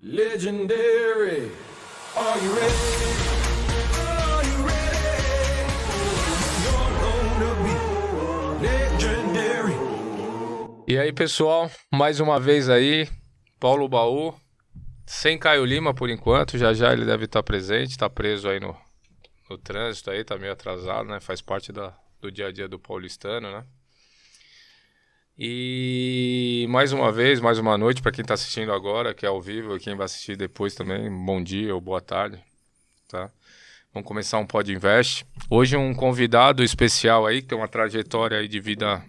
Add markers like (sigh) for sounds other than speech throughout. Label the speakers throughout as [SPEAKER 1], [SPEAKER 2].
[SPEAKER 1] Legendary. Are you ready?
[SPEAKER 2] E aí, pessoal, mais uma vez aí, Paulo Baú, sem Caio Lima por enquanto, já já ele deve estar presente, está preso aí no, no trânsito aí, tá meio atrasado, né? Faz parte da, do dia a dia do paulistano, né? E mais uma vez, mais uma noite para quem está assistindo agora, que é ao vivo, e quem vai assistir depois também, bom dia ou boa tarde, tá? Vamos começar um Pod Invest. Hoje um convidado especial aí, que tem uma trajetória aí de vida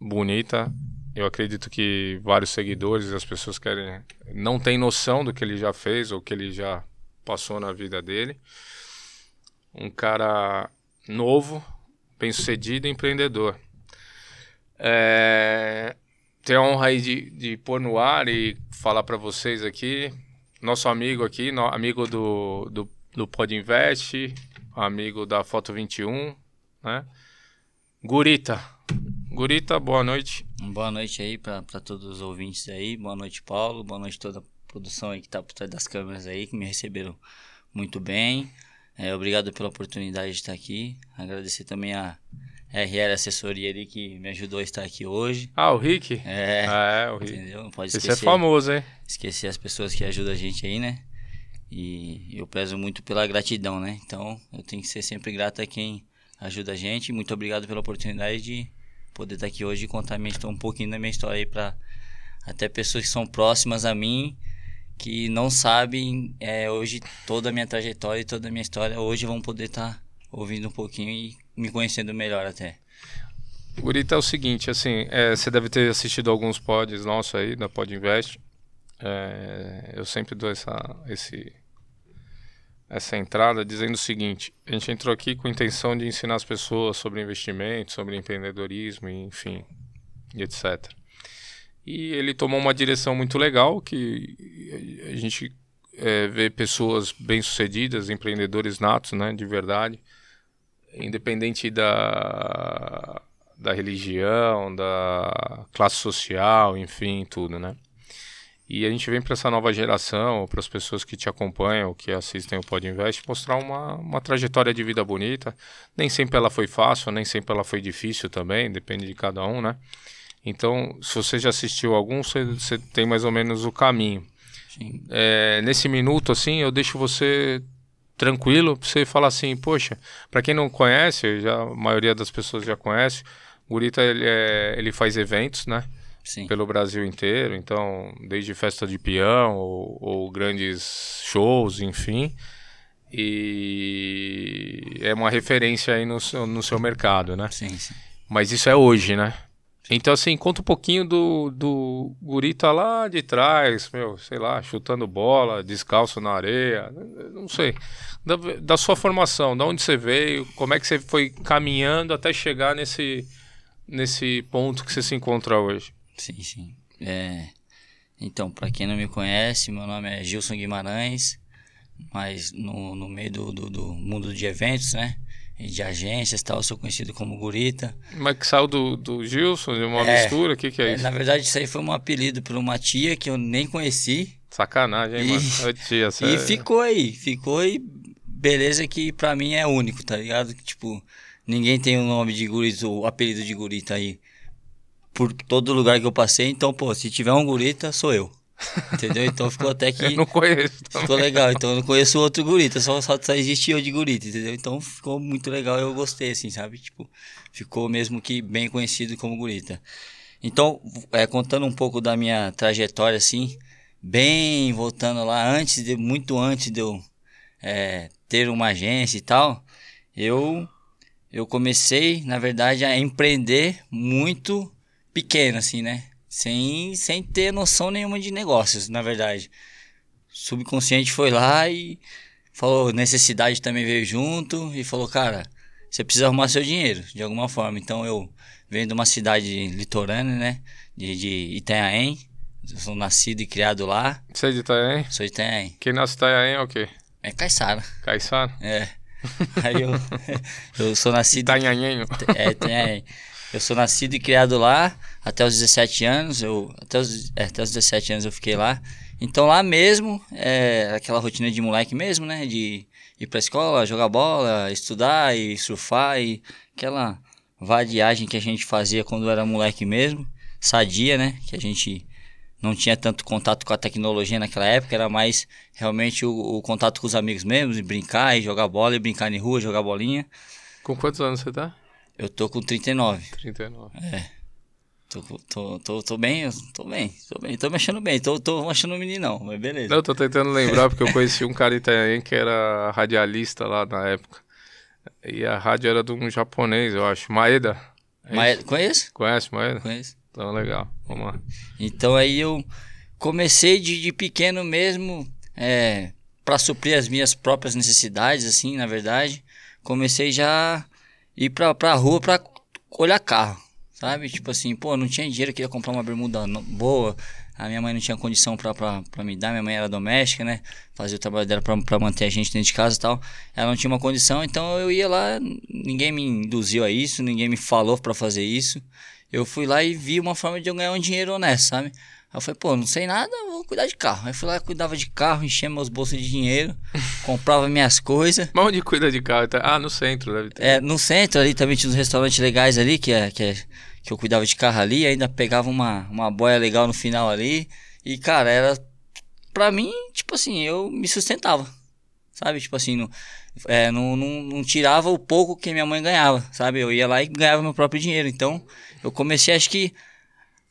[SPEAKER 2] bonita. Eu acredito que vários seguidores, as pessoas querem, não tem noção do que ele já fez ou que ele já passou na vida dele. Um cara novo, bem-sucedido, empreendedor. É, tenho a honra aí de, de pôr no ar e falar para vocês aqui, nosso amigo aqui, no, amigo do, do, do Pod Invest, amigo da Foto 21, né? Gurita. Gurita, boa noite.
[SPEAKER 3] Boa noite aí para todos os ouvintes aí. Boa noite, Paulo. Boa noite toda a produção aí que tá por trás das câmeras aí, que me receberam muito bem. É, obrigado pela oportunidade de estar aqui. Agradecer também a RL Assessoria ali que me ajudou a estar aqui hoje.
[SPEAKER 2] Ah, o Rick?
[SPEAKER 3] É,
[SPEAKER 2] Ah, é, o Rick.
[SPEAKER 3] entendeu? Não pode
[SPEAKER 2] Esse
[SPEAKER 3] esquecer,
[SPEAKER 2] é famoso, hein?
[SPEAKER 3] esquecer as pessoas que ajudam a gente aí, né? E eu prezo muito pela gratidão, né? Então eu tenho que ser sempre grato a quem ajuda a gente. Muito obrigado pela oportunidade de poder estar aqui hoje e contar minha história, um pouquinho da minha história aí para até pessoas que são próximas a mim que não sabem é, hoje toda a minha trajetória e toda a minha história hoje vão poder estar ouvindo um pouquinho e me conhecendo melhor até.
[SPEAKER 2] Gurita é o seguinte, assim, é, você deve ter assistido alguns pods nossos aí, da Pod Invest. É, eu sempre dou essa, esse, essa entrada dizendo o seguinte: a gente entrou aqui com a intenção de ensinar as pessoas sobre investimento, sobre empreendedorismo, enfim, e etc. E ele tomou uma direção muito legal que a gente é, vê pessoas bem-sucedidas, empreendedores natos, né, de verdade, independente da, da religião, da classe social, enfim, tudo, né? E a gente vem para essa nova geração, para as pessoas que te acompanham, que assistem o Pod Invest, mostrar uma, uma trajetória de vida bonita. Nem sempre ela foi fácil, nem sempre ela foi difícil também, depende de cada um, né? Então, se você já assistiu algum, você, você tem mais ou menos o caminho. É, nesse minuto, assim, eu deixo você tranquilo pra você falar assim, poxa, para quem não conhece, já, a maioria das pessoas já conhece, o Gurita ele, é, ele faz eventos, né?
[SPEAKER 3] Sim.
[SPEAKER 2] Pelo Brasil inteiro, então, desde festa de peão ou, ou grandes shows, enfim. E é uma referência aí no, no seu mercado, né?
[SPEAKER 3] Sim, sim.
[SPEAKER 2] Mas isso é hoje, né? Então, assim, conta um pouquinho do, do Gurita lá de trás, meu, sei lá, chutando bola, descalço na areia, não sei. Da, da sua formação, da onde você veio, como é que você foi caminhando até chegar nesse, nesse ponto que você se encontra hoje.
[SPEAKER 3] Sim, sim. É, então, para quem não me conhece, meu nome é Gilson Guimarães, mas no, no meio do, do, do mundo de eventos, né? De agências tal, sou conhecido como Gurita.
[SPEAKER 2] Mas que saiu do, do Gilson, de uma
[SPEAKER 3] É.
[SPEAKER 2] mistura, o que, que é
[SPEAKER 3] É,
[SPEAKER 2] isso?
[SPEAKER 3] na verdade, isso aí foi um apelido por uma tia que eu nem conheci.
[SPEAKER 2] Sacanagem, hein,
[SPEAKER 3] E-
[SPEAKER 2] mano? Tia, (laughs)
[SPEAKER 3] E
[SPEAKER 2] você-
[SPEAKER 3] ficou aí, ficou aí. Beleza que pra mim é único, tá ligado? Que, Tipo, ninguém tem o nome de Gurita, o apelido de Gurita aí por todo lugar que eu passei. Então, pô, se tiver um Gurita, sou eu. Entendeu? Então ficou até (laughs) que.
[SPEAKER 2] Eu não conheço. também.
[SPEAKER 3] Ficou legal, então eu não conheço outro gurita, só, só, só existe eu de gurita, entendeu? Então ficou muito legal, eu gostei, assim, sabe? Tipo, ficou mesmo que bem conhecido como gurita. Então, é, contando um pouco da minha trajetória, assim, bem voltando lá, antes de, muito antes de eu é, ter uma agência e tal, eu, eu comecei, na verdade, a empreender muito pequeno, assim, né? Sem, sem ter noção nenhuma de negócios, na verdade subconsciente foi lá e falou, necessidade também veio junto e falou, cara, você precisa arrumar seu dinheiro de alguma forma. Então eu venho de uma cidade litorânea, né, de, de Itanhaém, eu sou nascido e criado lá,
[SPEAKER 2] Você é de Itanhaém?
[SPEAKER 3] sou de Itanhaém,
[SPEAKER 2] Quem nasce em Itanhaém é o quê?
[SPEAKER 3] é Caiçara,
[SPEAKER 2] Caiçara?
[SPEAKER 3] é. Aí eu, (laughs) eu sou nascido
[SPEAKER 2] Itanhanhenho.
[SPEAKER 3] é, Itanhaém. Eu sou nascido e criado lá até os 17 anos. Eu, até, os, é, até os 17 anos eu fiquei lá. Então lá mesmo, é aquela rotina de moleque mesmo, né? De ir pra escola, jogar bola, estudar e surfar e aquela vadiagem que a gente fazia quando era moleque mesmo, sadia, né? Que a gente não tinha tanto contato com a tecnologia naquela época, era mais realmente o, o contato com os amigos mesmo, brincar e jogar bola e brincar em rua, jogar bolinha.
[SPEAKER 2] Com quantos anos você tá?
[SPEAKER 3] Eu tô com 39.
[SPEAKER 2] 39.
[SPEAKER 3] Tô, tô, tô, tô bem, tô bem, tô bem, tô me achando bem, tô, tô achando um meninão, mas beleza.
[SPEAKER 2] Não, eu tô tentando lembrar porque eu conheci um cara italiano que era radialista lá na época. E a rádio era de um japonês, eu acho. Maeda. É isso?
[SPEAKER 3] conheço?
[SPEAKER 2] Conhece Maeda?
[SPEAKER 3] Conheço.
[SPEAKER 2] Então legal. Vamos lá.
[SPEAKER 3] Então aí eu comecei de, de pequeno mesmo, é, para suprir as minhas próprias necessidades, assim, na verdade. Comecei já ir pra, pra rua pra olhar carro, sabe? Tipo assim, pô, não tinha dinheiro, queria comprar uma bermuda boa. A minha mãe não tinha condição pra, pra, pra me dar, minha mãe era doméstica, né? Fazia o trabalho dela pra, pra manter a gente dentro de casa e tal. Ela não tinha uma condição, então eu ia lá, ninguém me induziu a isso, ninguém me falou pra fazer isso. Eu fui lá e vi uma forma de eu ganhar um dinheiro honesto, sabe? Aí eu falei, pô, não sei nada, vou cuidar de carro. Aí fui lá, cuidava de carro, enchia meus bolsos de dinheiro, (laughs) comprava minhas coisas.
[SPEAKER 2] Mas onde cuida de carro? Tá- Ah, no centro deve ter.
[SPEAKER 3] É, no centro ali também tinha uns restaurantes legais ali, que, é, que, é, que eu cuidava de carro ali, ainda pegava uma, uma boia legal no final ali. E, cara, era. Pra mim, tipo assim, eu me sustentava. Sabe? Tipo assim, não, é, não, não, não tirava o pouco que minha mãe ganhava, sabe? Eu ia lá e ganhava meu próprio dinheiro. Então, eu comecei, acho que.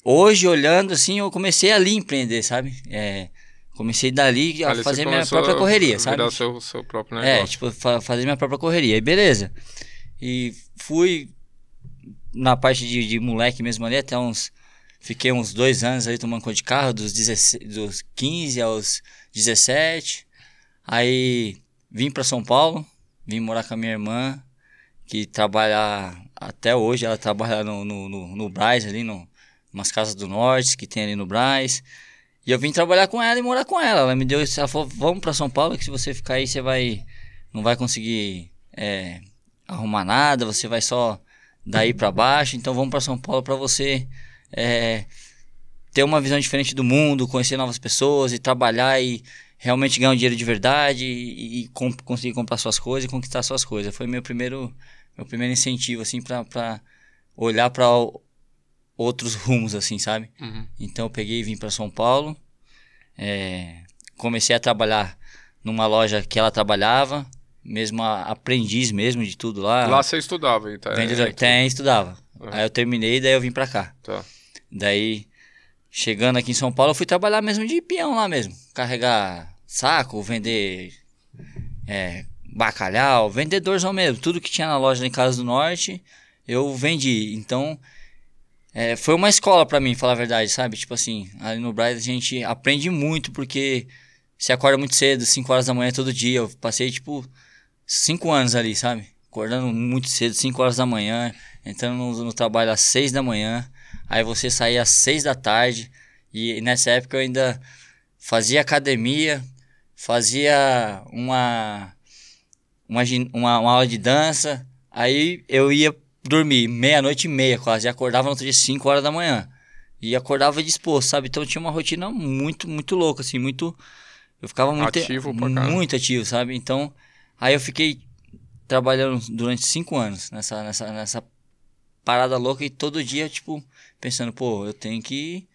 [SPEAKER 3] Hoje, olhando assim, eu comecei ali a empreender, sabe? É, comecei dali a
[SPEAKER 2] Ali
[SPEAKER 3] fazer minha própria
[SPEAKER 2] a
[SPEAKER 3] correria, sabe?
[SPEAKER 2] Virar o seu, seu próprio
[SPEAKER 3] É,
[SPEAKER 2] negócio.
[SPEAKER 3] tipo, fa- fazer minha própria correria. E beleza. E fui na parte de, de moleque mesmo ali, até uns. Fiquei uns dois anos ali tomando conta de carro, dos, 16, dos 15 aos 17. Aí vim pra São Paulo, vim morar com a minha irmã, que trabalha até hoje, ela trabalha no, no, no, no Braz ali, no, umas casas do norte que tem ali no Braz. E eu vim trabalhar com ela e morar com ela. Ela me deu isso, ela falou, vamos pra São Paulo, que se você ficar aí, você vai. Não vai conseguir é, arrumar nada, você vai só daí pra baixo. Então vamos pra São Paulo pra você é, ter uma visão diferente do mundo, conhecer novas pessoas e trabalhar e realmente ganhar um dinheiro de verdade e, e com- conseguir comprar suas coisas e conquistar suas coisas. Foi meu primeiro, meu primeiro incentivo, assim, pra olhar pra o- outros rumos, assim, sabe?
[SPEAKER 2] Uhum.
[SPEAKER 3] Então eu peguei e vim para São Paulo. É, comecei a trabalhar numa loja que ela trabalhava, mesmo a- aprendiz mesmo de tudo lá.
[SPEAKER 2] Lá você estudava, então.
[SPEAKER 3] vendedor,
[SPEAKER 2] é,
[SPEAKER 3] tem, estudava.
[SPEAKER 2] Uhum.
[SPEAKER 3] Aí eu terminei, daí eu vim pra cá.
[SPEAKER 2] Tá.
[SPEAKER 3] Daí, chegando aqui em São Paulo, eu fui trabalhar mesmo de peão lá mesmo. Carregar saco, vender é, bacalhau, vendedorzão mesmo. Tudo que tinha na loja em Casa do Norte, eu vendi. Então, é, foi uma escola pra mim, falar a verdade, sabe? Tipo assim, ali no Braz a gente aprende muito, porque você acorda muito cedo, 5 horas da manhã todo dia. Eu passei, tipo, 5 anos ali, sabe? Acordando muito cedo, 5 horas da manhã, entrando no, no trabalho às 6 da manhã. Aí você saía às 6 da tarde. E nessa época eu ainda fazia academia, fazia uma, uma, uma aula de dança. Aí eu ia dormir meia-noite e meia quase. E acordava no outro dia 5 horas da manhã. E acordava disposto, sabe? Então tinha uma rotina muito, muito louca, assim, muito. Eu ficava muito.
[SPEAKER 2] Ativo pra caramba.
[SPEAKER 3] Muito ativo, sabe? Então. Aí eu fiquei trabalhando durante cinco anos nessa, nessa, nessa parada louca e todo dia, tipo, pensando, pô, eu tenho que.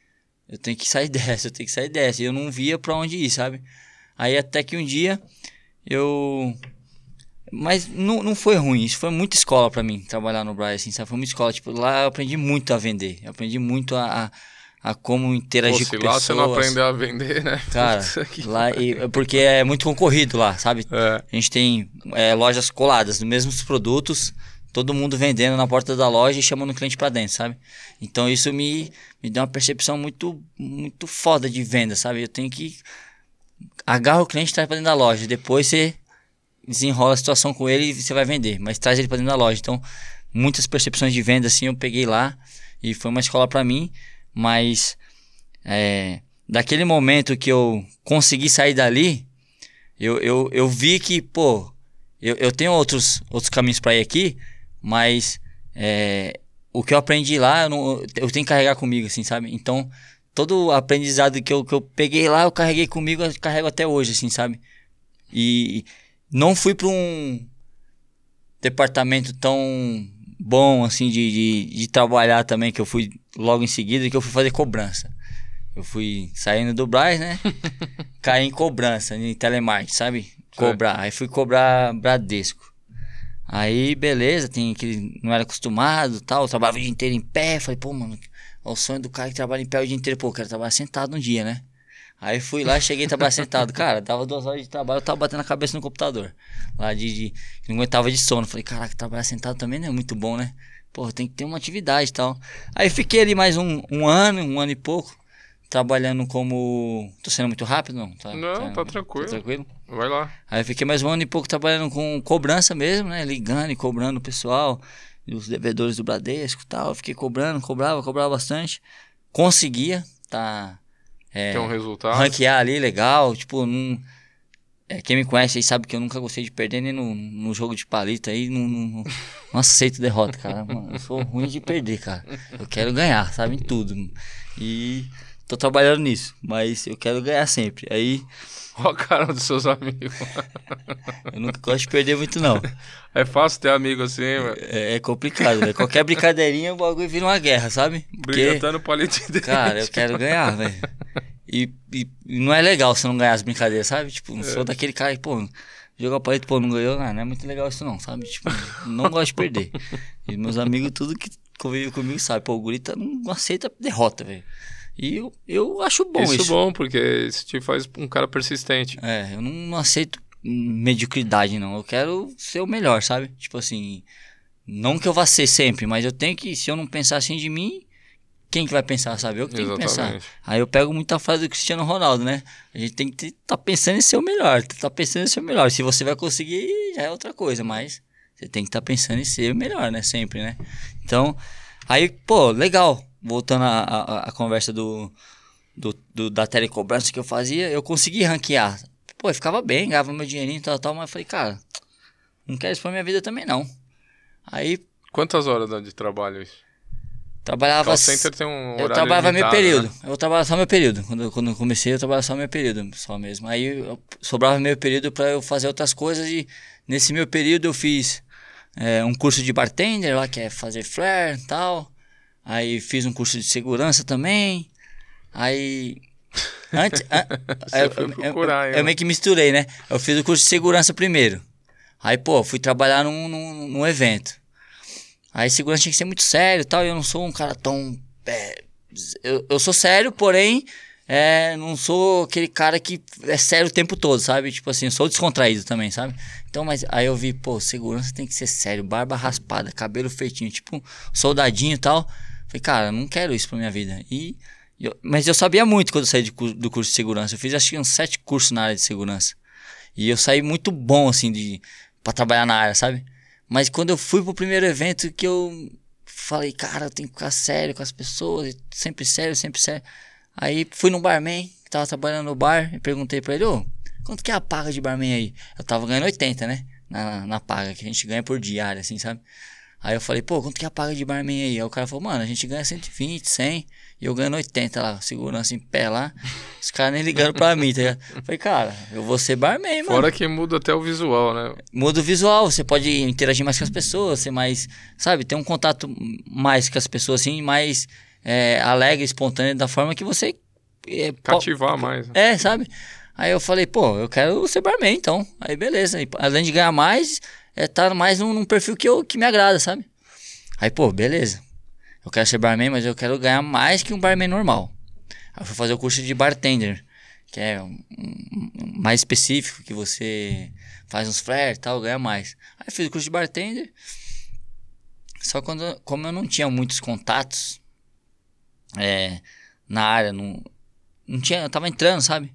[SPEAKER 3] Eu tenho que sair (laughs) dessa, eu tenho que sair dessa. E eu não via pra onde ir, sabe? Aí até que um dia eu. Mas não, não foi ruim, isso foi muita escola pra mim, trabalhar no Braz, assim, sabe? Foi muita escola. Tipo, lá eu aprendi muito a vender. Eu aprendi muito a, a, a como
[SPEAKER 2] Pô,
[SPEAKER 3] interagir
[SPEAKER 2] se
[SPEAKER 3] com
[SPEAKER 2] lá
[SPEAKER 3] pessoas.
[SPEAKER 2] você não aprendeu a vender, né? (laughs)
[SPEAKER 3] Cara, lá, e, porque é muito concorrido lá, sabe?
[SPEAKER 2] É.
[SPEAKER 3] A gente tem é, lojas coladas dos mesmos produtos, todo mundo vendendo na porta da loja e chamando o cliente pra dentro, sabe? Então isso me, me deu uma percepção muito, muito foda de venda, sabe? Eu tenho que agarra o cliente e traz pra dentro da loja. Depois você desenrola a situação com ele e você vai vender, mas traz ele pra dentro da loja. Então, muitas percepções de venda assim eu peguei lá e foi uma escola pra mim, mas é, daquele momento que eu consegui sair dali, eu, eu, eu vi que, pô, eu, eu tenho outros, outros caminhos pra ir aqui, mas é, o que eu aprendi lá, eu, não, eu tenho que carregar comigo, assim, sabe? Então, todo o aprendizado que eu, que eu peguei lá, eu carreguei comigo, eu carrego até hoje, assim, sabe? E não fui pra um departamento tão bom, assim, de, de, de trabalhar também, que eu fui logo em seguida, que eu fui fazer cobrança. Eu fui saindo do Braz, né? (laughs) Caí em cobrança, em telemarketing, sabe? Cobrar. Aí fui cobrar Bradesco. Aí, beleza, tem aquele. Não era acostumado tal. Trabalhava o dia inteiro em pé. Falei, pô, mano, é o sonho do cara que trabalha em pé o dia inteiro. Pô, eu quero trabalhar sentado um dia, né? Aí fui lá, cheguei a trabalhar sentado. Cara, dava duas horas de trabalho, eu tava batendo a cabeça no computador. Lá de. de não aguentava de sono. Falei, caraca, trabalhar sentado também não é muito bom, né? Pô, tem que ter uma atividade e tal. Aí fiquei ali mais um, um ano, um ano e pouco, trabalhando como. Tô sendo muito rápido, não? Tá,
[SPEAKER 2] Não, tá tranquilo.
[SPEAKER 3] Tá tranquilo?
[SPEAKER 2] Vai lá.
[SPEAKER 3] Aí fiquei mais um ano e pouco trabalhando com cobrança mesmo, né? Ligando e cobrando o pessoal, e os devedores do Bradesco e tal. Eu fiquei cobrando, cobrava, cobrava bastante. Conseguia, tá? É,
[SPEAKER 2] Tem um resultado.
[SPEAKER 3] ranquear ali legal, tipo, não. É, quem me conhece aí sabe que eu nunca gostei de perder nem no, no jogo de palito aí, não, não, não- não aceito derrota, cara. Mano, eu sou ruim de perder, cara. Eu quero ganhar, sabe, em tudo. E tô trabalhando nisso, mas eu quero ganhar sempre. Aí
[SPEAKER 2] Ó a cara dos seus amigos.
[SPEAKER 3] eu nunca gosto de perder muito, não.
[SPEAKER 2] É fácil ter amigo assim, velho.
[SPEAKER 3] É, é complicado, velho. Qualquer brincadeirinha o bagulho vira uma guerra, sabe?
[SPEAKER 2] Brilhantando palito de
[SPEAKER 3] cara, eu quero ganhar, velho. E, e- não é legal você não ganhar as brincadeiras, sabe? Tipo, não sou daquele cara que, pô, jogar palito, pô, não ganhou, ah, não é muito legal isso não, sabe? Tipo, não gosto de perder. E meus amigos, tudo que convivem comigo, sabe? Pô, o Gurita não aceita derrota, velho. E eu, eu acho bom isso.
[SPEAKER 2] isso, bom, porque isso te faz um cara persistente.
[SPEAKER 3] É, eu não, não aceito mediocridade, não. Eu quero ser o melhor, sabe? Tipo assim, não que eu vá ser sempre, mas eu tenho que, se eu não pensar assim de mim, quem que vai pensar, sabe? Eu que tenho que pensar.
[SPEAKER 2] Exatamente.
[SPEAKER 3] Aí eu pego muita frase do Cristiano Ronaldo, né? A gente tem que estar tá pensando em ser o melhor, tá pensando em ser o melhor. Se você vai conseguir, já é outra coisa, mas você tem que estar pensando em ser o melhor, né? Sempre, né? Então, aí, pô, legal. Voltando à conversa do, do, do- da telecobrança que eu fazia, eu consegui ranquear. Pô, eu ficava bem, ganhava meu dinheirinho e tal, tal, mas eu falei, cara, não quero pra minha vida também, não. Aí,
[SPEAKER 2] Quantas horas de trabalho isso?
[SPEAKER 3] trabalhava...
[SPEAKER 2] Call center tem um
[SPEAKER 3] Eu trabalhava meio
[SPEAKER 2] limitado,
[SPEAKER 3] período.
[SPEAKER 2] né?
[SPEAKER 3] Eu trabalhava só meu período. Quando, eu- quando eu comecei, eu trabalhava só meu período, só mesmo. Aí eu, sobrava meio período pra eu fazer outras coisas e nesse meu período eu fiz é, um curso de bartender lá, que é fazer flare e tal. Aí fiz um curso de segurança também. Aí. Antes. an- (laughs)
[SPEAKER 2] Você
[SPEAKER 3] eu,
[SPEAKER 2] foi
[SPEAKER 3] eu-
[SPEAKER 2] procurar,
[SPEAKER 3] eu-
[SPEAKER 2] hein,
[SPEAKER 3] eu meio que misturei, né? Eu fiz o curso de segurança primeiro. Aí, pô, fui trabalhar num, num, num evento. Aí segurança tinha que ser muito sério e tal. E eu não sou um cara tão. é, eu, eu sou sério, porém. É, não sou aquele cara que é sério o tempo todo, sabe? Tipo assim, eu sou descontraído também, sabe? Então, mas aí eu vi, pô, segurança tem que ser sério, barba raspada, cabelo feitinho, tipo, soldadinho e tal. Falei, cara, não quero isso pra minha vida. E, eu- mas eu sabia muito quando eu saí de do curso de segurança. Eu fiz acho que uns sete cursos na área de segurança. E eu saí muito bom, assim, de para trabalhar na área, sabe? Mas quando eu fui pro primeiro evento que eu falei, cara, eu tenho que ficar sério com as pessoas, sempre sério, sempre sério. Aí fui no barman, que tava trabalhando no bar, e perguntei pra ele, ô, quanto que é a paga de barman aí? Eu tava ganhando 80, né? Na, na paga, que a gente ganha por diária, assim, sabe? Aí eu falei, pô, quanto que é a paga de barman aí? Aí o cara falou, mano, a gente ganha 120, 100, e eu ganho 80 lá, segurança em pé lá. Os caras nem ligando pra mim, tá ligado? Falei, cara, eu vou ser barman, mano.
[SPEAKER 2] Fora que muda até o visual, né?
[SPEAKER 3] Muda o visual, você pode interagir mais com as pessoas, ser mais, sabe, ter um contato mais com as pessoas, assim, mais é, alegre, espontâneo, da forma que você. É,
[SPEAKER 2] Cativar mais. né?
[SPEAKER 3] é, sabe? Aí eu falei, pô, eu quero ser barman, então. Aí beleza. Além de ganhar mais, é tá mais num, num perfil que, eu, que me agrada, sabe? Aí, pô, beleza. Eu quero ser barman, mas eu quero ganhar mais que um barman normal. Aí eu fui fazer o curso de bartender, que é um, um- mais específico, que você faz uns flares e tal, ganha mais. Aí fiz o curso de bartender. Só quando, como eu não tinha muitos contatos é, na área, não, não tinha, eu tava entrando, sabe?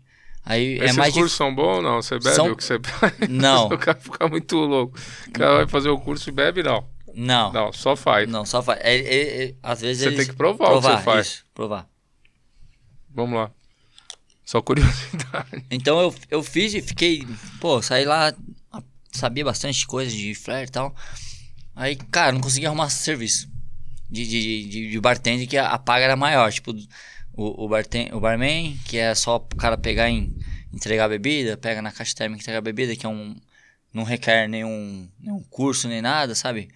[SPEAKER 3] Aí é
[SPEAKER 2] Esses
[SPEAKER 3] mais
[SPEAKER 2] cursos são bons ou não? Você bebe
[SPEAKER 3] São-
[SPEAKER 2] o que você (laughs)
[SPEAKER 3] Não.
[SPEAKER 2] o cara fica muito louco. O cara vai fazer o curso e bebe, não.
[SPEAKER 3] Não, não,
[SPEAKER 2] Não, só faz.
[SPEAKER 3] só faz. É, é, é, às vezes
[SPEAKER 2] Você tem que provar o que você faz.
[SPEAKER 3] Isso, provar.
[SPEAKER 2] Vamos lá. Só curiosidade. (laughs)
[SPEAKER 3] Então eu, eu fiz e fiquei, pô, saí lá, sabia bastante coisa de flare e tal. Aí, cara, não conseguia arrumar serviço de, de, de, de bartender que a, a paga era maior. Tipo, o, o, barten, o barman, que é só o cara pegar e entregar a bebida, pega na caixa térmica e entregar a bebida, que é um. Não requer nenhum, nenhum curso nem nada, sabe?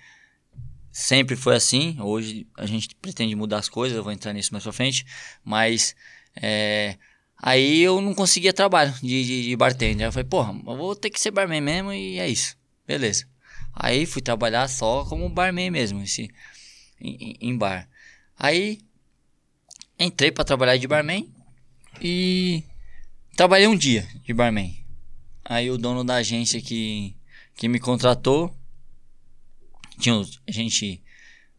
[SPEAKER 3] Sempre foi assim. Hoje a gente pretende mudar as coisas, eu vou entrar nisso mais pra frente. Mas. É, aí eu não conseguia trabalho de, de, de bartender. Eu falei, porra, eu vou ter que ser barman mesmo e é isso. Beleza. Aí fui trabalhar só como barman mesmo, esse, em, em bar. Aí entrei para trabalhar de barman e trabalhei um dia de barman. Aí o dono da agência que, que me contratou, tinha gente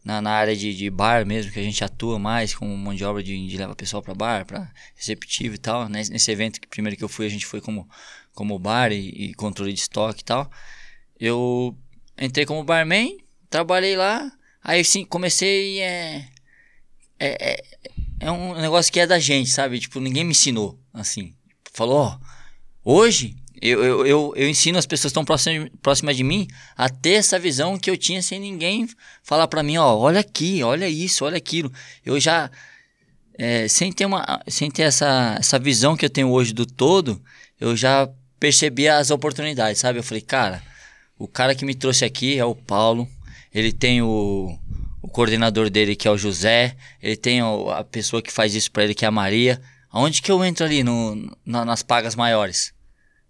[SPEAKER 3] na, na área de, de bar mesmo, que a gente atua mais com mão de obra de, de levar pessoal para bar, para receptivo e tal. Nesse, nesse evento que primeiro que eu fui, a gente foi como, como bar e, e controle de estoque e tal. Eu entrei como barman, trabalhei lá, aí sim comecei. É, é, é, é um negócio que é da gente, sabe? Tipo, ninguém me ensinou assim. Falou, ó, hoje eu, eu, eu, eu, ensino as pessoas que estão próximas, próximas de mim a ter essa visão que eu tinha sem ninguém falar para mim, ó, olha aqui, olha isso, olha aquilo. Eu já, é, sem ter, uma, sem ter essa, essa visão que eu tenho hoje do todo, eu já percebi as oportunidades, sabe? Eu falei, cara, o cara que me trouxe aqui é o Paulo. Ele tem o, o coordenador dele, que é o José. Ele tem a pessoa que faz isso para ele, que é a Maria. Aonde que eu entro ali no, na, nas pagas maiores?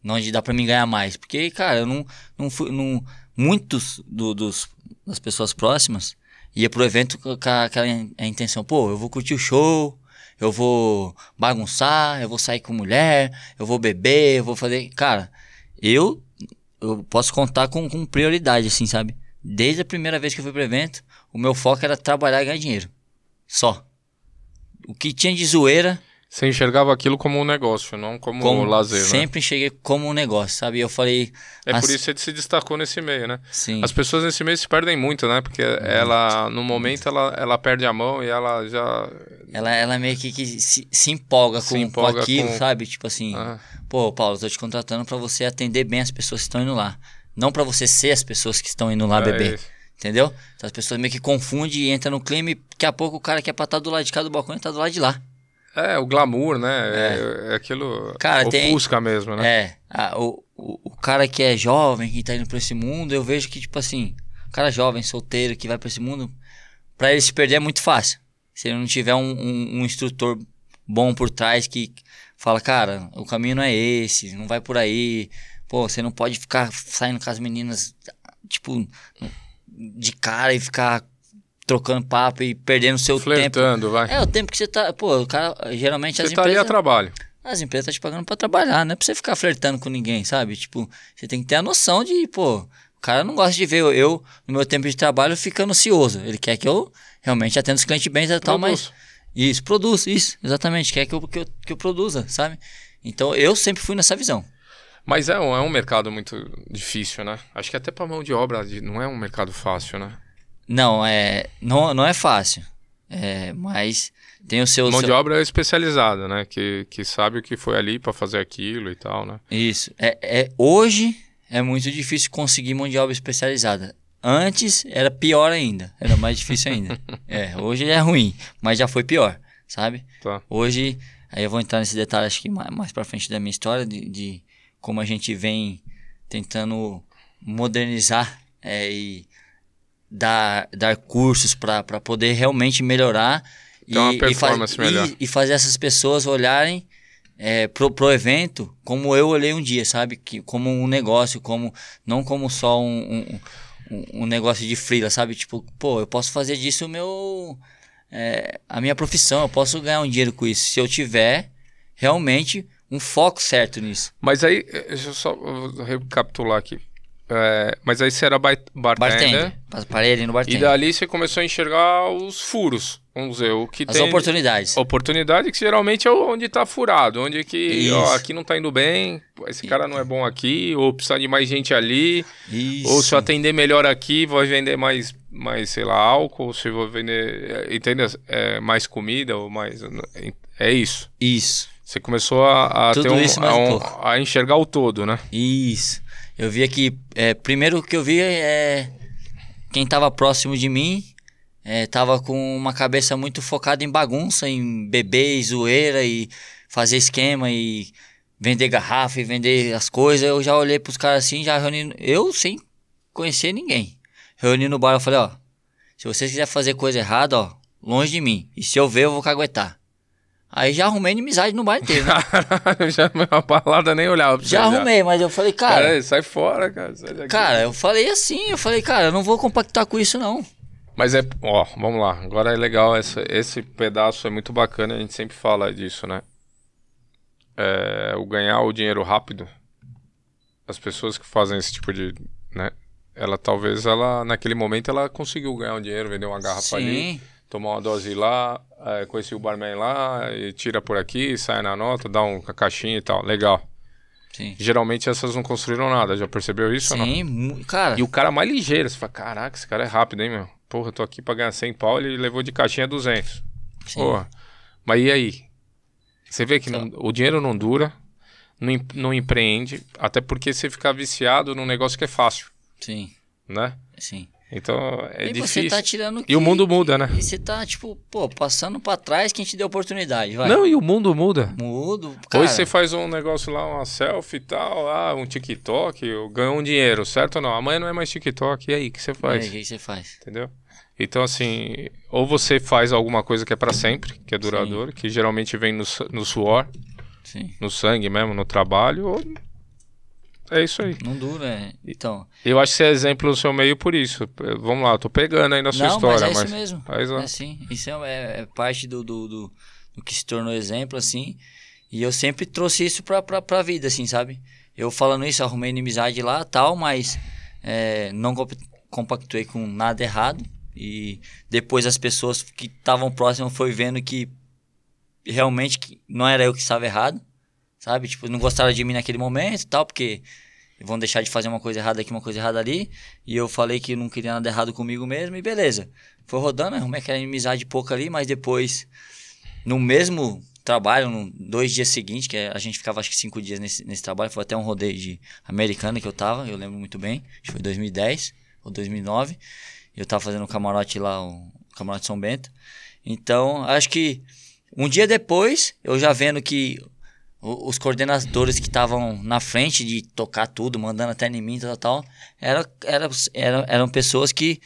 [SPEAKER 3] Onde dá para mim ganhar mais? Porque, cara, eu não, não fui. Não, muitos do, dos, das pessoas próximas ia pro evento com aquela intenção: pô, eu vou curtir o show, eu vou bagunçar, eu vou sair com mulher, eu vou beber, eu vou fazer. Cara, eu eu posso contar com, com prioridade, assim, sabe? Desde a primeira vez que eu fui pro evento, o meu foco era trabalhar e ganhar dinheiro. Só. O que tinha de zoeira.
[SPEAKER 2] Você enxergava aquilo como um negócio, não como, como um lazer,
[SPEAKER 3] sempre né? Sempre enxerguei como um negócio, sabe? Eu falei.
[SPEAKER 2] É as... por isso que você se destacou nesse meio, né?
[SPEAKER 3] Sim.
[SPEAKER 2] As pessoas nesse meio se perdem muito, né? Porque muito. ela, no momento, ela, ela perde a mão e ela já.
[SPEAKER 3] Ela, ela meio que, que se, se empolga, se com, empolga com aquilo, com... sabe? Tipo assim. Ah. Pô, Paulo, tô te contratando para você atender bem as pessoas que estão indo lá. Não para você ser as pessoas que estão indo lá é beber. Isso. Entendeu? Então as pessoas meio que confundem e entram no clima e daqui a pouco o cara quer pra estar do lado de cá do balcão e tá do lado de lá.
[SPEAKER 2] É, o glamour, né? É, é aquilo. Cara, ofusca tem, mesmo, né?
[SPEAKER 3] É. A, o, o, o, cara que é jovem, que tá indo pra esse mundo, eu vejo que, tipo assim, o cara jovem, solteiro, que vai pra esse mundo, pra ele se perder é muito fácil. Se ele não tiver um, um, um instrutor bom por trás que fala, cara, o caminho não é esse, não vai por aí. Pô, você não pode ficar saindo com as meninas, tipo, de cara e ficar trocando papo e perdendo seu
[SPEAKER 2] Flertando,
[SPEAKER 3] tempo.
[SPEAKER 2] vai.
[SPEAKER 3] É, o tempo que você tá. Pô, o cara, geralmente
[SPEAKER 2] você
[SPEAKER 3] as
[SPEAKER 2] tá empresas. ali a trabalho.
[SPEAKER 3] As empresas estão te pagando pra trabalhar, não é pra você ficar flertando com ninguém, sabe? Tipo, você tem que ter a noção de, pô, o cara não gosta de ver eu, no meu tempo de trabalho, ficando ansioso. Ele quer que eu realmente atenda os clientes bem e tal, mas isso, produz, isso, exatamente. Quer que eu, que eu, que eu produza, sabe? Então eu sempre fui nessa visão.
[SPEAKER 2] Mas é um, é um mercado muito difícil, né? Acho que até para mão de obra não é um mercado fácil, né?
[SPEAKER 3] Não, é, não, não é fácil. É, mas tem o seu.
[SPEAKER 2] Mão
[SPEAKER 3] seu...
[SPEAKER 2] de obra é especializada, né? Que, que sabe o que foi ali para fazer aquilo e tal, né?
[SPEAKER 3] Isso. É, é, hoje é muito difícil conseguir mão de obra especializada. Antes era pior ainda, era mais difícil ainda. (laughs) é, hoje é ruim, mas já foi pior, sabe?
[SPEAKER 2] Tá.
[SPEAKER 3] Hoje, aí eu vou entrar nesse detalhe, acho que mais, mais pra frente da minha história, de, de como a gente vem tentando modernizar é, e dar, dar cursos para poder realmente melhorar
[SPEAKER 2] então, e, performance
[SPEAKER 3] e,
[SPEAKER 2] faz, melhor.
[SPEAKER 3] E, e, fazer essas pessoas olharem é, pro, pro evento como eu olhei um dia, sabe? Que, como um negócio, como não como só um, um um, negócio de freela, sabe? Tipo, pô, eu posso fazer disso o meu. É, a minha profissão, eu posso ganhar um dinheiro com isso. Se eu tiver realmente um foco certo nisso.
[SPEAKER 2] Mas aí, eh, deixa eu só recapitular aqui. É, mas aí você era bartender. Bartender.
[SPEAKER 3] Parei ali no bartender.
[SPEAKER 2] E dali você começou a enxergar os furos. Vamos dizer, o que
[SPEAKER 3] As
[SPEAKER 2] tem.
[SPEAKER 3] oportunidades.
[SPEAKER 2] Oportunidade que geralmente é onde está furado. Onde que, ó, aqui não está indo bem, esse cara não é bom aqui, ou precisa de mais gente ali.
[SPEAKER 3] Isso.
[SPEAKER 2] Ou se eu atender melhor aqui, vou vender mais, mais sei lá, álcool, se vou vender, entende? É, mais comida, ou mais. É isso.
[SPEAKER 3] Isso.
[SPEAKER 2] Você começou a, a ter um, a, um, a enxergar o todo, né?
[SPEAKER 3] Isso. Eu via que, é, primeiro que eu via é quem estava próximo de mim é, tava com uma cabeça muito focada em bagunça, em beber e zoeira e fazer esquema e vender garrafa e vender as coisas. Eu já olhei pros caras assim, já reuni. Eu sem conhecer ninguém. Reuni no bar, eu falei, ó. Se vocês quiserem fazer coisa errada, ó, longe de mim. E se eu ver, eu vou caguetar. Aí já arrumei inimizade no bar inteiro. Né? (laughs)
[SPEAKER 2] já uma balada nem olhava pra você,
[SPEAKER 3] já arrumei, mas eu falei, cara.
[SPEAKER 2] Cara, sai fora, cara. Sai.
[SPEAKER 3] Cara, eu falei assim, eu falei, cara, eu não vou compactar com isso, não.
[SPEAKER 2] Mas é, ó, vamos lá. Agora é legal, essa, esse pedaço é muito bacana, a gente sempre fala disso, né? É, o ganhar o dinheiro rápido, as pessoas que fazem esse tipo de, né? Ela talvez, ela naquele momento, ela conseguiu ganhar um dinheiro, vender uma garrafa ali,
[SPEAKER 3] Sim,
[SPEAKER 2] tomar uma dose lá, é, conheci o barman lá, e tira por aqui, sai na nota, dá um caixinha e tal. Legal.
[SPEAKER 3] sim.
[SPEAKER 2] Geralmente essas não construíram nada, já percebeu isso ou não?
[SPEAKER 3] Sim, cara.
[SPEAKER 2] E o cara mais ligeiro, você fala, caraca, esse cara é rápido, hein, meu? Porra, eu tô aqui pra ganhar 100 pau, ele levou de caixinha 200.
[SPEAKER 3] sim.
[SPEAKER 2] Porra. Mas e aí? Você vê que não- o dinheiro não dura, não, não empreende, até porque você fica viciado num negócio que é fácil,
[SPEAKER 3] Sim,
[SPEAKER 2] né?
[SPEAKER 3] sim.
[SPEAKER 2] Então é
[SPEAKER 3] e
[SPEAKER 2] difícil.
[SPEAKER 3] você tá tirando.
[SPEAKER 2] E o mundo muda, né?
[SPEAKER 3] E você tá, tipo, pô, passando pra trás quem te deu oportunidade, vai.
[SPEAKER 2] Não, e o mundo muda.
[SPEAKER 3] Mudo. Cara,
[SPEAKER 2] Hoje você faz um negócio lá, uma selfie e tal, ah, um TikTok, eu ganho um dinheiro, certo ou não? Amanhã não é mais TikTok, e aí, o que você
[SPEAKER 3] É,
[SPEAKER 2] faz?
[SPEAKER 3] o que que você faz?
[SPEAKER 2] Entendeu? Então, assim, ou você faz alguma coisa que é pra sempre, que é duradouro, que geralmente vem no, no suor,
[SPEAKER 3] Sim.
[SPEAKER 2] no sangue mesmo, no trabalho, ou é isso aí.
[SPEAKER 3] Não dura, é. Então.
[SPEAKER 2] Eu acho que você é exemplo no seu meio por isso. Vamos lá, eu tô pegando aí na sua
[SPEAKER 3] não,
[SPEAKER 2] história,
[SPEAKER 3] mas é
[SPEAKER 2] mas.
[SPEAKER 3] isso mesmo.
[SPEAKER 2] Mas, ó,
[SPEAKER 3] É assim. Isso é, é- é parte do, do, do, do que se tornou exemplo, assim. E eu sempre trouxe isso pra, pra, pra vida, assim, sabe? Eu falando isso, arrumei inimizade lá tal, mas é, não comp- compactuei com nada errado. E depois as pessoas que estavam próximas foi vendo que realmente não era eu que estava errado, sabe? Tipo, não gostaram de mim naquele momento e tal, porque vão deixar de fazer uma coisa errada aqui, uma coisa errada ali. E eu falei que não queria nada errado comigo mesmo e beleza. Foi rodando, arrumei aquela inimizade pouca ali, mas depois, no mesmo trabalho, no dois dias seguintes, que a gente ficava acho que cinco dias nesse, nesse trabalho, foi até um rodeio de americana que eu tava, eu lembro muito bem, acho que foi 2010 ou 2009. Eu tava fazendo um camarote lá, o camarote São Bento. Então, acho que um dia depois, eu já vendo que os coordenadores que estavam na frente de tocar tudo, mandando até em mim, tal, tal, tal era, era, era, eram pessoas que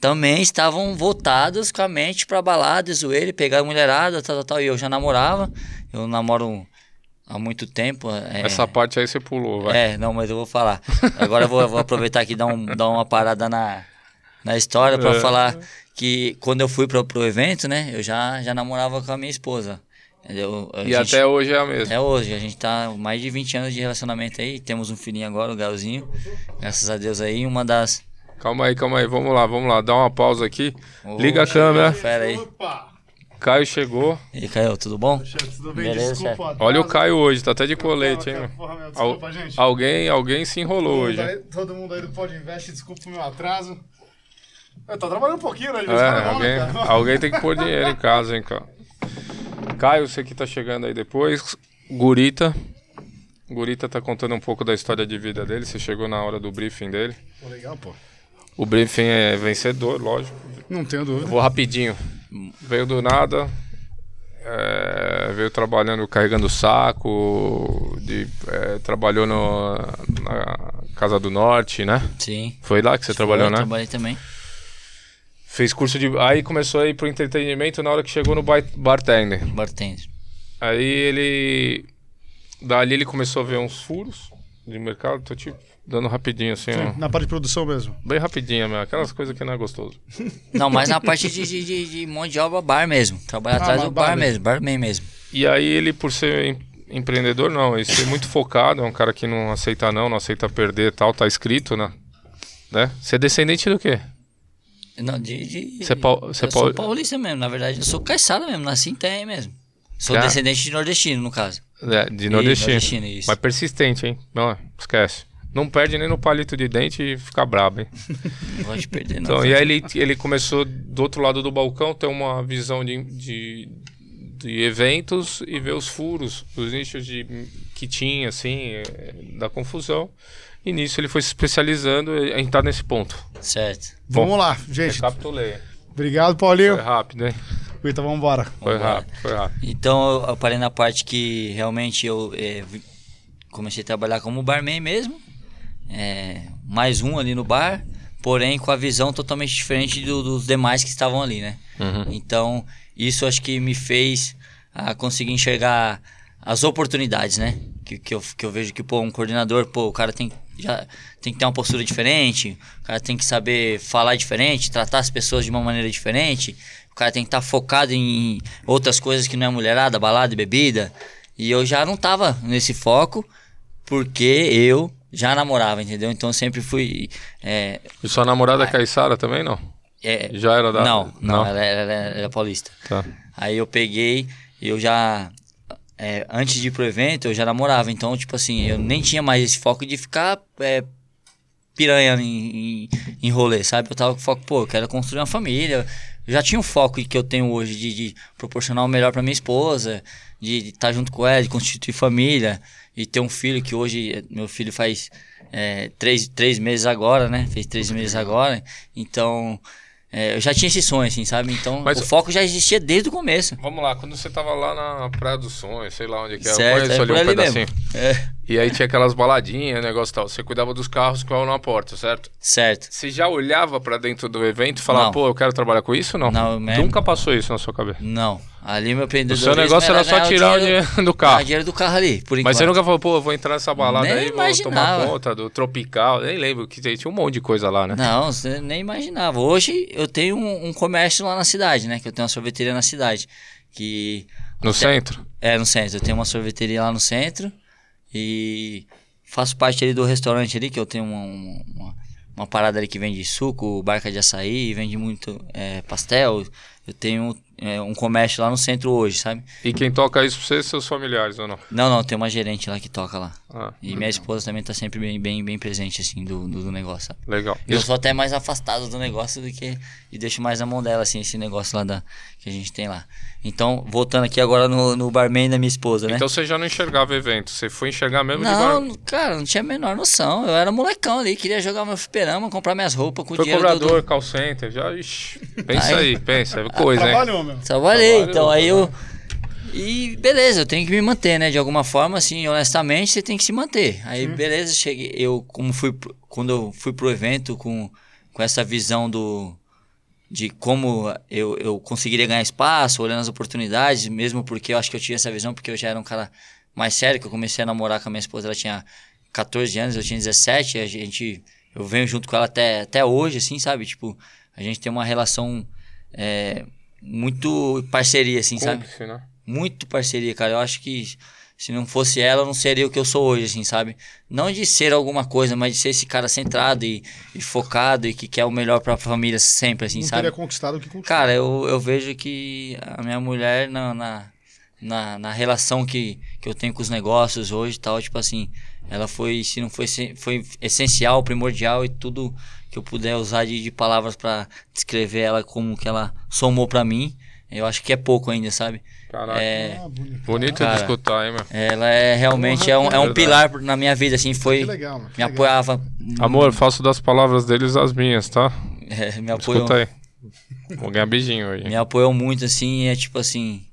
[SPEAKER 3] também estavam voltadas com a mente pra balada, zoeira, pegar a mulherada, tal, tal, tal. E eu já namorava, eu namoro há muito tempo. é-
[SPEAKER 2] essa parte aí você pulou, vai.
[SPEAKER 3] é, não, mas eu vou falar. Agora eu vou, vou aproveitar aqui e dar, um, dar uma parada na, na história pra
[SPEAKER 2] É.
[SPEAKER 3] falar que quando eu fui pro, pro evento, né, eu já, já namorava com a minha esposa. Eu, a
[SPEAKER 2] E
[SPEAKER 3] gente-
[SPEAKER 2] até hoje é a mesma.
[SPEAKER 3] é hoje, a gente tá mais de 20 anos de relacionamento aí, temos um filhinho agora, o Galzinho, graças a Deus aí, uma das...
[SPEAKER 2] Calma aí, calma aí, vamos lá, vamos lá, dá uma pausa aqui.
[SPEAKER 3] Ô,
[SPEAKER 2] Liga a câmera.
[SPEAKER 3] Fera aí.
[SPEAKER 4] Opa!
[SPEAKER 2] Caio chegou.
[SPEAKER 3] E aí, Caio, tudo bom?
[SPEAKER 4] Tudo bem?
[SPEAKER 3] Beleza,
[SPEAKER 4] desculpa. atraso.
[SPEAKER 2] Olha o Caio hoje, tá até de colete, hein?
[SPEAKER 4] Porra,
[SPEAKER 2] meu?
[SPEAKER 4] meu,
[SPEAKER 2] Al-
[SPEAKER 4] desculpa, gente.
[SPEAKER 2] alguém, alguém se enrolou
[SPEAKER 4] Todo
[SPEAKER 2] hoje.
[SPEAKER 4] aí- Todo mundo aí do Pod Invest, desculpa o meu atraso. Eu tô trabalhando um pouquinho, né?
[SPEAKER 2] É, alguém,
[SPEAKER 4] né, cara?
[SPEAKER 2] alguém tem que pôr dinheiro em casa, hein, cara. Caio, você que tá chegando aí depois. Gurita. Gurita tá contando um pouco da história de vida dele. Você chegou na hora do briefing dele.
[SPEAKER 4] Pô, legal, pô.
[SPEAKER 2] O briefing é vencedor, lógico.
[SPEAKER 4] Não tenho dúvida.
[SPEAKER 2] Vou rapidinho. Veio do nada. é, veio trabalhando, carregando saco. De, é, trabalhou no, na Casa do Norte, né?
[SPEAKER 3] Sim.
[SPEAKER 2] Foi lá que você trabalhou,
[SPEAKER 3] Eu
[SPEAKER 2] né?
[SPEAKER 3] Trabalhei também.
[SPEAKER 2] Fez curso de. Aí começou a ir pro entretenimento na hora que chegou no bar- bartender.
[SPEAKER 3] Bartender.
[SPEAKER 2] Aí ele. Dali ele começou a ver uns furos de mercado. Tô te dando rapidinho assim, ó.
[SPEAKER 4] Na parte de produção mesmo.
[SPEAKER 2] Bem rapidinho, meu. Aquelas coisas que não é gostoso. (laughs)
[SPEAKER 3] Não, mas na parte de, de, de, de mão de obra, bar mesmo. Trabalhar
[SPEAKER 4] Ah,
[SPEAKER 3] atrás do bar
[SPEAKER 4] bar
[SPEAKER 3] mesmo, barman mesmo.
[SPEAKER 2] E aí ele, por ser em- empreendedor, não, ele ser muito focado, é um cara que não aceita não, não aceita perder e tal, tá escrito, né? né? Você é descendente do quê?
[SPEAKER 3] Não, de. de
[SPEAKER 2] é pau- é
[SPEAKER 3] eu sou
[SPEAKER 2] pau-
[SPEAKER 3] paulista mesmo, na verdade. Eu sou caiçara mesmo, nasci em Tem mesmo. Sou
[SPEAKER 2] Cara.
[SPEAKER 3] descendente de nordestino, no caso.
[SPEAKER 2] É, de nordestino.
[SPEAKER 3] nordestino, isso.
[SPEAKER 2] Mas persistente, hein? Não, esquece. Não perde nem no palito de dente e fica brabo, hein? (laughs)
[SPEAKER 3] Não gosto de perder, não.
[SPEAKER 2] Então, e aí ele, ele começou do outro lado do balcão ter uma visão de, de, de eventos e ver os furos, os nichos de, que tinha, assim, eh, da confusão. E nisso ele foi se especializando e a gente tá nesse ponto.
[SPEAKER 3] Certo.
[SPEAKER 2] Bom,
[SPEAKER 4] Vamos lá, gente.
[SPEAKER 2] Recapitulei.
[SPEAKER 4] Obrigado, Paulinho.
[SPEAKER 2] Foi rápido, hein?
[SPEAKER 4] Guita, vambora.
[SPEAKER 2] Foi
[SPEAKER 3] Vambora.
[SPEAKER 2] rápido, foi rápido.
[SPEAKER 3] Então eu, parei na parte que realmente eu é, comecei a trabalhar como barman mesmo. É, mais um ali no bar, porém com a visão totalmente diferente do- dos demais que estavam ali, né? Então isso acho que me fez ah, conseguir enxergar as oportunidades, né? Que, que, eu, que eu vejo que, pô, um coordenador, pô, o cara tem, já, tem que ter uma postura diferente, o cara tem que saber falar diferente, tratar as pessoas de uma maneira diferente, o cara tem que estar focado em outras coisas que não é mulherada, balada e bebida. E eu já não tava nesse foco, porque eu já namorava, entendeu? Então eu sempre fui. É,
[SPEAKER 2] E sua namorada Caissara também, não?
[SPEAKER 3] é,
[SPEAKER 2] Já era da...
[SPEAKER 3] não, não, ela, ela, ela era paulista.
[SPEAKER 2] Tá.
[SPEAKER 3] Aí eu peguei, eu já. É, antes de ir pro evento, eu já namorava. Então, tipo assim, eu nem tinha mais esse foco de ficar é, piranha em, em, em rolê, sabe? Eu tava com foco, pô, eu quero construir uma família. Eu já tinha o foco que eu tenho hoje de, de proporcionar o melhor pra minha esposa, de estar junto com ela, de constituir família e ter um filho que hoje, eh, meu filho faz é, três, três meses agora, né? Fez três meses agora. Então, é, eu já tinha esse sonho, assim, sabe? Então,
[SPEAKER 2] Mas-
[SPEAKER 3] o foco já existia desde o começo.
[SPEAKER 2] Vamos lá, quando você tava lá na Praia do Sonho, sei lá onde que é, eu
[SPEAKER 3] Certo,
[SPEAKER 2] conheço
[SPEAKER 3] é
[SPEAKER 2] ali um
[SPEAKER 3] ali
[SPEAKER 2] pedacinho.
[SPEAKER 3] mesmo. É,
[SPEAKER 2] E aí tinha aquelas baladinhas, negócio e tal. Você cuidava dos carros que estavam na porta, certo?
[SPEAKER 3] certo.
[SPEAKER 2] Você já olhava pra dentro do evento e falava,
[SPEAKER 3] Não.
[SPEAKER 2] pô, eu quero trabalhar com isso? Não.
[SPEAKER 3] Não, mesmo.
[SPEAKER 2] Nunca passou isso na sua cabeça.
[SPEAKER 3] Não, ali meu
[SPEAKER 2] O
[SPEAKER 3] empreendedorismo
[SPEAKER 2] seu negócio era só
[SPEAKER 3] ganhar
[SPEAKER 2] tirar o dinheiro do carro.
[SPEAKER 3] dinheiro do carro ali, por enquanto.
[SPEAKER 2] Mas você nunca falou, pô, eu vou entrar nessa balada
[SPEAKER 3] Nem
[SPEAKER 2] aí, vou
[SPEAKER 3] imaginava.
[SPEAKER 2] tomar conta do Tropical. Nem lembro que tinha um monte de coisa lá, né?
[SPEAKER 3] Não, você nem imaginava. Hoje eu tenho um, um comércio lá na cidade, né? Que eu tenho uma sorveteria na cidade. Que.
[SPEAKER 2] No
[SPEAKER 3] até-
[SPEAKER 2] centro?
[SPEAKER 3] É, no centro. Eu tenho uma sorveteria lá no centro. E faço parte ali do restaurante ali, que eu tenho uma, uma, uma parada ali que vende suco, barca de açaí, vende muito é, pastel. Eu tenho é, um comércio lá no centro hoje, sabe?
[SPEAKER 2] E quem toca isso pra você, seus familiares ou não?
[SPEAKER 3] Não, não, tem uma gerente lá que toca lá.
[SPEAKER 2] Ah,
[SPEAKER 3] E minha esposa também tá sempre bem, bem, bem presente, assim, do, do, do negócio, sabe?
[SPEAKER 2] legal.
[SPEAKER 3] Eu sou até mais afastado do negócio do que. E deixo mais na mão dela, assim, esse negócio lá da, que a gente tem lá. Então, voltando aqui agora no, no barman da minha esposa, né?
[SPEAKER 2] Então você já não enxergava evento, você foi enxergar mesmo de
[SPEAKER 3] não,
[SPEAKER 2] bar.
[SPEAKER 3] cara, não tinha a menor noção. Eu era molecão ali, queria jogar meu fliperama, comprar minhas roupas com o
[SPEAKER 2] Foi
[SPEAKER 3] dinheiro do-
[SPEAKER 2] cobrador,
[SPEAKER 3] do...
[SPEAKER 2] call center, já. Ixi, pensa
[SPEAKER 3] Aí.
[SPEAKER 2] aí, pensa, é coisa, hein?
[SPEAKER 4] Trabalhou, meu.
[SPEAKER 3] Trabalhei,
[SPEAKER 2] Trabalho,
[SPEAKER 3] então aí eu. E beleza, eu tenho que me manter, né? De alguma forma, assim, honestamente, você tem que se manter. Aí, beleza, cheguei. Eu, como fui. Quando eu fui pro evento com, com essa visão do. De como eu, eu conseguiria ganhar espaço, olhando as oportunidades, mesmo porque eu acho que eu tinha essa visão, porque eu já era um cara mais sério, que eu comecei a namorar com a minha esposa, ela tinha 14 anos, eu tinha 17, a gente. Eu venho junto com ela até, até hoje, assim, sabe? Tipo, a gente tem uma relação. é, muito parceria, assim, sabe?
[SPEAKER 2] Cúmplice, né?
[SPEAKER 3] Muito parceria, cara. Eu acho que se não fosse ela, eu não seria o que eu sou hoje, assim, sabe? Não de ser alguma coisa, mas de ser esse cara centrado e, e focado e que quer o melhor pra família sempre, assim,
[SPEAKER 4] Não
[SPEAKER 3] sabe?
[SPEAKER 4] teria conquistado o que conquistou.
[SPEAKER 3] Cara, eu, eu vejo que a minha mulher, na, na, na, na relação que, que eu tenho com os negócios hoje e tal, tipo assim, ela foi, se não foi, foi essencial, primordial e tudo que eu puder usar de, de palavras pra descrever ela como que ela somou pra mim, eu acho que é pouco ainda, sabe?
[SPEAKER 2] Caraca.
[SPEAKER 3] É,
[SPEAKER 4] Ah, bonito.
[SPEAKER 2] Bonito
[SPEAKER 3] Cara.
[SPEAKER 2] de escutar, hein, meu?
[SPEAKER 3] ela é realmente é um, é um pilar na minha vida, assim, foi.
[SPEAKER 4] Que legal, mano. que
[SPEAKER 3] Me
[SPEAKER 4] legal.
[SPEAKER 3] apoiava.
[SPEAKER 2] Amor, faço das palavras deles as minhas, tá? (laughs)
[SPEAKER 3] é, me apoiou.
[SPEAKER 2] Escuta aí. Vou ganhar beijinho hoje.
[SPEAKER 3] me apoiou muito, assim, é tipo assim.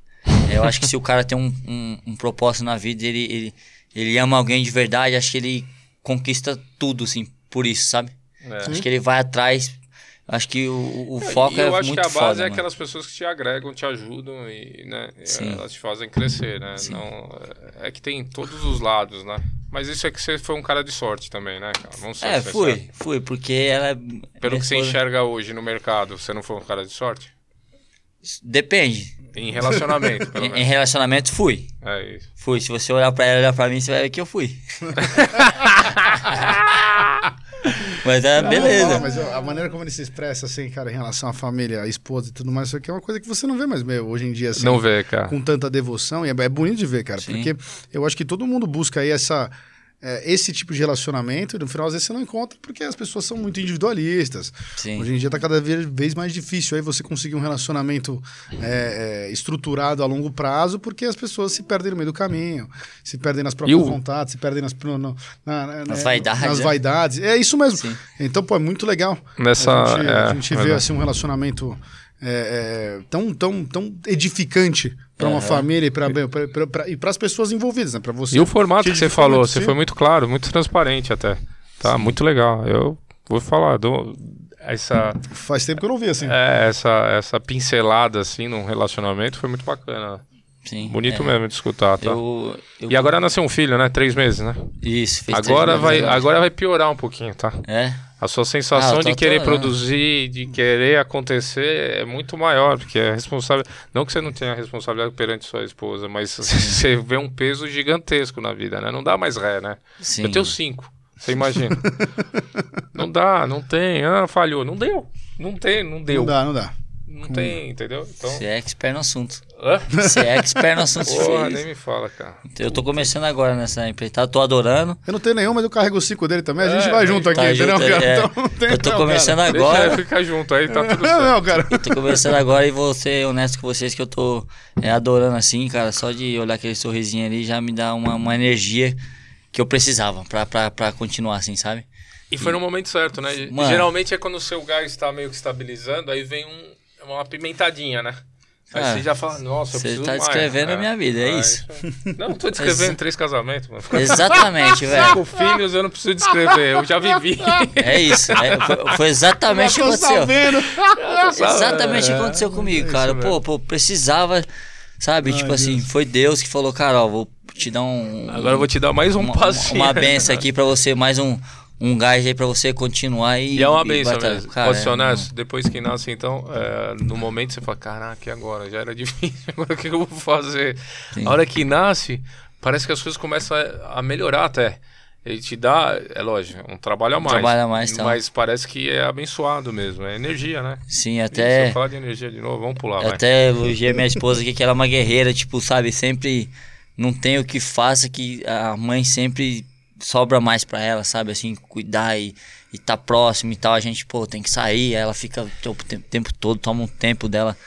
[SPEAKER 3] Eu acho que se o cara tem um, um, um propósito na vida, ele, ele, ele ama alguém de verdade, acho que ele conquista tudo, assim, por isso, sabe?
[SPEAKER 2] É.
[SPEAKER 3] Acho que ele vai atrás. Acho que o, o foco
[SPEAKER 2] e eu
[SPEAKER 3] é
[SPEAKER 2] acho
[SPEAKER 3] muito
[SPEAKER 2] que a base
[SPEAKER 3] foda,
[SPEAKER 2] é
[SPEAKER 3] mano.
[SPEAKER 2] aquelas pessoas que te agregam, te ajudam e, né,
[SPEAKER 3] Sim.
[SPEAKER 2] elas te fazem crescer, né? Não, é que tem todos os lados, né? Mas isso é que você foi um cara de sorte também, né, cara? Vamos ser
[SPEAKER 3] É,
[SPEAKER 2] sinceros.
[SPEAKER 3] fui, fui, porque ela. é
[SPEAKER 2] Pelo que você enxerga hoje no mercado, você não foi um cara de sorte?
[SPEAKER 3] Depende.
[SPEAKER 2] Em relacionamento, pelo
[SPEAKER 3] Em, em
[SPEAKER 2] menos.
[SPEAKER 3] relacionamento, fui.
[SPEAKER 2] É isso.
[SPEAKER 3] Fui. Se você olhar pra ela e olhar pra mim, você vai ver que eu fui. (laughs) Mas é,
[SPEAKER 4] Não,
[SPEAKER 3] beleza.
[SPEAKER 4] fala, mas a maneira como ele se expressa, assim, cara, em relação à família, à esposa e tudo mais, isso aqui é uma coisa que você não vê mais meu, hoje em dia, assim.
[SPEAKER 2] Não vê, cara.
[SPEAKER 4] com tanta devoção, e é, é bonito de ver, cara,
[SPEAKER 3] Sim.
[SPEAKER 4] porque eu acho que todo mundo busca aí essa, é, esse tipo de relacionamento, e no final às vezes você não encontra, porque as pessoas são muito individualistas.
[SPEAKER 3] Sim.
[SPEAKER 4] Hoje em dia tá cada vez mais difícil aí você conseguir um relacionamento é, é, estruturado a longo prazo, porque as pessoas se perdem no meio do caminho, se perdem nas próprias
[SPEAKER 2] o-
[SPEAKER 4] vontades, se perdem nas, no- no- na- na-
[SPEAKER 3] Nas
[SPEAKER 4] né,
[SPEAKER 3] vaidades,
[SPEAKER 4] nas
[SPEAKER 3] né?
[SPEAKER 4] vaidades. É isso mesmo.
[SPEAKER 3] Sim.
[SPEAKER 4] Então, pô, é muito legal
[SPEAKER 2] Nessa-
[SPEAKER 4] a gente, a
[SPEAKER 2] é,
[SPEAKER 4] gente vê
[SPEAKER 2] verdade.
[SPEAKER 4] assim, um relacionamento é, é, tão, tão, tão edificante para uma família e para as pessoas envolvidas, né? Para você.
[SPEAKER 2] E o formato que você falou,
[SPEAKER 4] muito,
[SPEAKER 2] você
[SPEAKER 4] sim.
[SPEAKER 2] foi muito claro, muito transparente até. Tá, muito legal. Eu vou falar, dou essa,
[SPEAKER 4] Faz tempo que eu não vi assim.
[SPEAKER 2] é, essa, essa pincelada assim num relacionamento foi muito bacana.
[SPEAKER 3] Sim.
[SPEAKER 2] Bonito
[SPEAKER 3] é.
[SPEAKER 2] mesmo de escutar, tá?
[SPEAKER 3] Eu, eu-
[SPEAKER 2] E agora nasceu um filho, né? Três meses, né?
[SPEAKER 3] Isso, fez três
[SPEAKER 2] Agora
[SPEAKER 3] meses
[SPEAKER 2] vai, agora vai piorar um pouquinho, tá?
[SPEAKER 3] É?
[SPEAKER 2] A sua sensação
[SPEAKER 3] Ah,
[SPEAKER 2] de querer
[SPEAKER 3] adorando.
[SPEAKER 2] produzir, de querer acontecer é muito maior, porque é responsável. Não que você não tenha responsabilidade perante sua esposa, mas (laughs) você vê um peso gigantesco na vida, né? Não dá mais ré, né?
[SPEAKER 3] Sim.
[SPEAKER 2] Eu tenho cinco, você imagina. (laughs) não dá, não tem. Ah, falhou. Não deu. Não tem, não deu.
[SPEAKER 4] Não dá, não dá.
[SPEAKER 2] Não tem, entendeu? Então.
[SPEAKER 3] Você é expert no assunto.
[SPEAKER 2] Hã?
[SPEAKER 3] Você é expert no assunto.
[SPEAKER 2] Porra, nem me fala, cara.
[SPEAKER 3] Eu tô começando agora nessa empreitada, tô adorando.
[SPEAKER 4] Eu não tenho nenhum, mas eu carrego o ciclo dele também. A gente
[SPEAKER 2] É,
[SPEAKER 4] vai junto aqui,
[SPEAKER 3] Tá
[SPEAKER 4] entendeu,
[SPEAKER 3] junto,
[SPEAKER 4] cara?
[SPEAKER 3] é.
[SPEAKER 4] Então não tem
[SPEAKER 3] Eu tô
[SPEAKER 4] não,
[SPEAKER 3] começando
[SPEAKER 4] cara.
[SPEAKER 2] Deixa
[SPEAKER 3] agora.
[SPEAKER 2] eu ficar junto aí, tá tudo (laughs)
[SPEAKER 4] Não,
[SPEAKER 2] certo.
[SPEAKER 4] não, cara.
[SPEAKER 3] Eu tô começando agora e vou ser honesto com vocês que eu tô é, adorando assim, cara. Só de olhar aquele sorrisinho ali já me dá uma, uma energia que eu precisava pra, pra, pra continuar assim, sabe?
[SPEAKER 2] E foi no momento certo, né?
[SPEAKER 3] Mano.
[SPEAKER 2] Geralmente é quando o seu gás está meio que estabilizando, aí vem um, uma pimentadinha, né? Aí
[SPEAKER 3] Ah,
[SPEAKER 2] você já fala, nossa, eu
[SPEAKER 3] você tá
[SPEAKER 2] mais.
[SPEAKER 3] descrevendo a minha vida, é isso.
[SPEAKER 2] Não, tô (laughs) descrevendo três casamentos, mano. (laughs)
[SPEAKER 3] Exatamente,
[SPEAKER 2] Cinco (laughs)
[SPEAKER 3] velho.
[SPEAKER 2] filhos eu não preciso descrever, eu já vivi.
[SPEAKER 3] É isso. é, foi, foi exatamente o que aconteceu. Exatamente o que
[SPEAKER 2] É,
[SPEAKER 3] aconteceu comigo,
[SPEAKER 2] é
[SPEAKER 3] cara. Pô, pô, precisava, sabe? tipo assim, foi Deus que falou, cara, ó, vou te dar um.
[SPEAKER 2] Agora eu vou te dar mais um
[SPEAKER 3] uma,
[SPEAKER 2] passinho.
[SPEAKER 3] uma benção aqui pra você, mais um, um gás aí pra você continuar e.
[SPEAKER 2] E é uma benção mesmo.
[SPEAKER 3] Cara,
[SPEAKER 2] ser
[SPEAKER 3] é-?
[SPEAKER 2] Depois que nasce, então, é, no momento você fala, caraca, e agora? Já era (laughs) difícil, agora o que eu vou fazer?
[SPEAKER 3] Sim.
[SPEAKER 2] A hora que nasce, parece que as coisas começam a, a melhorar até. Ele te dá, é lógico, um trabalho a mais.
[SPEAKER 3] trabalho a mais, tá.
[SPEAKER 2] Mas parece que é abençoado mesmo. É energia, né?
[SPEAKER 3] Sim,
[SPEAKER 2] E Se
[SPEAKER 3] até.
[SPEAKER 2] eu falar de energia de novo, vamos pular,
[SPEAKER 3] Eu até elogiei minha esposa aqui, que ela é uma guerreira, tipo, sabe, sempre não tem o que faça que a mãe sempre sobra mais pra ela, sabe, assim, cuidar e, e tá próximo e tal. A gente, pô, tem que sair, ela fica o tempo, tempo todo, toma um tempo dela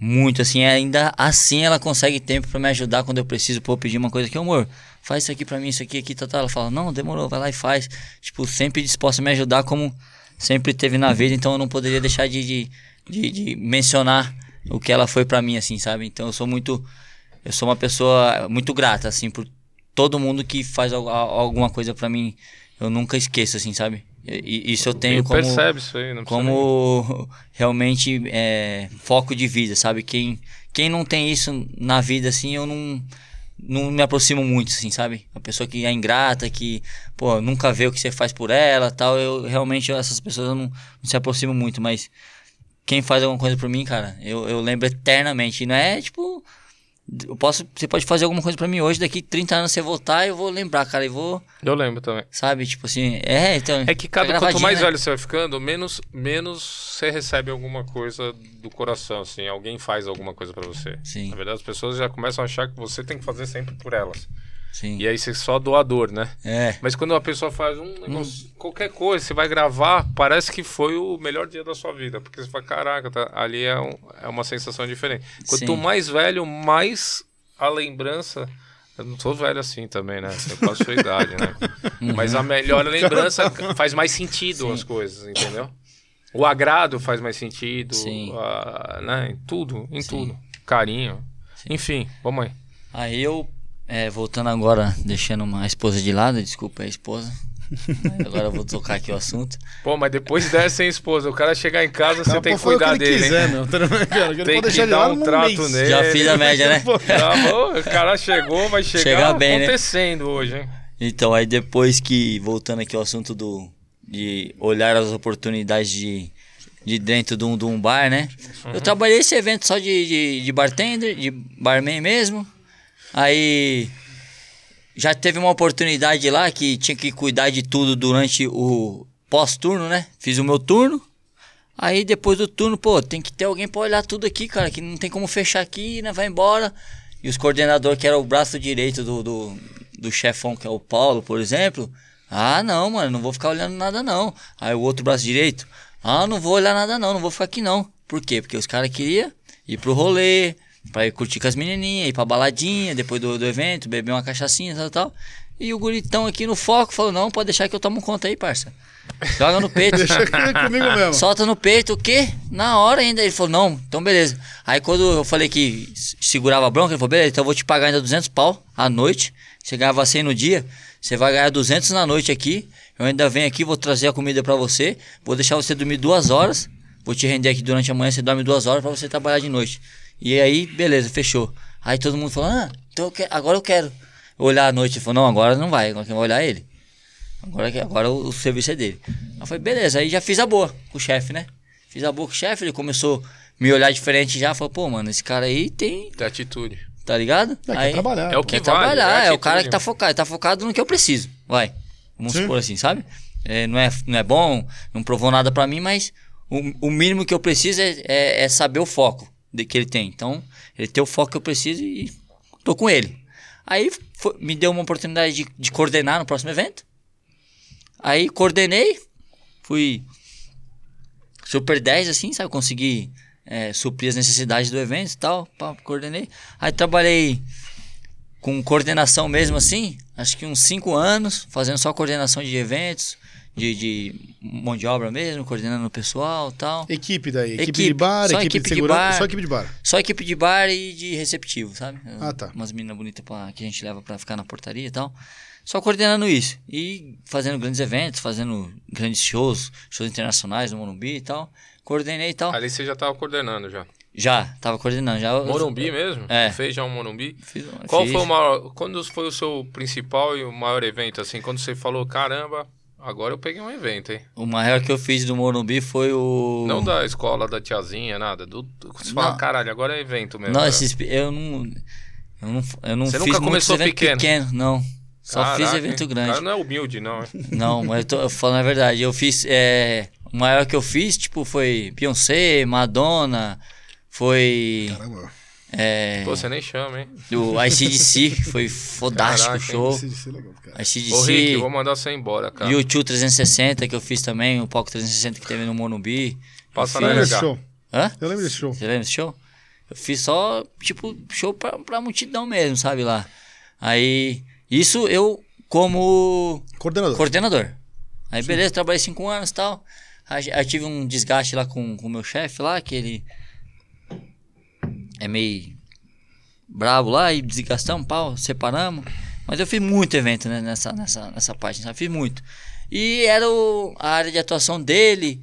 [SPEAKER 3] muito, assim, ainda assim ela consegue tempo pra me ajudar quando eu preciso, pô, pedir uma coisa aqui, amor, faz isso aqui pra mim, isso aqui, aqui, tá, tá. Ela fala, não, demorou, vai lá e faz. Tipo, sempre disposta a me ajudar como sempre teve na vida, então eu não poderia deixar de, de, de, de mencionar o que ela foi pra mim, assim, sabe? Então eu sou muito, eu sou uma pessoa muito grata, assim, por todo mundo que faz al- al- alguma coisa pra mim, eu nunca esqueço, assim, sabe? E, e isso eu tenho
[SPEAKER 2] Ele
[SPEAKER 3] como
[SPEAKER 2] percebe isso aí, não
[SPEAKER 3] como (laughs) realmente é, foco de vida, sabe? Quem, quem não tem isso na vida, assim, eu não, não me aproximo muito, assim, sabe? A pessoa que é ingrata, que, pô, nunca vê o que você faz por ela tal, eu realmente, essas pessoas eu não, não se aproximo muito, mas quem faz alguma coisa por mim, cara, eu, eu lembro eternamente. E não é, tipo, eu posso, você pode fazer alguma coisa pra mim hoje, daqui 30 anos você voltar, eu vou lembrar, cara, e vou,
[SPEAKER 2] Eu lembro também.
[SPEAKER 3] sabe? Tipo assim, é, então...
[SPEAKER 2] É que cada, quanto mais
[SPEAKER 3] né?
[SPEAKER 2] velho você vai ficando, menos, menos você recebe alguma coisa do coração, assim. Alguém faz alguma coisa pra você.
[SPEAKER 3] Sim.
[SPEAKER 2] Na verdade, as pessoas já começam a achar que você tem que fazer sempre por elas.
[SPEAKER 3] Sim.
[SPEAKER 2] E aí você é só doador, né?
[SPEAKER 3] É.
[SPEAKER 2] Mas quando uma pessoa faz um negócio, qualquer coisa, você vai gravar, parece que foi o melhor dia da sua vida. Porque você fala, caraca, tá- ali é, um- é uma sensação diferente. Quanto
[SPEAKER 3] Sim.
[SPEAKER 2] mais velho, mais a lembrança. Eu não sou velho assim também, né? Eu passo a sua idade, né? (laughs) Mas a melhor lembrança (laughs) faz mais sentido as coisas, entendeu? O agrado faz mais sentido,
[SPEAKER 3] Sim.
[SPEAKER 2] a- né? Em tudo, em
[SPEAKER 3] Sim.
[SPEAKER 2] tudo. Carinho. Enfim, vamos aí.
[SPEAKER 3] Aí eu, é, voltando agora, deixando uma esposa de lado, desculpa a esposa. Agora eu vou tocar aqui o assunto.
[SPEAKER 2] Pô, mas depois dessa, hein, esposa? O cara chegar em casa, você
[SPEAKER 4] Não,
[SPEAKER 2] tem
[SPEAKER 4] pô,
[SPEAKER 2] que cuidar dele,
[SPEAKER 4] quiser,
[SPEAKER 2] hein?
[SPEAKER 4] meu. Cara, que ele
[SPEAKER 2] Tem
[SPEAKER 4] pode
[SPEAKER 2] que
[SPEAKER 4] de
[SPEAKER 2] dar um trato
[SPEAKER 4] mês.
[SPEAKER 2] nele.
[SPEAKER 3] Já fiz a média, né? (laughs)
[SPEAKER 2] Tá bom, o cara chegou, vai chegar
[SPEAKER 3] Chegar bem, né?
[SPEAKER 2] acontecendo hoje, hein?
[SPEAKER 3] Então, aí depois que, voltando aqui ao assunto do, de olhar as oportunidades de, de dentro de um, de um bar, né? Eu trabalhei esse evento só de, de, de bartender, de barman mesmo. Aí já teve uma oportunidade lá que tinha que cuidar de tudo durante o pós-turno, né? Fiz o meu turno. Aí depois do turno, pô, tem que ter alguém pra olhar tudo aqui, cara, que não tem como fechar aqui, né? Vai embora. E os coordenadores, que era o braço direito do, do, do chefão, que é o Paulo, por exemplo. Ah, não, mano, não vou ficar olhando nada não. Aí o outro braço direito. Ah, não vou olhar nada não, não vou ficar aqui não. Por quê? Porque os caras queriam ir pro rolê, pra ir curtir com as menininhas, ir pra baladinha, depois do, do evento, beber uma cachaçinha e tal, tal. E o guritão aqui no foco falou: não, pode deixar que eu tomo conta aí, parça. Joga no peito. (laughs)
[SPEAKER 4] Deixa comigo (laughs) mesmo.
[SPEAKER 3] Solta no peito, o quê? Na hora ainda. Ele falou, não, então beleza. Aí quando eu falei que segurava a bronca, ele falou, beleza, então eu vou te pagar ainda 200 pau à noite. Você ganhava 100 no dia, você vai ganhar 200 na noite aqui. Eu ainda venho aqui, vou trazer a comida pra você. Vou deixar você dormir duas horas. Vou te render aqui durante a manhã, você dorme duas horas pra você trabalhar de noite. E aí, beleza, fechou. Aí todo mundo falou, ah, então eu que- agora eu quero olhar à noite. Ele falou, não, agora não vai, agora quem vai olhar é ele. Agora, agora o, o serviço é dele. Aí eu falei, beleza, aí já fiz a boa com o chefe, né? Fiz a boa com o chefe, ele começou a me olhar diferente já, falou, pô, mano, esse cara aí tem,
[SPEAKER 2] Da atitude.
[SPEAKER 3] tá ligado?
[SPEAKER 4] É, quer
[SPEAKER 3] aí,
[SPEAKER 4] trabalhar.
[SPEAKER 2] É o
[SPEAKER 3] Quer
[SPEAKER 2] que vale,
[SPEAKER 3] trabalhar,
[SPEAKER 2] é
[SPEAKER 3] é, o cara que tá focado, ele tá focado no que eu preciso. Vai. Vamos
[SPEAKER 4] Sim.
[SPEAKER 3] supor assim, sabe? É, não, é, não é bom, não provou nada pra mim, mas o, o mínimo que eu preciso é, é, é saber o foco de, que ele tem. Então, ele tem o foco que eu preciso e tô com ele. Aí foi- me deu uma oportunidade de, de coordenar no próximo evento. Aí coordenei, fui super 10, assim, sabe? Consegui é, suprir as necessidades do evento e tal, pá, coordenei. Aí trabalhei com coordenação mesmo assim, acho que uns 5 anos, fazendo só coordenação de eventos, de, de mão de obra mesmo, coordenando o pessoal e tal.
[SPEAKER 4] Equipe daí. Equipe,
[SPEAKER 3] Equipe,
[SPEAKER 4] de bar,
[SPEAKER 3] só
[SPEAKER 4] equipe,
[SPEAKER 3] equipe
[SPEAKER 4] de
[SPEAKER 3] de
[SPEAKER 4] segurança.
[SPEAKER 3] bar.
[SPEAKER 4] Só equipe de bar.
[SPEAKER 3] Só equipe de bar e de receptivo, sabe?
[SPEAKER 4] Ah, tá.
[SPEAKER 3] Umas meninas bonitas pra, que a gente leva pra ficar na portaria e tal. Só coordenando isso. E fazendo grandes eventos, fazendo grandes shows, shows internacionais no Morumbi e tal. Coordenei e tal.
[SPEAKER 2] Ali você já tava coordenando já.
[SPEAKER 3] Já, tava coordenando. Já,
[SPEAKER 2] Morumbi mesmo?
[SPEAKER 3] É.
[SPEAKER 2] Fez já um Morumbi?
[SPEAKER 3] Fiz,
[SPEAKER 2] Qual
[SPEAKER 3] fiz.
[SPEAKER 2] foi o maior. Quando foi o seu principal e o maior evento, assim? Quando você falou, caramba, agora eu peguei um evento, hein?
[SPEAKER 3] O maior que eu fiz do Morumbi foi o.
[SPEAKER 2] Não da escola, da tiazinha, nada. Do, você fala,
[SPEAKER 3] Não.
[SPEAKER 2] caralho, agora é evento mesmo.
[SPEAKER 3] Não,
[SPEAKER 2] cara."
[SPEAKER 3] esses, eu não. Eu não, eu não
[SPEAKER 2] Você
[SPEAKER 3] fiz
[SPEAKER 2] nunca começou
[SPEAKER 3] eventos
[SPEAKER 2] pequeno?
[SPEAKER 3] pequenos, não. Só fiz
[SPEAKER 2] Caraca,
[SPEAKER 3] evento
[SPEAKER 2] hein?
[SPEAKER 3] grande.
[SPEAKER 2] Cara não é humilde, não. hein? (laughs)
[SPEAKER 3] Não, mas eu tô falando a verdade. Eu fiz. É, o maior que eu fiz, tipo, foi Beyoncé, Madonna, foi.
[SPEAKER 4] Caramba.
[SPEAKER 3] É,
[SPEAKER 2] Pô, você nem chama, hein?
[SPEAKER 3] o ICDC, foi fodástico o
[SPEAKER 2] Caraca,
[SPEAKER 3] show.
[SPEAKER 4] Isso, isso é legal, cara.
[SPEAKER 2] Ô, Rick,
[SPEAKER 3] ICDC,
[SPEAKER 2] vou mandar você embora, cara.
[SPEAKER 3] YouTube 360 que eu fiz também, o palco 360 que teve no Morumbi.
[SPEAKER 2] Passa na
[SPEAKER 3] fiz-
[SPEAKER 4] show.
[SPEAKER 3] Hã?
[SPEAKER 4] Eu lembro desse show.
[SPEAKER 3] Você lembra desse show? Eu fiz só, tipo, show pra, pra multidão mesmo, sabe lá. Aí, isso eu como
[SPEAKER 4] Coordenador.
[SPEAKER 3] coordenador. Aí, beleza, trabalhei cinco anos e tal. Aí, aí tive um desgaste lá com o meu chefe lá, que ele é meio brabo lá e desgastamos, pau, separamos. Mas eu fiz muito evento né, nessa, nessa, nessa parte, sabe? Fiz muito. E era o- a área de atuação dele,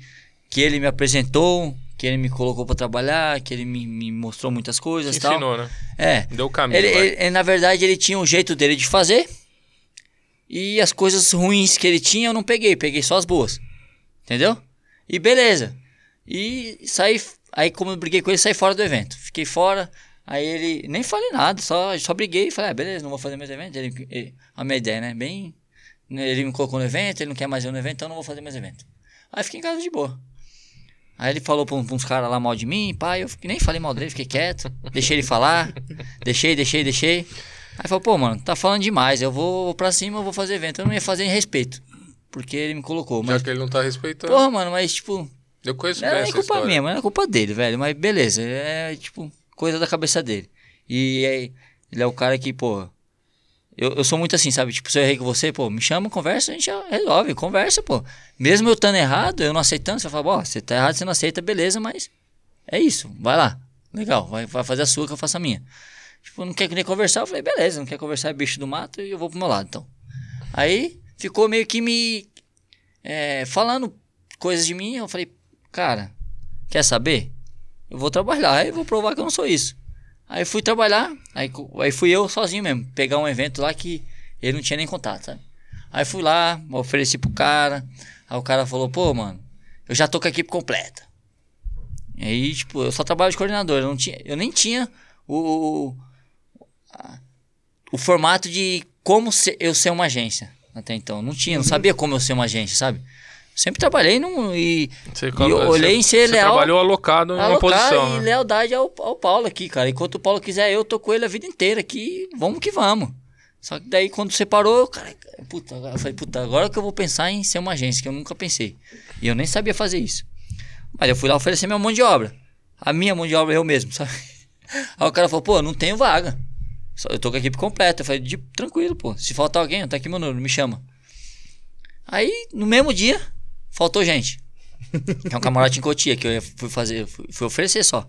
[SPEAKER 3] que ele me apresentou, que ele me colocou pra trabalhar, que ele me, me mostrou muitas coisas
[SPEAKER 2] Te
[SPEAKER 3] tal.
[SPEAKER 2] ensinou, né?
[SPEAKER 3] É.
[SPEAKER 2] Deu o caminho.
[SPEAKER 3] Ele- ele, na verdade, ele tinha um jeito dele de fazer. E as coisas ruins que ele tinha, eu não peguei. Peguei só as boas. Entendeu? E beleza. E saí. Aí, como eu briguei com ele, saí fora do evento. Fiquei fora. Aí ele. Nem falei nada, só, só briguei e falei, ah, beleza, não vou fazer mais evento. Ele, ele- a minha ideia, né? Bem. Ele me colocou no evento, ele não quer mais eu no evento, então eu não vou fazer mais evento. Aí fiquei em casa de boa. Aí ele falou pra, uns caras lá mal de mim, pai, eu nem falei mal dele, fiquei quieto, deixei ele falar, (laughs) deixei, deixei, deixei. Aí falou, pô, mano, tá falando demais, eu vou pra cima, eu vou fazer evento. Eu não ia fazer em respeito, porque ele me colocou.
[SPEAKER 2] Já
[SPEAKER 3] Mas,
[SPEAKER 2] que ele não tá respeitando.
[SPEAKER 3] porra, mano, mas tipo,
[SPEAKER 2] eu conheço
[SPEAKER 3] não
[SPEAKER 2] bem
[SPEAKER 3] nem
[SPEAKER 2] essa
[SPEAKER 3] culpa
[SPEAKER 2] história.
[SPEAKER 3] minha, mas era culpa dele, velho. Mas beleza, é tipo, coisa da cabeça dele. E aí, ele é o cara que, pô. Eu, eu sou muito assim, sabe? Tipo, se eu errei com você, pô, me chama, conversa, a gente resolve, conversa, pô. Mesmo eu estando errado, eu não aceitando, você fala, ó, você tá errado, você não aceita, beleza, mas é isso, vai lá. Legal, vai, vai fazer a sua que eu faço a minha. Tipo, não quer nem conversar, eu falei, beleza, não quer conversar, é bicho do mato, e eu vou pro meu lado, então. Aí, ficou meio que me é, falando coisas de mim, eu falei, cara, quer saber? Eu vou trabalhar, aí eu vou provar que eu não sou isso. Aí fui trabalhar, aí, aí fui eu sozinho mesmo, pegar um evento lá que ele não tinha nem contato, sabe? Aí fui lá, ofereci pro cara, aí o cara falou, pô, mano, eu já tô com a equipe completa. E aí, tipo, eu só trabalho de coordenador, eu, não tinha, eu nem tinha o, a- o formato de como ser- eu ser uma agência até então. Não tinha, não sabia como eu ser uma agência, sabe? Sempre trabalhei num, e,
[SPEAKER 2] Você,
[SPEAKER 3] e olhei em ser
[SPEAKER 2] você
[SPEAKER 3] leal.
[SPEAKER 2] trabalhou alocado em uma posição.
[SPEAKER 3] e
[SPEAKER 2] né?
[SPEAKER 3] lealdade ao, ao Paulo aqui, cara. Enquanto o Paulo quiser, eu tô com ele a vida inteira aqui. Vamos que vamos. Só que daí, quando separou, cara, puta, eu falei, puta, agora que eu vou pensar em ser uma agência, que eu nunca pensei. E eu nem sabia fazer isso. Mas eu fui lá oferecer minha mão de obra. A minha mão de obra eu mesmo, (laughs) sabe? Aí o cara falou, pô, não tenho vaga. Eu tô com a equipe completa. Eu falei, tranquilo, pô. Se faltar alguém, tá aqui meu número, me chama. Aí, no mesmo dia, faltou gente. É um camarote em Cotia, que eu ia- fui fazer, fui, fui oferecer só.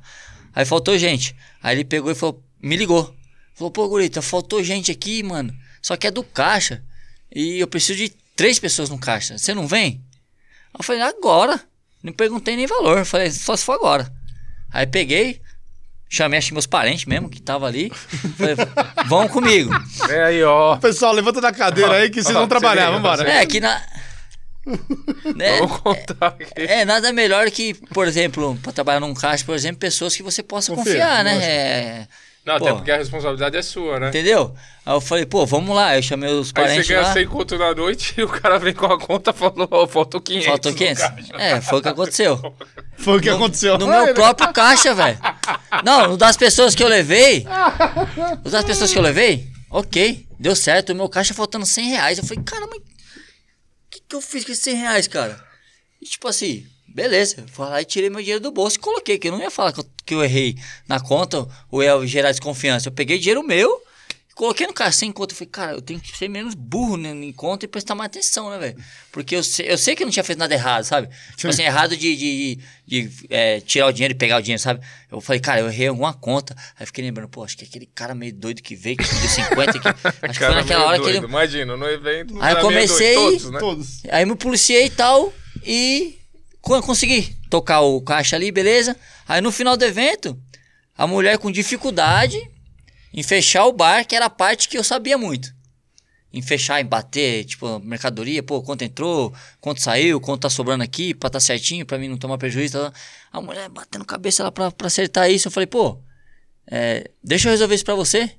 [SPEAKER 3] Aí faltou gente. Aí ele pegou e falou, me ligou. Falou, pô, Gurita, faltou gente aqui, mano. Só que é do caixa. E eu preciso de três pessoas no caixa. Você não vem? Eu falei, agora. Não perguntei nem valor. Eu falei, só se for agora. Aí peguei, chamei acho meus parentes mesmo, que tava ali. Falei, vão comigo.
[SPEAKER 2] Vem aí, ó.
[SPEAKER 4] Pessoal, levanta da cadeira aí que vocês vão trabalhar, vambora.
[SPEAKER 3] É, que na. (laughs) né,
[SPEAKER 2] Vamos contar aqui.
[SPEAKER 3] É, nada melhor que, por exemplo, pra trabalhar num caixa, por exemplo, pessoas que você possa
[SPEAKER 4] Confia,
[SPEAKER 3] confiar, né? É,
[SPEAKER 2] Não,
[SPEAKER 3] Pô.
[SPEAKER 2] até porque a responsabilidade é sua, né?
[SPEAKER 3] entendeu? Aí eu falei, pô, vamos lá. Eu chamei os
[SPEAKER 2] Aí
[SPEAKER 3] parentes
[SPEAKER 2] você ganha
[SPEAKER 3] lá.
[SPEAKER 2] 100 conto na noite e o cara vem com a conta e falou, ó, faltou 500.
[SPEAKER 3] Faltou
[SPEAKER 2] no
[SPEAKER 3] 500?
[SPEAKER 2] caixa.
[SPEAKER 3] É, foi o que aconteceu. (laughs)
[SPEAKER 4] Foi o que aconteceu.
[SPEAKER 3] No meu próprio caixa, velho. Não, no das pessoas que eu levei. (laughs) Das pessoas que eu levei, ok, deu certo. O meu caixa faltando 100 reais. Eu falei, cara, mas. Que, eu fiz com esses 100 reais, cara? E tipo assim, beleza. Fui lá e tirei meu dinheiro do bolso e coloquei. Que eu não ia falar que eu, que eu errei na conta ou ia gerar desconfiança. Eu peguei dinheiro meu. Coloquei no caixa sem conta. Falei, cara, eu tenho que ser menos burro né, em conta e prestar mais atenção, né, velho? Porque eu sei, eu sei que eu não tinha feito nada errado, sabe? Tipo assim, errado de, de, de, de, é, tirar o dinheiro e pegar o dinheiro, sabe? Eu falei, cara, eu errei alguma conta. Aí fiquei lembrando, pô, acho que aquele cara meio doido que veio, que deu 50. Que, (laughs) acho que foi naquela hora que
[SPEAKER 2] doido.
[SPEAKER 3] ele.
[SPEAKER 2] Imagina, no evento.
[SPEAKER 3] Aí eu comecei-
[SPEAKER 2] doido, todos, né?
[SPEAKER 4] Todos.
[SPEAKER 3] Aí me policiei e tal. E co- consegui tocar o caixa ali, beleza? Aí no final do evento, a mulher com dificuldade em fechar o bar, que era a parte que eu sabia muito. Em fechar, em bater, tipo, mercadoria, pô, quanto entrou, quanto saiu, quanto tá sobrando aqui, pra tá certinho, pra mim não tomar prejuízo. Tá? A mulher batendo cabeça lá pra, pra acertar isso. Eu falei, pô, é, deixa eu resolver isso pra você.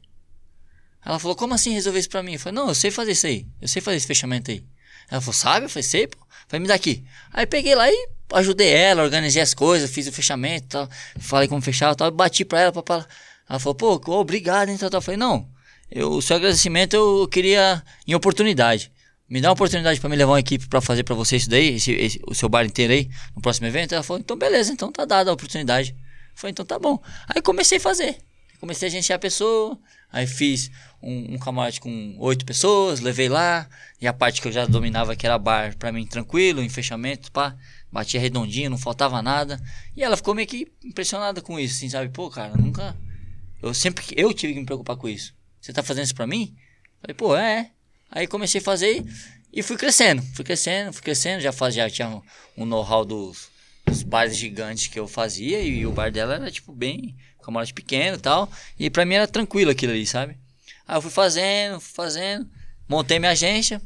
[SPEAKER 3] Ela falou, como assim resolver isso pra mim? Eu falei, não, eu sei fazer isso aí. Eu sei fazer esse fechamento aí. Ela falou, sabe? Eu falei, sei, pô. Falei, me dá aqui. Aí peguei lá e ajudei ela, organizei as coisas, fiz o fechamento e tal. Falei como fechar e tal. Bati pra ela, pra, pra... Ela falou, pô, obrigado, hein, tal, tal. Eu falei, não, eu, o seu agradecimento eu queria em oportunidade. Me dá uma oportunidade pra me levar uma equipe pra fazer pra você isso daí, esse, esse- o seu bar inteiro aí, no próximo evento. Ela falou, então beleza, então tá dada a oportunidade. Eu falei, então tá bom. Aí comecei a fazer. Comecei a agenciar a pessoa, aí fiz um, um camarote com oito pessoas, levei lá, e a parte que eu já dominava, que era bar, pra mim tranquilo, em fechamento, pá, batia redondinho, não faltava nada. E ela ficou meio que impressionada com isso, assim, sabe? Pô, cara, nunca. Eu sempre eu tive que me preocupar com isso. Você tá fazendo isso pra mim? Falei, pô, é. Aí comecei a fazer e fui crescendo, fui crescendo, fui crescendo, já fazia, tinha um, um know-how dos, dos bares gigantes que eu fazia e o bar dela era tipo bem camarote pequeno e tal. E pra mim era tranquilo aquilo ali, sabe? Aí eu fui fazendo, fui fazendo, montei minha agência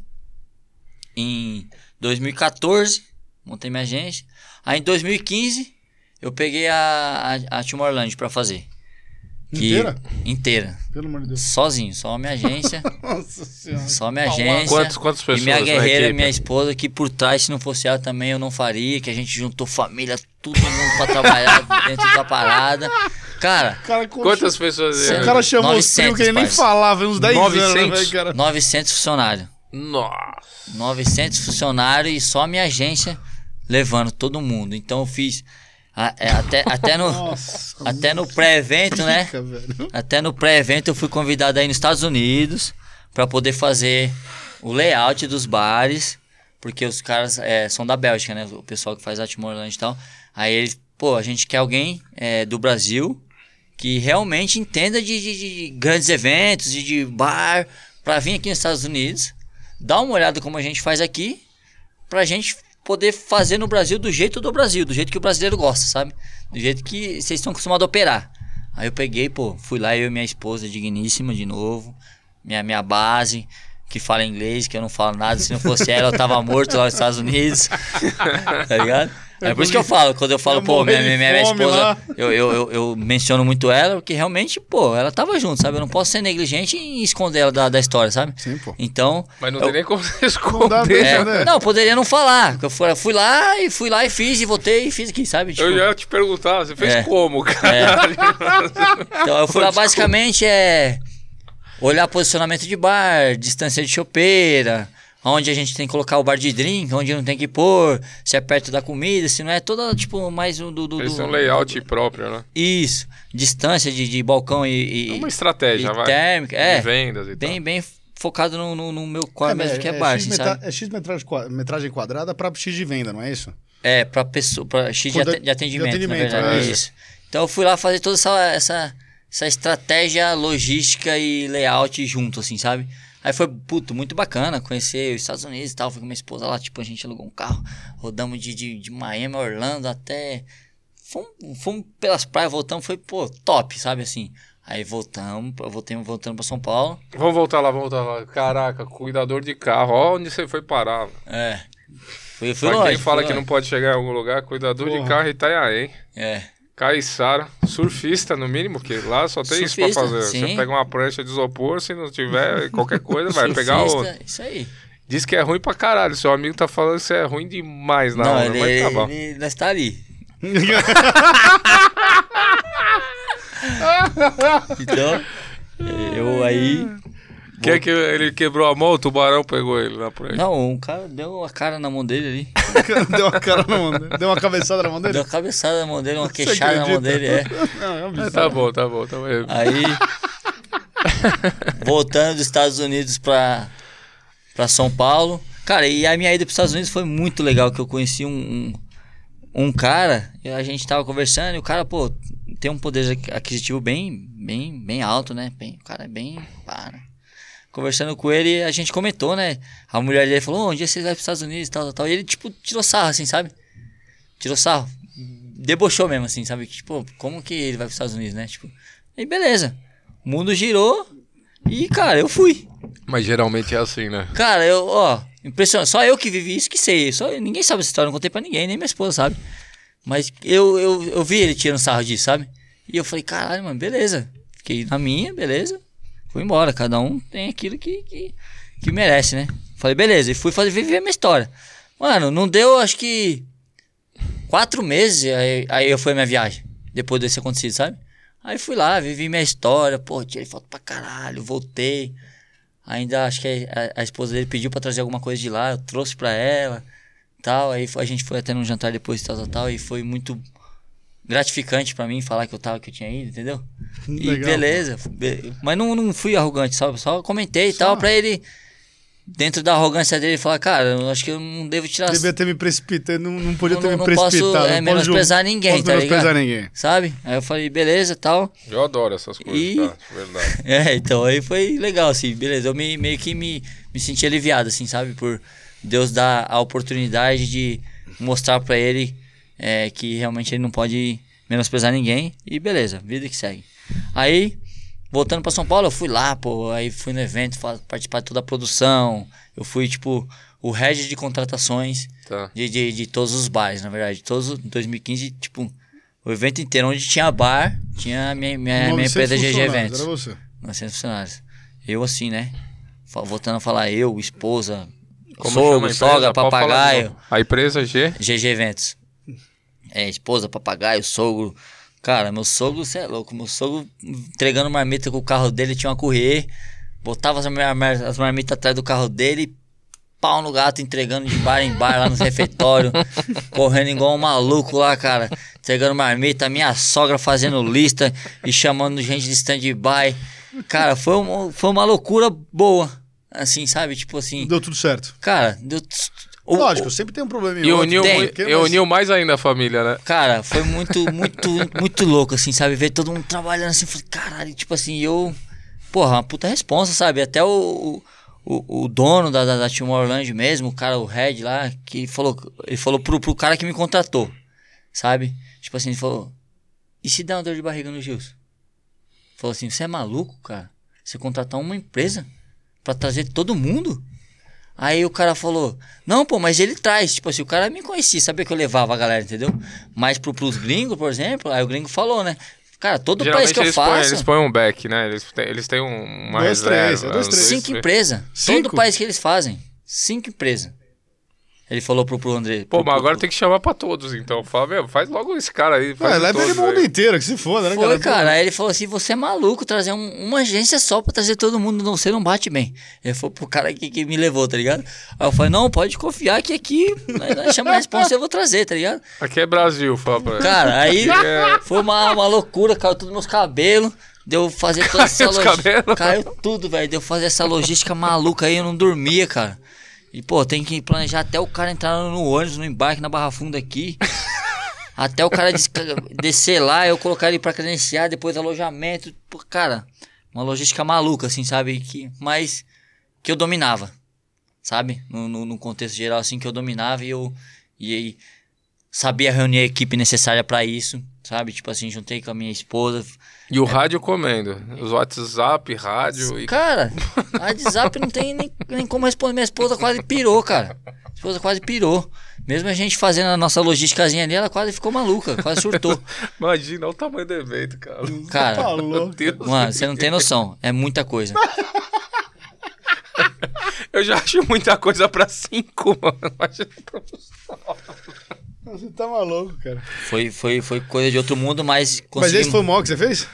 [SPEAKER 3] em 2014, montei minha agência. Aí em 2015 eu peguei a, a, a Tomorrowland pra fazer. Que-
[SPEAKER 4] Inteira?
[SPEAKER 3] Inteira.
[SPEAKER 4] Pelo amor de Deus.
[SPEAKER 3] Sozinho, só a minha agência. (laughs)
[SPEAKER 4] Nossa senhora.
[SPEAKER 3] Só minha agência.
[SPEAKER 2] Quantas- quantas
[SPEAKER 3] E
[SPEAKER 2] pessoas
[SPEAKER 3] minha
[SPEAKER 2] na
[SPEAKER 3] guerreira, minha esposa, que por trás, se não fosse ela também, eu não faria. Que a gente juntou família, todo mundo pra trabalhar (laughs) dentro da parada. Cara,
[SPEAKER 4] cara,
[SPEAKER 2] Quantas pessoas...
[SPEAKER 3] Cê-
[SPEAKER 4] O cara chamou os
[SPEAKER 3] 900,
[SPEAKER 4] trio que ele nem falava, uns 10 anos,
[SPEAKER 2] 900?
[SPEAKER 4] né, velho, cara?
[SPEAKER 3] 900 funcionários.
[SPEAKER 2] Nossa.
[SPEAKER 3] 900 funcionários e só a minha agência levando todo mundo. Então eu fiz a- é, até, até no,
[SPEAKER 4] Nossa.
[SPEAKER 3] até no pré-evento, né?
[SPEAKER 4] Velho.
[SPEAKER 3] Até no pré-evento eu fui convidado aí nos Estados Unidos para poder fazer o layout dos bares, porque os caras é, são da Bélgica, né? O pessoal que faz a e tal. Aí eles, pô, a gente quer alguém é, do Brasil que realmente entenda de, de- de grandes eventos e de bar para vir aqui nos Estados Unidos, dar uma olhada como a gente faz aqui, pra gente poder fazer no Brasil do jeito do Brasil, do jeito que o brasileiro gosta, sabe? Do jeito que vocês estão acostumados a operar. Aí eu peguei, pô, fui lá eu e minha esposa digníssima de novo, minha minha base que fala inglês, que eu não falo nada, se não fosse ela eu tava morto lá nos Estados Unidos. (laughs) tá ligado? É por isso que eu falo, quando eu falo,
[SPEAKER 4] Eu
[SPEAKER 3] pô, minha, minha, minha esposa, eu, eu, eu, eu menciono muito ela, porque realmente, pô, ela tava junto, sabe? Eu não posso ser negligente e esconder ela da, da história, sabe?
[SPEAKER 4] Sim, pô.
[SPEAKER 3] Então.
[SPEAKER 2] Mas não
[SPEAKER 3] eu-
[SPEAKER 2] tem nem como (laughs) você
[SPEAKER 4] Não
[SPEAKER 2] esconder.
[SPEAKER 4] deixa,
[SPEAKER 3] é,
[SPEAKER 4] né?
[SPEAKER 3] não, poderia não falar. Eu fui, fui lá e fui lá e fiz e voltei e fiz aqui, sabe? Tipo,
[SPEAKER 2] Eu já ia te perguntar, você fez
[SPEAKER 3] É.
[SPEAKER 2] como, caralho? (laughs)
[SPEAKER 3] então eu fui lá basicamente é olhar posicionamento de bar, distância de chopeira, onde a gente tem que colocar o bar de drink, onde não tem que pôr, se é perto da comida, se não é toda, tipo, mais um do... do,
[SPEAKER 2] Eles
[SPEAKER 3] do-
[SPEAKER 2] um layout próprio, né?
[SPEAKER 3] Isso, distância de, de balcão e, e,
[SPEAKER 2] É uma estratégia,
[SPEAKER 3] e
[SPEAKER 2] vai.
[SPEAKER 3] térmica, é,
[SPEAKER 2] De vendas e
[SPEAKER 3] bem, bem focado no, no, no meu core mesmo, que é, bar,
[SPEAKER 4] X,
[SPEAKER 3] assim, sabe?
[SPEAKER 4] é X metragem, qua- metragem quadrada para X de venda, não é isso?
[SPEAKER 3] É, pra pessoa, pra X de,
[SPEAKER 4] é-
[SPEAKER 3] de atendimento,
[SPEAKER 4] de atendimento,
[SPEAKER 3] na verdade.
[SPEAKER 2] é.
[SPEAKER 3] Isso. Então eu fui lá fazer toda essa, essa, essa estratégia logística e layout junto, assim, sabe? Aí foi, puto, muito bacana conhecer os Estados Unidos e tal. Fui com minha esposa lá, tipo, a gente alugou um carro, rodamos de, de, de Miami a Orlando até. Fomos, fomos pelas praias, voltamos, foi, pô, top, sabe assim? Aí voltamos, voltamos, voltando pra São Paulo.
[SPEAKER 2] Vamos voltar lá, vamos voltar lá. Caraca, cuidador de carro. Ó onde você foi parar.
[SPEAKER 3] É. Foi, foi
[SPEAKER 2] Pra
[SPEAKER 3] longe.
[SPEAKER 2] quem fala
[SPEAKER 3] foi
[SPEAKER 2] que não
[SPEAKER 3] longe.
[SPEAKER 2] pode chegar em algum lugar, cuidador de
[SPEAKER 4] Porra.
[SPEAKER 2] carro Itaiaém.
[SPEAKER 3] É.
[SPEAKER 2] Caiçara, surfista no mínimo, porque lá só tem isso pra
[SPEAKER 3] Surfista,
[SPEAKER 2] fazer. Você
[SPEAKER 3] sim.
[SPEAKER 2] pega uma prancha de isopor, se não tiver qualquer coisa, vai pegar
[SPEAKER 3] Surfista,
[SPEAKER 2] outra.
[SPEAKER 3] Isso aí.
[SPEAKER 2] Diz que é ruim pra caralho. Seu amigo tá falando que você é ruim demais na
[SPEAKER 3] não,
[SPEAKER 2] hora,
[SPEAKER 3] ele,
[SPEAKER 2] mas tá bom.
[SPEAKER 3] ele, nós tá ali. (laughs) Então, eu aí.
[SPEAKER 2] Que é que ele quebrou a mão, o tubarão pegou ele na prancha.
[SPEAKER 3] Não, um cara deu a cara na mão dele ali. (laughs)
[SPEAKER 4] deu uma cara na mão dele. Deu uma cabeçada na mão dele?
[SPEAKER 3] Deu uma cabeçada na mão dele, uma queixada na mão dele, é.
[SPEAKER 4] Não, é um absurdo.
[SPEAKER 2] Tá bom, tá bom, tá bom.
[SPEAKER 3] Aí. voltando dos Estados Unidos pra, pra São Paulo. Cara, e a minha ida pros Estados Unidos foi muito legal, que eu conheci um, um, um cara, e a gente tava conversando, e o cara, pô, tem um poder aqu- aquisitivo bem, bem, bem alto, né? Bem, o cara é bem. pá, né? Conversando com ele, a gente comentou, né? A mulher dele falou, "Ô, um dia vocês vão pros Estados Unidos e tal, tal, tal. E ele, tipo, tirou sarro, assim, sabe? Tirou sarro. Debochou mesmo, assim, sabe? Tipo, como que ele vai pros Estados Unidos, né? Tipo, e beleza. O mundo girou e, cara, eu fui.
[SPEAKER 2] Mas geralmente é assim, né?
[SPEAKER 3] Cara, eu, ó, impressionante. Só eu que vivi isso que sei. Só, ninguém sabe essa história, não contei pra ninguém, nem minha esposa sabe. Mas eu, eu, eu vi ele tirando sarro disso, sabe? E eu falei, caralho, mano, beleza. Fiquei na minha, beleza. Fui embora. Cada um tem aquilo que, que, que merece, né? Falei, beleza. E fui fazer viver minha história. Mano, não deu, acho que. Quatro meses, aí, aí eu fui a minha viagem. Depois desse acontecido, sabe? Aí fui lá, vivi minha história, pô, tirei foto pra caralho, voltei. Ainda acho que a, a esposa dele pediu pra trazer alguma coisa de lá, eu trouxe pra ela, tal. Aí a gente foi até num jantar depois, tal, tal, tal, e foi muito gratificante pra mim falar que eu tava, que eu tinha ido, entendeu? E
[SPEAKER 4] Legal.
[SPEAKER 3] beleza, be- mas não, não fui arrogante, sabe? Só comentei e tal, pra ele, dentro da arrogância dele, falar, cara, eu acho que eu não devo tirar
[SPEAKER 4] Devia ter me precipitado, não, não podia
[SPEAKER 3] Não-
[SPEAKER 4] ter
[SPEAKER 3] não-
[SPEAKER 4] me
[SPEAKER 3] não
[SPEAKER 4] precipitado.
[SPEAKER 3] posso, é,
[SPEAKER 4] não
[SPEAKER 3] menosprezar
[SPEAKER 4] julgar-
[SPEAKER 3] ninguém,
[SPEAKER 4] posso
[SPEAKER 3] tá
[SPEAKER 4] menosprezar
[SPEAKER 3] ligado?
[SPEAKER 4] ninguém.
[SPEAKER 3] sabe? Aí eu falei, beleza, tal.
[SPEAKER 2] Eu adoro essas coisas,
[SPEAKER 3] E-
[SPEAKER 2] tá? De verdade. (laughs)
[SPEAKER 3] É, então aí foi legal, assim, beleza. Eu me, meio que me, me senti aliviado, assim, sabe? Por Deus dar a oportunidade de mostrar pra ele é, que realmente ele não pode menosprezar ninguém. E beleza, vida que segue. Aí, voltando pra São Paulo, eu fui lá, pô. Aí fui no evento, participar de toda a produção. Eu fui, tipo, o head de contratações
[SPEAKER 2] Tá.
[SPEAKER 3] de, de, de todos os bares, na verdade. Todos, os- 2015, tipo, o evento inteiro onde tinha bar, tinha a minha, minha, minha
[SPEAKER 4] 900
[SPEAKER 3] empresa GG Eventos.
[SPEAKER 4] Era você.
[SPEAKER 3] 900 funcionários. Eu assim, né? Voltando a falar eu, esposa,
[SPEAKER 2] Como
[SPEAKER 3] sogro, sogra, papagaio.
[SPEAKER 2] A empresa G?
[SPEAKER 3] GG Eventos. É, esposa, papagaio, sogro. Cara, meu sogro, você é louco. Meu sogro entregando marmita com o carro dele, tinha uma correr. Botava as, mar- mar- as marmitas atrás do carro dele. Pau no gato, entregando de bar em bar lá no refeitório. (laughs) correndo igual um maluco lá, cara. Entregando marmita. Minha sogra fazendo lista e chamando gente de stand-by. Cara, foi uma, foi uma loucura boa. Assim, sabe? Tipo assim.
[SPEAKER 4] Deu tudo certo.
[SPEAKER 3] Cara, deu. O-
[SPEAKER 4] Lógico, sempre tem um problema
[SPEAKER 2] E uniu,
[SPEAKER 3] tem,
[SPEAKER 2] mui-
[SPEAKER 4] porque, mas-
[SPEAKER 2] uniu mais ainda a família, né?
[SPEAKER 3] Cara, foi muito, muito, muito louco, assim, sabe? Ver todo mundo trabalhando assim, falei, caralho, tipo assim, eu. Porra, uma puta responsa, sabe? Até o, o, o dono da, da, da Tomorrowland mesmo, o cara, o Red lá, que falou. Ele falou pro, pro cara que me contratou, sabe? Tipo assim, ele falou. E se der uma dor de barriga no Gilson? Falou assim, você é maluco, cara? Você contratar uma empresa pra trazer todo mundo? Aí o cara falou, não, pô, mas ele traz. Tipo assim, o cara me conhecia, sabia que eu levava a galera, entendeu? Mas pro, pros gringos, por exemplo, aí o gringo falou, né? Cara, todo país
[SPEAKER 2] Geralmente
[SPEAKER 3] que eu
[SPEAKER 2] eles, põem,
[SPEAKER 3] faço,
[SPEAKER 2] eles põem um back, né? Eles têm, eles têm um- uma
[SPEAKER 4] Dois, três,
[SPEAKER 2] reserva.
[SPEAKER 4] é dois, três.
[SPEAKER 3] cinco empresas. Todo país que eles fazem. Cinco empresas. Ele falou pro, pro André.
[SPEAKER 2] Pô,
[SPEAKER 3] pro-
[SPEAKER 2] mas
[SPEAKER 3] pro-
[SPEAKER 2] agora tem que chamar pra todos, então. Fala, meu, faz logo esse cara aí. Faz
[SPEAKER 4] Ué,
[SPEAKER 2] de
[SPEAKER 4] leva ele
[SPEAKER 2] todos
[SPEAKER 4] pro mundo inteiro, que se foda, né,
[SPEAKER 3] Foi, cara. Aí ele falou assim: você é maluco trazer um- uma agência só pra trazer todo mundo, não, você não bate bem. Ele falou pro cara que, que me levou, tá ligado? Aí eu falei: não, pode confiar que aqui chama a responsa eu vou trazer, tá ligado?
[SPEAKER 2] Aqui é Brasil, fala pra ele.
[SPEAKER 3] Cara, aí
[SPEAKER 2] É.
[SPEAKER 3] foi uma, uma loucura, caiu tudo meus cabelos. Deu fazer toda (laughs) essa
[SPEAKER 2] Caiu os
[SPEAKER 3] logística. Caiu tudo, velho. Deu fazer essa logística maluca aí, eu não dormia, cara. E, pô, tem que planejar até o cara entrar no ônibus, no embarque na Barra Funda aqui. (laughs) até o cara descer lá, eu colocar ele pra credenciar, depois alojamento. Pô, cara, uma logística maluca, assim, sabe? Que, mas que eu dominava, sabe? No, no, no contexto geral, assim, que eu dominava e eu. E aí sabia reunir a equipe necessária pra isso, sabe? Tipo assim, juntei com a minha esposa.
[SPEAKER 2] E o rádio comendo. Os WhatsApp, rádio e.
[SPEAKER 3] Cara, WhatsApp não tem nem, nem como responder. Minha esposa quase pirou, cara. Minha esposa quase pirou. Mesmo a gente fazendo a nossa logísticazinha ali, ela quase ficou maluca, quase surtou.
[SPEAKER 2] Imagina olha o tamanho do evento, cara.
[SPEAKER 3] Cara,
[SPEAKER 4] Tá louco.
[SPEAKER 3] Mano, você não tem noção. É muita coisa.
[SPEAKER 2] Eu já acho muita coisa pra cinco, mano. Imagina pra
[SPEAKER 4] Você tá maluco, cara.
[SPEAKER 3] Foi, foi, foi coisa de outro mundo, mas
[SPEAKER 4] Mas
[SPEAKER 3] consegui...
[SPEAKER 4] esse foi o maior que você fez?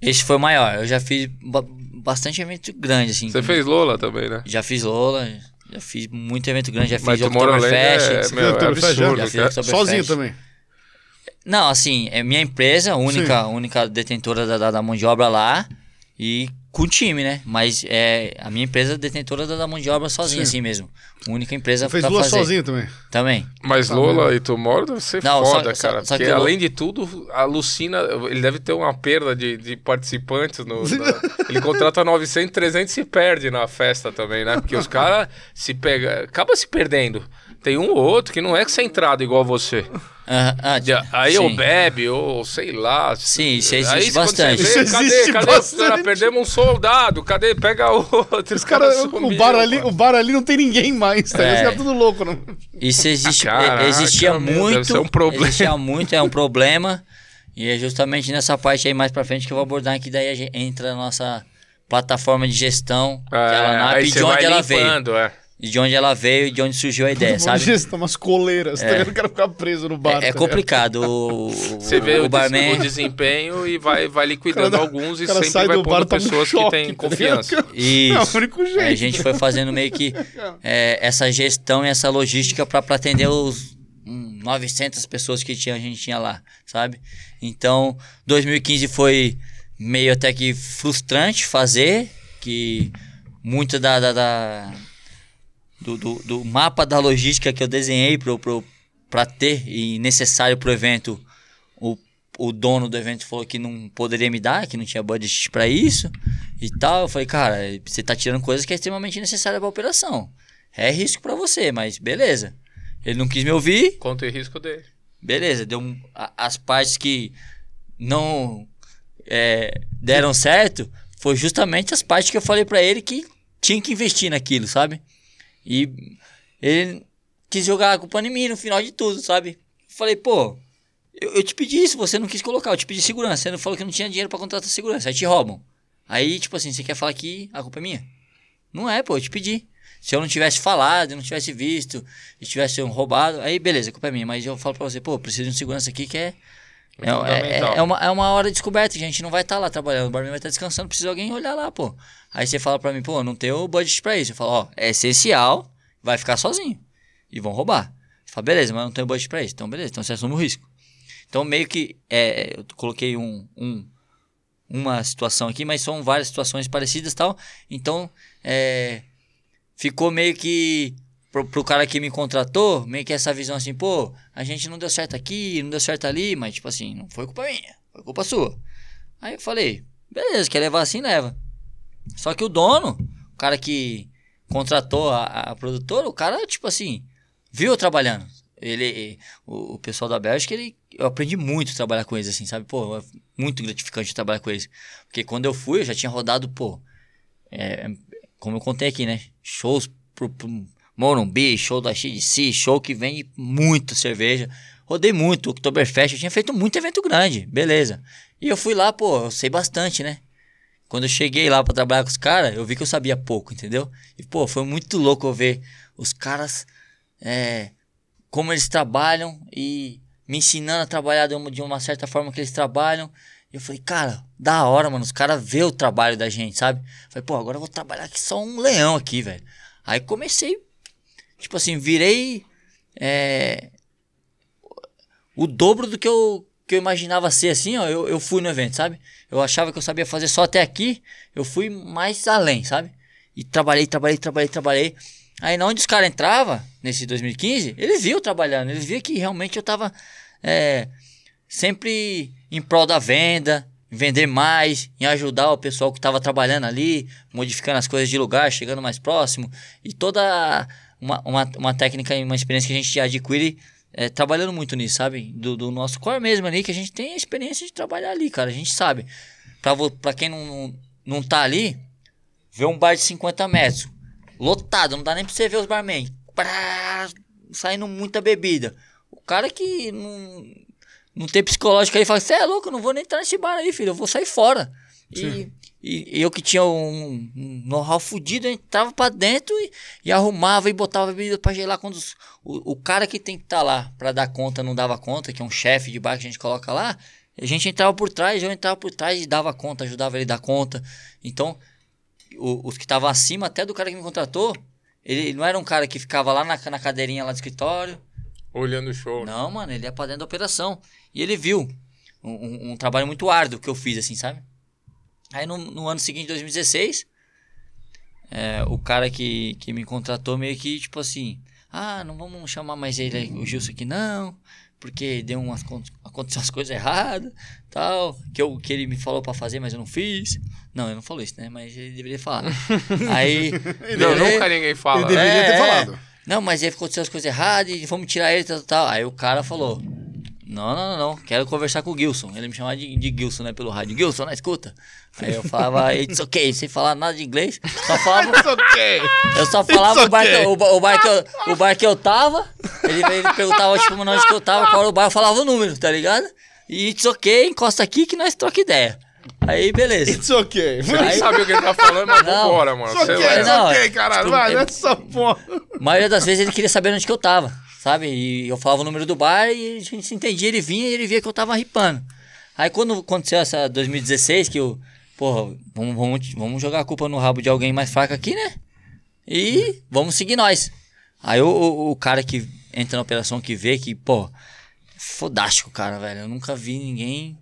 [SPEAKER 3] Esse foi o maior. Eu já fiz ba- bastante evento grande, assim.
[SPEAKER 2] Você fez Lola também, né?
[SPEAKER 3] Já fiz Lola, já fiz muito evento grande, já fiz
[SPEAKER 2] Mas
[SPEAKER 3] Oktoberfest.
[SPEAKER 2] é,
[SPEAKER 4] Você
[SPEAKER 2] meu, é absurdo.
[SPEAKER 3] Já fiz. Oktoberfest.
[SPEAKER 4] Sozinho também.
[SPEAKER 3] Não, assim, é minha empresa, a única, única detentora da, da, da mão de obra lá e com time, né? Mas é a minha empresa é detentora da, mão de obra sozinha, assim mesmo. Única empresa
[SPEAKER 4] Você fez
[SPEAKER 3] pra
[SPEAKER 4] Lula
[SPEAKER 3] fazer.
[SPEAKER 4] sozinho também.
[SPEAKER 3] Também.
[SPEAKER 2] Mas Lola e Tomorrow deve ser
[SPEAKER 3] Não, só-
[SPEAKER 2] foda,
[SPEAKER 3] só-
[SPEAKER 2] cara.
[SPEAKER 3] só
[SPEAKER 2] porque
[SPEAKER 3] que o Lo-
[SPEAKER 2] além de tudo, alucina. Ele deve ter uma perda de, de participantes. No, na- ele contrata 900, 300 e se perde na festa também, né? Porque os (laughs) caras se pega, acaba se perdendo. Tem um ou outro que não é centrado igual você.
[SPEAKER 3] Ah,
[SPEAKER 2] Aí
[SPEAKER 3] sim.
[SPEAKER 2] ou bebe, ou sei lá.
[SPEAKER 3] Sim, isso
[SPEAKER 2] Aí,
[SPEAKER 3] existe
[SPEAKER 2] você
[SPEAKER 3] bastante.
[SPEAKER 2] vê,
[SPEAKER 4] Isso
[SPEAKER 2] cadê,
[SPEAKER 4] existe
[SPEAKER 2] cadê?
[SPEAKER 4] bastante.
[SPEAKER 2] Cara, perdemos um soldado. Cadê? Pega outro.
[SPEAKER 4] Os caras, (laughs) o, bar ali, o bar ali não tem ninguém mais, tá? ligado? Os
[SPEAKER 3] É.
[SPEAKER 4] caras tudo louco, não?
[SPEAKER 3] Isso existe,
[SPEAKER 2] Caraca,
[SPEAKER 3] é- existia
[SPEAKER 2] deve
[SPEAKER 3] muito.
[SPEAKER 2] ser um problema.
[SPEAKER 3] Existia muito, é um problema. E é justamente nessa parte aí mais pra frente que eu vou abordar que daí a gente entra a nossa plataforma de gestão, que é a NAP,
[SPEAKER 2] aí
[SPEAKER 3] e
[SPEAKER 2] você
[SPEAKER 3] de onde
[SPEAKER 2] vai
[SPEAKER 3] ela veio.
[SPEAKER 2] limpando, é.
[SPEAKER 3] De onde ela veio e de onde surgiu a ideia, sabe?
[SPEAKER 4] Gestão, umas coleiras, tá ligado? Eu quero ficar preso no bar.
[SPEAKER 3] É, é
[SPEAKER 4] tá
[SPEAKER 3] complicado. (laughs) O,
[SPEAKER 2] Você vê o,
[SPEAKER 3] o barman.
[SPEAKER 2] o desempenho e vai, vai liquidando
[SPEAKER 4] cara-
[SPEAKER 2] alguns e sempre
[SPEAKER 4] sai
[SPEAKER 2] vai
[SPEAKER 4] do
[SPEAKER 2] pondo
[SPEAKER 4] bar, tá um
[SPEAKER 2] pessoas
[SPEAKER 4] choque,
[SPEAKER 2] que têm
[SPEAKER 4] tá
[SPEAKER 2] confiança.
[SPEAKER 3] Isso. (laughs)
[SPEAKER 4] É o único jeito.
[SPEAKER 3] É, a gente foi fazendo meio que (laughs) é, essa gestão e essa logística para atender os hum, 900 pessoas que tinha, a gente tinha lá, sabe? Então, 2015 foi meio até que frustrante fazer, que muito da, da- da- do, do, do mapa da logística que eu desenhei pra ter e necessário pro evento, o, o dono do evento falou que não poderia me dar, que não tinha budget para isso e tal. Eu falei, cara, você tá tirando coisas que é extremamente necessária pra operação. É risco para você, mas beleza. Ele não quis me ouvir,
[SPEAKER 2] Conta o risco dele.
[SPEAKER 3] beleza. Deu um- a- as partes que não é, deram certo foi justamente as partes que eu falei pra ele que tinha que investir naquilo, sabe? E ele quis jogar a culpa em mim no final de tudo, sabe? Falei, pô, eu, eu te pedi isso, você não quis colocar, eu te pedi segurança. Você não falou que não tinha dinheiro pra contratar segurança, aí te roubam. Aí, tipo assim, você quer falar que a culpa é minha? Não é, pô, eu te pedi. Se eu não tivesse falado, não tivesse visto, e tivesse roubado, aí beleza, a culpa é minha. Mas eu falo pra você, pô, preciso de um segurança aqui que é. É, é, é, é uma, é uma hora de descoberta, a gente não vai estar lá trabalhando, o barman vai estar descansando, precisa alguém olhar lá, pô. Aí você fala pra mim, pô, não tenho budget pra isso. Eu falo, ó, é essencial, vai ficar sozinho. E vão roubar. Você fala, beleza, mas não tenho budget pra isso. Então, beleza, então você assume o risco. Então, meio que, é, eu coloquei um, um, uma situação aqui, mas são várias situações parecidas e tal. Então, é, ficou meio que pro, pro cara que me contratou, meio que essa visão assim, pô, a gente não deu certo aqui, não deu certo ali, mas tipo assim, não foi culpa minha, foi culpa sua. Aí eu falei, beleza, quer levar assim, leva. Só que o dono, o cara que contratou a, a produtora, o cara, tipo assim, viu eu trabalhando. Ele, o, o pessoal da Bélgica, ele, eu aprendi muito a trabalhar com eles, assim, sabe? Pô, é muito gratificante trabalhar com eles. Porque quando eu fui, eu já tinha rodado, pô, é, como eu contei aqui, né? Shows pro, pro Morumbi, show da XDC, show que vende muito cerveja. Rodei muito, Oktoberfest, eu tinha feito muito evento grande, beleza. E eu fui lá, pô, eu sei bastante, né? Quando eu cheguei lá pra trabalhar com os caras, eu vi que eu sabia pouco, entendeu? E, pô, foi muito louco eu ver os caras é, como eles trabalham e me ensinando a trabalhar de uma, certa forma que eles trabalham. E eu falei, cara, da hora, mano. Os caras vê o trabalho da gente, sabe? Falei, pô, agora eu vou trabalhar aqui só um leão aqui, velho. Aí comecei, tipo assim, virei é, o dobro do que eu, que eu imaginava ser, assim, ó. Eu, eu fui no evento, sabe? Eu achava que eu sabia fazer só até aqui. Eu fui mais além, sabe? E trabalhei, trabalhei, trabalhei, trabalhei. Aí na onde os caras entravam, nesse 2015, eles viam trabalhando, eles viam que realmente eu tava é, sempre em prol da venda, vender mais, em ajudar o pessoal que estava trabalhando ali, modificando as coisas de lugar, chegando mais próximo. E toda uma, uma, uma técnica e uma experiência que a gente adquire é, trabalhando muito nisso, sabe? Do, do nosso core mesmo ali, que a gente tem a experiência de trabalhar ali, cara, a gente sabe. Pra, pra quem não, não, tá ali, vê um bar de 50 metros, lotado, não dá nem pra você ver os barman. Saindo muita bebida. O cara que não, não tem psicológico aí fala: Você é louco, não vou nem entrar nesse bar aí, filho, eu vou sair fora. E, e, eu que tinha um, um know-how fudido, eu entrava pra dentro e, e arrumava e botava bebida pra gelar quando os- o, o cara que tem que estar lá pra dar conta não dava conta, que é um chefe de bar que a gente coloca lá. A gente entrava por trás, eu entrava por trás e dava conta, ajudava ele a dar conta. Então, o- os que estavam acima até do cara que me contratou, ele não era um cara que ficava lá na, na cadeirinha lá do escritório.
[SPEAKER 2] Olhando o show.
[SPEAKER 3] Não, mano, ele ia pra dentro da operação. E ele viu um, um- um trabalho muito árduo que eu fiz, assim, sabe? Aí no, no ano seguinte, 2016, é, o cara que, que me contratou meio que, tipo assim, ah, não vamos chamar mais ele, o Gilson aqui, não, porque deu umas, con- aconteceu umas coisas erradas, tal, que, eu, que ele me falou pra fazer, mas eu não fiz. Não, ele não falou isso, né? Mas ele deveria falar. (laughs) Aí.
[SPEAKER 2] Não,
[SPEAKER 3] beleza.
[SPEAKER 2] nunca ninguém fala.
[SPEAKER 4] Ele deveria ter
[SPEAKER 3] É,
[SPEAKER 4] falado.
[SPEAKER 3] Não, mas aí aconteceu as coisas erradas e vamos tirar ele, tal, tal. Aí o cara falou: Não, não, não, não, quero conversar com o Gilson. Ele me chamava de, de Gilson, né, pelo rádio. Gilson, na escuta. Aí eu falava, it's ok, sem falar nada de inglês. Só falava, (laughs)
[SPEAKER 4] ok.
[SPEAKER 3] eu só falava o, bar que,
[SPEAKER 4] okay.
[SPEAKER 3] eu- o, o bar que eu, o bar que eu tava. Ele, ele perguntava, tipo, eu tava, qual era o bar, eu falava o número, tá ligado? E it's ok, encosta aqui que nós troca ideia. Aí, beleza.
[SPEAKER 4] It's ok.
[SPEAKER 2] Você nem sabe o que ele tá falando, mas
[SPEAKER 3] Não.
[SPEAKER 2] vambora, mano.
[SPEAKER 4] It's
[SPEAKER 2] Sei
[SPEAKER 4] ok,
[SPEAKER 2] lá.
[SPEAKER 4] it's
[SPEAKER 3] Não,
[SPEAKER 4] ok, caralho.
[SPEAKER 3] tipo,
[SPEAKER 4] Vai,
[SPEAKER 3] é-
[SPEAKER 4] nessa porra.
[SPEAKER 3] A maioria das vezes ele queria saber onde que eu tava, sabe? E eu falava o número do bar e a gente se entendia, ele vinha e ele via que eu tava ripando. Aí quando aconteceu essa 2016, que eu, porra, vamos, vamos, vamos jogar a culpa no rabo de alguém mais fraco aqui, né? E vamos seguir nós. Aí o, o, o cara que entra na operação que vê que, pô, fodástico, cara, velho. Eu nunca vi ninguém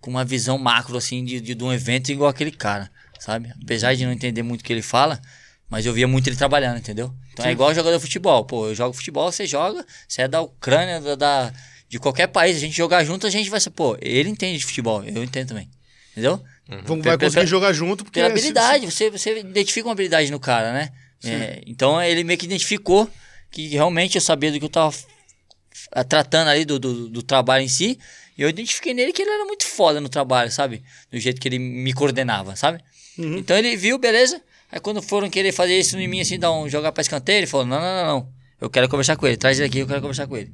[SPEAKER 3] com uma visão macro, assim, de, de, de um evento igual aquele cara, sabe? Apesar de não entender muito o que ele fala, mas eu via muito ele trabalhando, entendeu? Então é igual jogador de futebol. Pô, eu jogo futebol, você joga, você é da Ucrânia, da, da- de qualquer país, a gente jogar junto, a gente vai ser, pô, ele entende de futebol, eu entendo também. Entendeu?
[SPEAKER 4] Vamos, vai conseguir jogar junto porque...
[SPEAKER 3] Pela
[SPEAKER 4] se-
[SPEAKER 3] habilidade, você, você identifica uma habilidade no cara, né? É, então ele meio que identificou que realmente eu sabia do que eu tava tratando ali do, do, do trabalho em si. E eu identifiquei nele que ele era muito foda no trabalho, sabe? Do jeito que ele me coordenava, sabe? Então ele viu, beleza. Aí quando foram querer fazer isso em mim, assim, dar um, jogar pra escanteio, ele falou: não, não, não, não. Eu quero conversar com ele. Traz ele aqui, eu quero conversar com ele.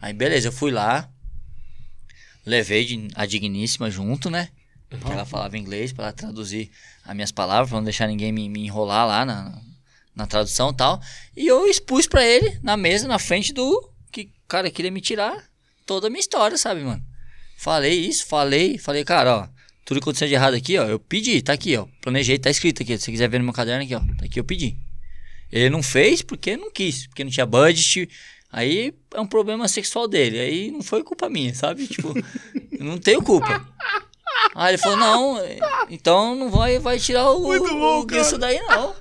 [SPEAKER 3] Aí beleza, eu fui lá. Levei a digníssima junto, né? Porque ela falava inglês pra ela traduzir as minhas palavras, pra não deixar ninguém me, me enrolar lá na, na tradução e tal. E eu expus pra ele, na mesa, na frente do que cara queria me tirar toda a minha história, sabe, mano? Falei isso, falei, falei, cara, ó, tudo que aconteceu de errado aqui, ó, eu pedi, tá aqui, ó. Planejei, tá escrito aqui. Se você quiser ver no meu caderno aqui, ó. Tá aqui, eu pedi. Ele não fez porque não quis, porque não tinha budget. Aí é um problema sexual dele. Aí não foi culpa minha, sabe? Tipo, (laughs) não tenho culpa. Aí ele falou, não, então não vai, vai tirar o,
[SPEAKER 4] Muito bom,
[SPEAKER 3] o Gilson daí, não.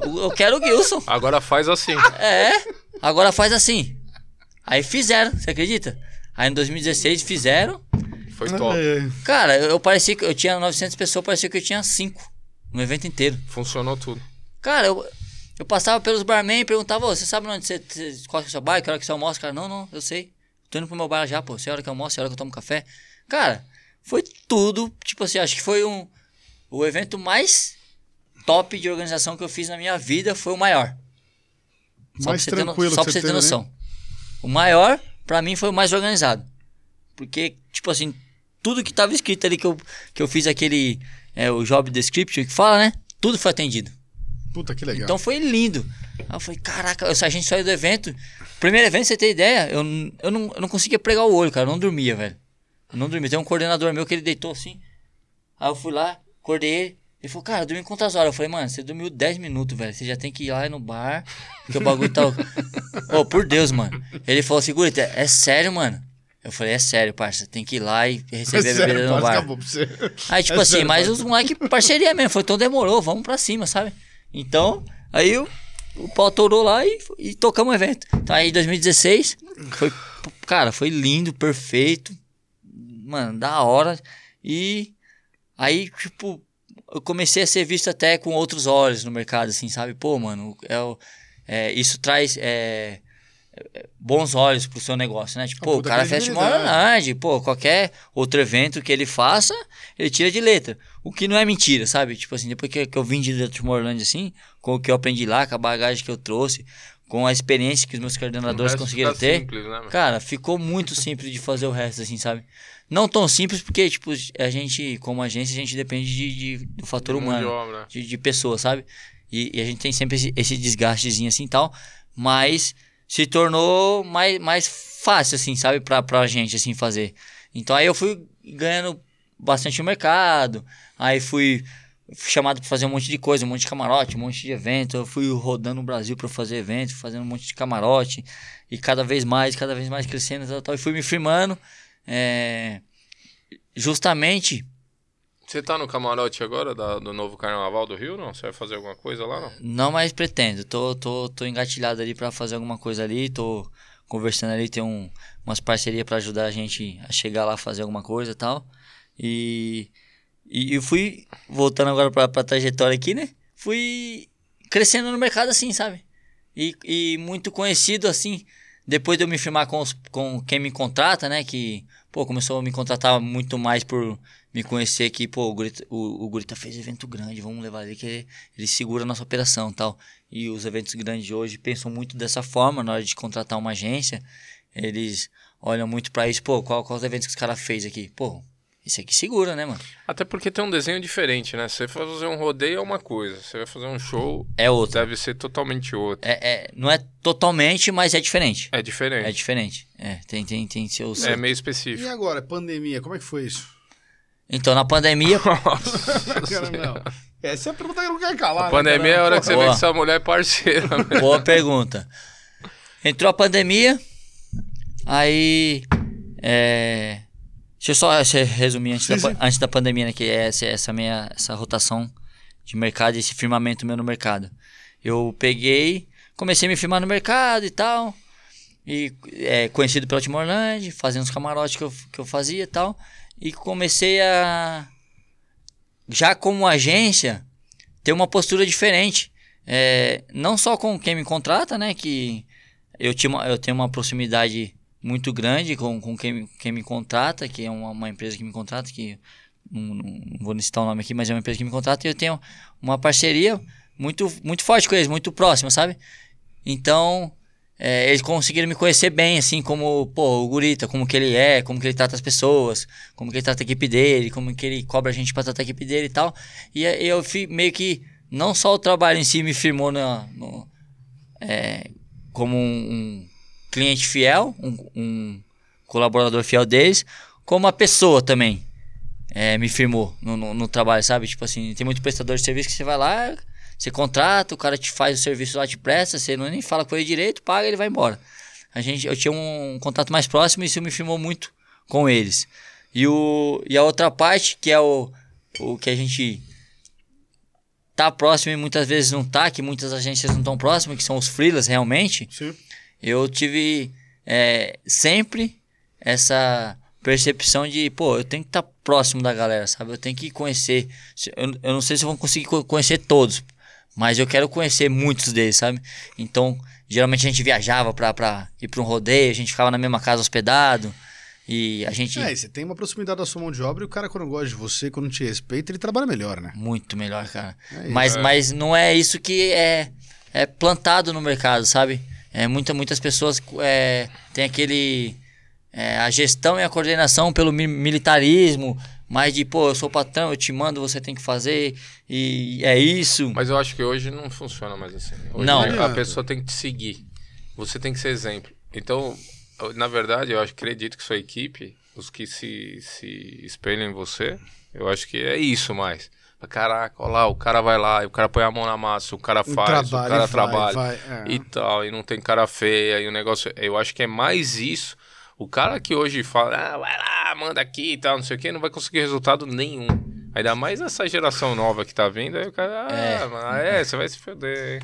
[SPEAKER 3] Eu quero o Gilson.
[SPEAKER 2] Agora faz assim.
[SPEAKER 3] É, agora faz assim. Aí fizeram, você acredita? Aí em 2016 fizeram.
[SPEAKER 2] Foi top.
[SPEAKER 4] É, é.
[SPEAKER 3] Cara, eu, eu parecia que eu tinha 900 pessoas, parecia que eu tinha 5 no evento inteiro.
[SPEAKER 2] Funcionou tudo.
[SPEAKER 3] Cara, eu, eu passava pelos barman e perguntava, "Ô, você sabe onde você, qual é o seu bar, que hora que você almoça? Cara, não, não, eu sei. Tô indo pro meu bar já, pô. Sei a hora que eu almoço, sei a hora que eu tomo café. Cara, foi tudo, tipo assim, acho que foi um o evento mais top de organização que eu fiz na minha vida, foi o maior. Só
[SPEAKER 4] Mais
[SPEAKER 3] pra ter no-
[SPEAKER 4] tranquilo
[SPEAKER 3] Só
[SPEAKER 4] que
[SPEAKER 3] pra
[SPEAKER 4] você
[SPEAKER 3] ter
[SPEAKER 4] teve, né?
[SPEAKER 3] noção. O maior, pra mim, foi o mais organizado. Porque, tipo assim, tudo que tava escrito ali que eu, que eu fiz aquele. É, o job description que fala, né? Tudo foi atendido.
[SPEAKER 4] Puta, que legal.
[SPEAKER 3] Então foi lindo. Aí eu falei, caraca, a gente saiu do evento. Primeiro evento, você tem ideia, eu, eu, não, eu não conseguia pregar o olho, cara. Eu não dormia, velho. Eu não dormia. Tem um coordenador meu que ele deitou assim. Aí eu fui lá, acordei ele. Ele falou, cara, eu dormi quantas horas? Eu falei, mano, você dormiu 10 minutos, velho. Você já tem que ir lá no bar, porque o bagulho tá. (laughs) Ô, por Deus, mano. Ele falou assim, Gurita, é sério, mano? Eu falei, é sério, parça. Tem que ir lá e receber a
[SPEAKER 4] Sério,
[SPEAKER 3] bebida no bar. Aí, tipo
[SPEAKER 4] É
[SPEAKER 3] assim,
[SPEAKER 4] sério,
[SPEAKER 3] mas
[SPEAKER 4] parça.
[SPEAKER 3] os moleques, parceria mesmo. Foi, então demorou, vamos pra cima, sabe? Então, aí o, o pau torou lá e, e tocamos o evento. Então, aí, 2016, foi, cara, foi lindo, perfeito. Mano, da hora. E aí, tipo, eu comecei a ser visto até com outros olhos no mercado, assim, sabe? Pô, mano, é, é, isso traz. é, é, bons olhos pro seu negócio, né? Tipo, pô, o cara fecha uma homenagem, pô, qualquer outro evento que ele faça, ele tira de letra. O que não é mentira, sabe? Tipo assim, depois que, que eu vim de Tomorrowland assim, com o que eu aprendi lá, com a bagagem que eu trouxe, com a experiência que os meus coordenadores conseguiram
[SPEAKER 2] fica
[SPEAKER 3] ter,
[SPEAKER 2] simples, né,
[SPEAKER 3] cara, ficou muito simples de fazer o resto, assim, sabe? Não tão simples porque, tipo, a gente, como agência, a gente depende de, de- do fator
[SPEAKER 2] De
[SPEAKER 3] humano
[SPEAKER 2] obra.
[SPEAKER 3] de, de pessoas, sabe? E, e a gente tem sempre esse, esse desgastezinho assim e tal, mas se tornou mais, mais fácil, assim, sabe? Pra, pra gente, assim, fazer. Então aí eu fui ganhando bastante no mercado, aí fui chamado pra fazer um monte de coisa, um monte de camarote, um monte de evento. Eu fui rodando o Brasil pra fazer evento, fazendo um monte de camarote, e cada vez mais, cada vez mais crescendo tal, tal, e fui me firmando. é, justamente
[SPEAKER 2] Você tá no camarote agora da- do novo Carnaval do Rio, não? Você vai fazer alguma coisa lá, não?
[SPEAKER 3] Não mais pretendo. Tô, tô, tô engatilhado ali pra fazer alguma coisa ali. Tô conversando ali, tem um, umas parcerias pra ajudar a gente a chegar lá fazer alguma coisa e tal. E, e eu fui, voltando agora pra, pra trajetória aqui, né? Fui crescendo no mercado assim, sabe? E, e muito conhecido assim. Depois de eu me firmar com, os, com quem me contrata, né? Que, pô, começou a me contratar muito mais por me conhecer que, pô, o Gurita, o, o Gurita fez evento grande, vamos levar ele que ele, ele segura a nossa operação tal. E os eventos grandes de hoje pensam muito dessa forma na hora de contratar uma agência. Eles olham muito pra isso, pô, qual, qual os eventos que os caras fez aqui? Pô, isso aqui segura, né, mano?
[SPEAKER 2] Até porque tem um desenho diferente, né? Você fazer um rodeio é uma coisa, você vai fazer um show,
[SPEAKER 3] É outro.
[SPEAKER 2] deve ser totalmente outro.
[SPEAKER 3] É, é, não é totalmente, mas é diferente.
[SPEAKER 2] É
[SPEAKER 3] É
[SPEAKER 2] diferente.
[SPEAKER 3] diferente. É, tem, tem, tem seus.
[SPEAKER 2] É, meio
[SPEAKER 4] E
[SPEAKER 2] específico.
[SPEAKER 4] agora, pandemia, como é que foi isso?
[SPEAKER 3] Então, na pandemia, (laughs)
[SPEAKER 4] Cara, não. Essa é a pergunta que eu não quero calar.
[SPEAKER 2] A pandemia é a hora que você vê
[SPEAKER 3] Boa.
[SPEAKER 2] que sua mulher é parceira. né? (laughs)
[SPEAKER 3] Boa pergunta. Entrou a pandemia, aí. É, deixa eu só resumir antes,
[SPEAKER 4] Sim,
[SPEAKER 3] da,
[SPEAKER 4] sim.
[SPEAKER 3] antes da pandemia, né? Que é essa, essa minha essa rotação de mercado, esse firmamento meu no mercado. Eu peguei, comecei a me firmar no mercado e tal. E é, conhecido pelo Timorland, fazendo os camarotes que eu, que eu fazia e tal. E comecei a. Já como agência, ter uma postura diferente. É, não só com quem me contrata, né? Que eu, tinha eu tenho uma proximidade muito grande com, com quem, quem me contrata, que é uma, uma empresa que me contrata, que não, não- vou citar o nome aqui, mas é uma empresa que me contrata e eu tenho uma parceria muito, muito forte com eles, muito próxima, sabe? Então, é, eles conseguiram me conhecer bem, assim, como, pô, o Gurita, como que ele é, como que ele trata as pessoas, como que ele trata a equipe dele, como que ele cobra a gente pra tratar a equipe dele e tal. E eu fui meio que, não só o trabalho em si me firmou na, no, é, como um, um cliente fiel, um, um colaborador fiel deles, como a pessoa também é, me firmou no, no, no trabalho, sabe? Tipo assim, tem muito prestador de serviço que você vai lá, você contrata, o cara te faz o serviço lá, te presta, você não nem fala com ele direito, paga ele vai embora. A gente, eu tinha um, contato mais próximo e isso me firmou muito com eles. E, o, e a outra parte, que é o, o que a gente tá próximo e muitas vezes não tá, que muitas agências não estão próximas, que são os freelas realmente,
[SPEAKER 4] Sim.
[SPEAKER 3] Eu tive é, sempre essa percepção de, pô, eu tenho que estar próximo da galera, sabe? Eu tenho que conhecer. Eu, eu não sei se eu vou conseguir co- conhecer todos, mas eu quero conhecer muitos deles, sabe? Então, geralmente a gente viajava pra, pra ir pra um rodeio, a gente ficava na mesma casa hospedado. E a gente.
[SPEAKER 4] É, e você tem uma proximidade da sua mão de obra e o cara, quando gosta de você, quando te respeita, ele trabalha melhor, né?
[SPEAKER 3] Muito melhor, cara.
[SPEAKER 4] É
[SPEAKER 3] mas, mas não é isso que é, é plantado no mercado, sabe? É, muita, muitas pessoas é, têm aquele. é, a gestão e a coordenação pelo mi- militarismo, mais de, pô, eu sou patrão, eu te mando, você tem que fazer, e é isso.
[SPEAKER 2] Mas eu acho que hoje não funciona mais assim. Hoje
[SPEAKER 3] Não.
[SPEAKER 2] a pessoa tem que te seguir. Você tem que ser exemplo. Então, na verdade, eu acho, acredito que sua equipe, os que se, se espelham em você, eu acho que é isso mais. Caraca, olha lá, o cara vai lá, o cara põe a mão na massa, o cara faz, o
[SPEAKER 4] trabalha,
[SPEAKER 2] cara
[SPEAKER 4] vai,
[SPEAKER 2] trabalha
[SPEAKER 4] vai, é.
[SPEAKER 2] e tal, e não tem cara feia, e o negócio. Eu acho que é mais isso. O cara que hoje fala, ah, vai lá, manda aqui e tal, não sei o que, não vai conseguir resultado nenhum. Ainda mais essa geração nova que tá vindo, aí o cara, ah,
[SPEAKER 3] É.
[SPEAKER 2] mano, é, você vai se foder.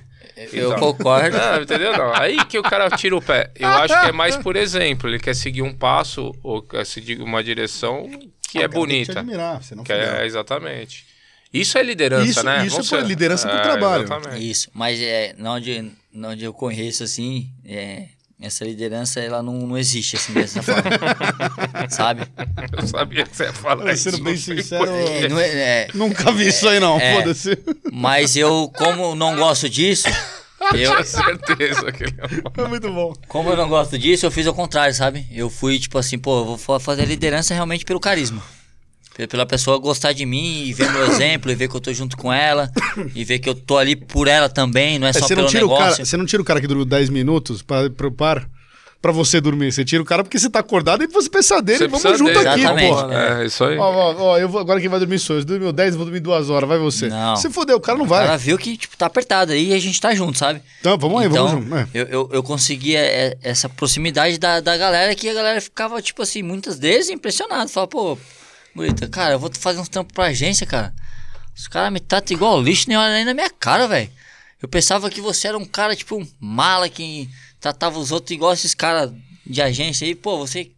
[SPEAKER 3] Eu
[SPEAKER 2] Então.
[SPEAKER 3] concordo.
[SPEAKER 2] Não, entendeu? Não. Aí que o cara tira o pé. Eu acho que é mais por exemplo. Ele quer seguir um passo ou quer seguir uma direção que
[SPEAKER 4] Ah,
[SPEAKER 2] é
[SPEAKER 4] cara, tem que te
[SPEAKER 2] bonita.
[SPEAKER 4] admirar, você não
[SPEAKER 2] Que
[SPEAKER 4] fudeu.
[SPEAKER 2] é, exatamente. Isso é liderança,
[SPEAKER 4] Isso-
[SPEAKER 2] né?
[SPEAKER 4] isso
[SPEAKER 2] Vamos
[SPEAKER 4] é
[SPEAKER 2] ser-
[SPEAKER 4] liderança pro trabalho.
[SPEAKER 2] Exatamente.
[SPEAKER 3] Isso, mas é, onde, onde eu conheço, assim, é, essa liderança, ela não, não existe, assim, dessa forma. (laughs) Sabe?
[SPEAKER 2] Eu sabia que você ia falar isso.
[SPEAKER 4] sendo bem sincero,
[SPEAKER 3] É, não é- é,
[SPEAKER 4] Nunca vi isso aí, não.
[SPEAKER 3] É.
[SPEAKER 4] Foda-se.
[SPEAKER 3] mas eu, como não gosto disso, (laughs) eu,
[SPEAKER 2] Tinha certeza que ele.
[SPEAKER 4] É muito bom.
[SPEAKER 3] como eu não gosto disso, eu fiz o contrário, sabe? Eu fui, tipo assim, pô, eu vou fa- fazer liderança realmente pelo carisma. Pe- Pela pessoa gostar de mim e ver meu exemplo, e ver que eu tô junto com ela, e ver que eu tô ali por ela também, não é
[SPEAKER 4] É,
[SPEAKER 3] só pelo negócio.
[SPEAKER 4] cara, você não tira o cara que dormiu 10 minutos para pro par pra você dormir. Você tira o cara porque você tá acordado e você pensa dele.
[SPEAKER 2] Você
[SPEAKER 4] Vamos junto
[SPEAKER 2] dele.
[SPEAKER 4] aqui,
[SPEAKER 3] Exatamente.
[SPEAKER 4] porra.
[SPEAKER 2] É, isso aí.
[SPEAKER 4] Ó, ó, ó, eu vou, agora quem vai dormir sou eu. Você dormiu 10, eu vou dormir 2 horas. Vai você.
[SPEAKER 3] Não.
[SPEAKER 4] Se foder, o cara não
[SPEAKER 3] O
[SPEAKER 4] vai.
[SPEAKER 3] cara viu que, tipo, tá apertado aí e a gente tá junto, sabe?
[SPEAKER 4] Então, vamos aí,
[SPEAKER 3] então,
[SPEAKER 4] vamos junto. É.
[SPEAKER 3] eu, eu, eu conseguia é, essa proximidade da, da galera que a galera ficava, tipo assim, muitas vezes impressionado. Falava, pô, bonita, cara, eu vou fazer uns trampos pra agência, cara. Os caras me tratam igual lixo, nem olham nem na minha cara, velho. Eu pensava que você era um cara, tipo, um mala que tratava os outros igual esses caras de agência aí. Pô, você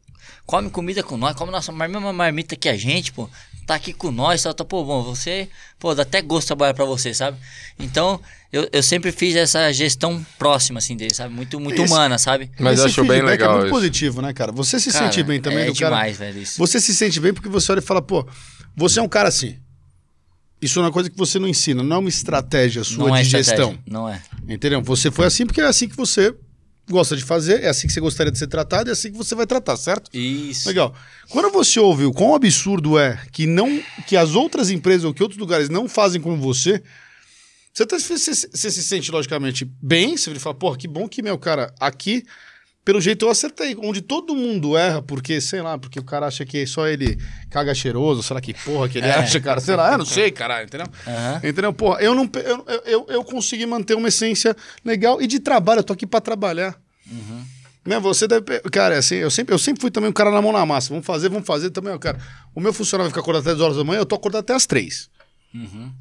[SPEAKER 3] come comida com nós, come nossa mar- mesma marmita que a gente, pô. Tá aqui com nós, tá, tá, pô, bom, você, pô, dá até gosto trabalhar pra você, sabe? Então, eu, eu sempre fiz essa gestão próxima, assim, dele, sabe? Muito, muito
[SPEAKER 4] Esse-
[SPEAKER 3] humana, sabe?
[SPEAKER 2] Mas eu
[SPEAKER 4] Esse
[SPEAKER 2] acho bem
[SPEAKER 4] feedback
[SPEAKER 2] legal
[SPEAKER 4] É muito
[SPEAKER 2] isso.
[SPEAKER 4] positivo, né, cara? Você se
[SPEAKER 3] Cara,
[SPEAKER 4] sente bem também
[SPEAKER 3] é
[SPEAKER 4] do cara.
[SPEAKER 3] demais, velho, isso.
[SPEAKER 4] Você se sente bem porque você olha e fala, pô, você é um cara assim. Isso é uma coisa que você não ensina, não é uma estratégia sua
[SPEAKER 3] não é
[SPEAKER 4] de
[SPEAKER 3] estratégia,
[SPEAKER 4] gestão.
[SPEAKER 3] Não é.
[SPEAKER 4] Entendeu? Você foi assim porque é assim que você gosta de fazer, é assim que você gostaria de ser tratado, é assim que você vai tratar, certo?
[SPEAKER 3] Isso.
[SPEAKER 4] Legal. Quando você ouve o quão absurdo é que não que as outras empresas ou que outros lugares não fazem como você, você, tá- você, você se sente logicamente bem, você fala, porra, que bom que, meu cara, aqui, pelo jeito eu acertei, onde todo mundo erra, porque, sei lá, porque o cara acha que só ele caga cheiroso, sei lá que porra que ele
[SPEAKER 3] É.
[SPEAKER 4] acha, cara, sei lá, eu não sei, caralho, entendeu?
[SPEAKER 3] Aham.
[SPEAKER 4] Entendeu? Porra, eu não eu, eu, eu, consegui manter uma essência legal e de trabalho, eu tô aqui pra trabalhar. Né, você deve. Cara, assim, eu sempre, eu sempre fui também um cara na mão na massa. Vamos fazer, vamos fazer também, ó, cara. O meu funcionário vai ficar acordado até 10 horas da manhã, eu tô acordado até as 3.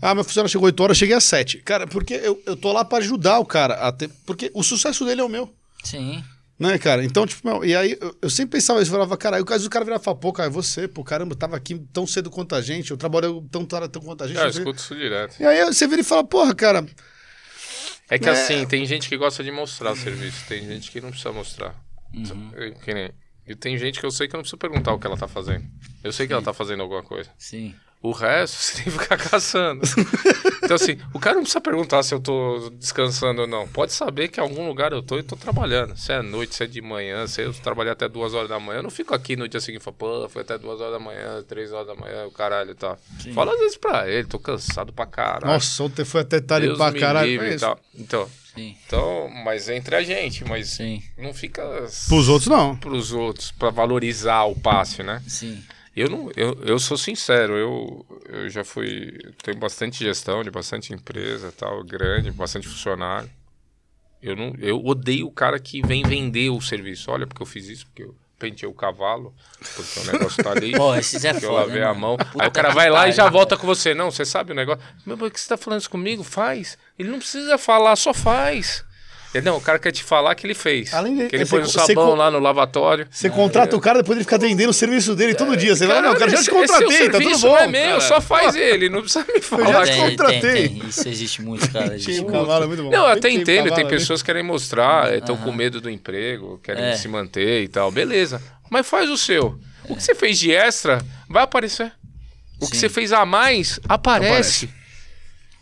[SPEAKER 4] Ah, meu funcionário chegou 8 horas, eu cheguei às 7. Cara, porque eu, eu tô lá pra ajudar o cara a ter. Porque o sucesso dele é o meu.
[SPEAKER 3] Sim.
[SPEAKER 4] Né, cara? Então, tipo, meu, e aí eu, eu sempre pensava isso, eu falava, cara, aí o cara o cara virava e falava, pô, cara, é você, pô, caramba, tava aqui tão cedo quanto a gente, eu trabalhei tão tarde tão quanto a gente.
[SPEAKER 2] Ah, eu escuto isso direto.
[SPEAKER 4] E aí você vira e fala, porra, cara,
[SPEAKER 2] É que
[SPEAKER 4] É.
[SPEAKER 2] assim, tem gente que gosta de mostrar o serviço, tem gente que não precisa mostrar. Eu- que nem- E tem gente que eu sei que eu não preciso perguntar o que ela tá fazendo. Eu sei que ela tá fazendo alguma coisa.
[SPEAKER 3] Sim.
[SPEAKER 2] O resto (laughs) você tem que ficar caçando. então, assim, o cara não precisa perguntar se eu tô descansando ou não. Pode saber que em algum lugar eu tô e tô trabalhando. Se é noite, se é de manhã, se eu trabalhar até duas horas da manhã, eu não fico aqui no dia seguinte e falo, pô, foi até duas horas da manhã, três horas da manhã, o caralho e tal. Fala às vezes pra ele, tô cansado pra caralho.
[SPEAKER 4] nossa, ontem foi até tarde
[SPEAKER 2] Deus
[SPEAKER 4] pra caralho.
[SPEAKER 2] livre
[SPEAKER 4] É
[SPEAKER 2] e
[SPEAKER 4] isso.
[SPEAKER 2] tal. Então,
[SPEAKER 3] Sim.
[SPEAKER 2] então, mas entre a gente, mas
[SPEAKER 3] Sim.
[SPEAKER 2] não fica
[SPEAKER 4] Pros outros, não.
[SPEAKER 2] pros outros, pra valorizar o passe, né?
[SPEAKER 3] Sim.
[SPEAKER 2] Eu não, eu, eu sou sincero, eu, eu já fui, tenho bastante gestão de bastante empresa, tal, grande, bastante funcionário. Eu não, eu odeio o cara que vem vender o serviço. Olha, porque eu fiz isso, porque eu pentei o cavalo, porque o negócio tá ali. (laughs)
[SPEAKER 3] Pô, esses é
[SPEAKER 2] porque eu
[SPEAKER 3] foda,
[SPEAKER 2] lavei
[SPEAKER 3] né,
[SPEAKER 2] a mão.
[SPEAKER 3] Puta
[SPEAKER 2] Aí o cara vai lá e já volta com você. Não, você sabe o negócio. Mas por que você tá falando isso comigo? Faz. Ele não precisa falar, só faz. Ele, não, o cara quer te falar que ele fez.
[SPEAKER 4] Além de-
[SPEAKER 2] que ele
[SPEAKER 4] você-
[SPEAKER 2] põe o sabão lá no lavatório.
[SPEAKER 4] Você contrata o cara, depois ele fica vendendo o serviço dele todo dia. Você vai, não, cara, já te contratei,
[SPEAKER 2] esse é
[SPEAKER 4] tá tudo
[SPEAKER 2] serviço,
[SPEAKER 4] bom.
[SPEAKER 2] Não é meu,
[SPEAKER 4] cara.
[SPEAKER 2] só faz ele, não precisa me
[SPEAKER 4] já
[SPEAKER 2] falar.
[SPEAKER 4] te
[SPEAKER 3] Tem,
[SPEAKER 4] contratei.
[SPEAKER 3] tem, tem. Isso existe muito, cara. Existe
[SPEAKER 4] um
[SPEAKER 3] muito.
[SPEAKER 4] cavalo, é muito bom.
[SPEAKER 2] Não, eu até
[SPEAKER 4] Tem
[SPEAKER 2] entendo,
[SPEAKER 4] cavalo
[SPEAKER 2] tem
[SPEAKER 4] ali.
[SPEAKER 2] pessoas que querem mostrar, estão com medo do emprego, querem
[SPEAKER 3] É.
[SPEAKER 2] se manter e tal, beleza. Mas faz o seu. O que você fez de extra vai aparecer. O que
[SPEAKER 3] Sim.
[SPEAKER 2] você fez a mais aparece.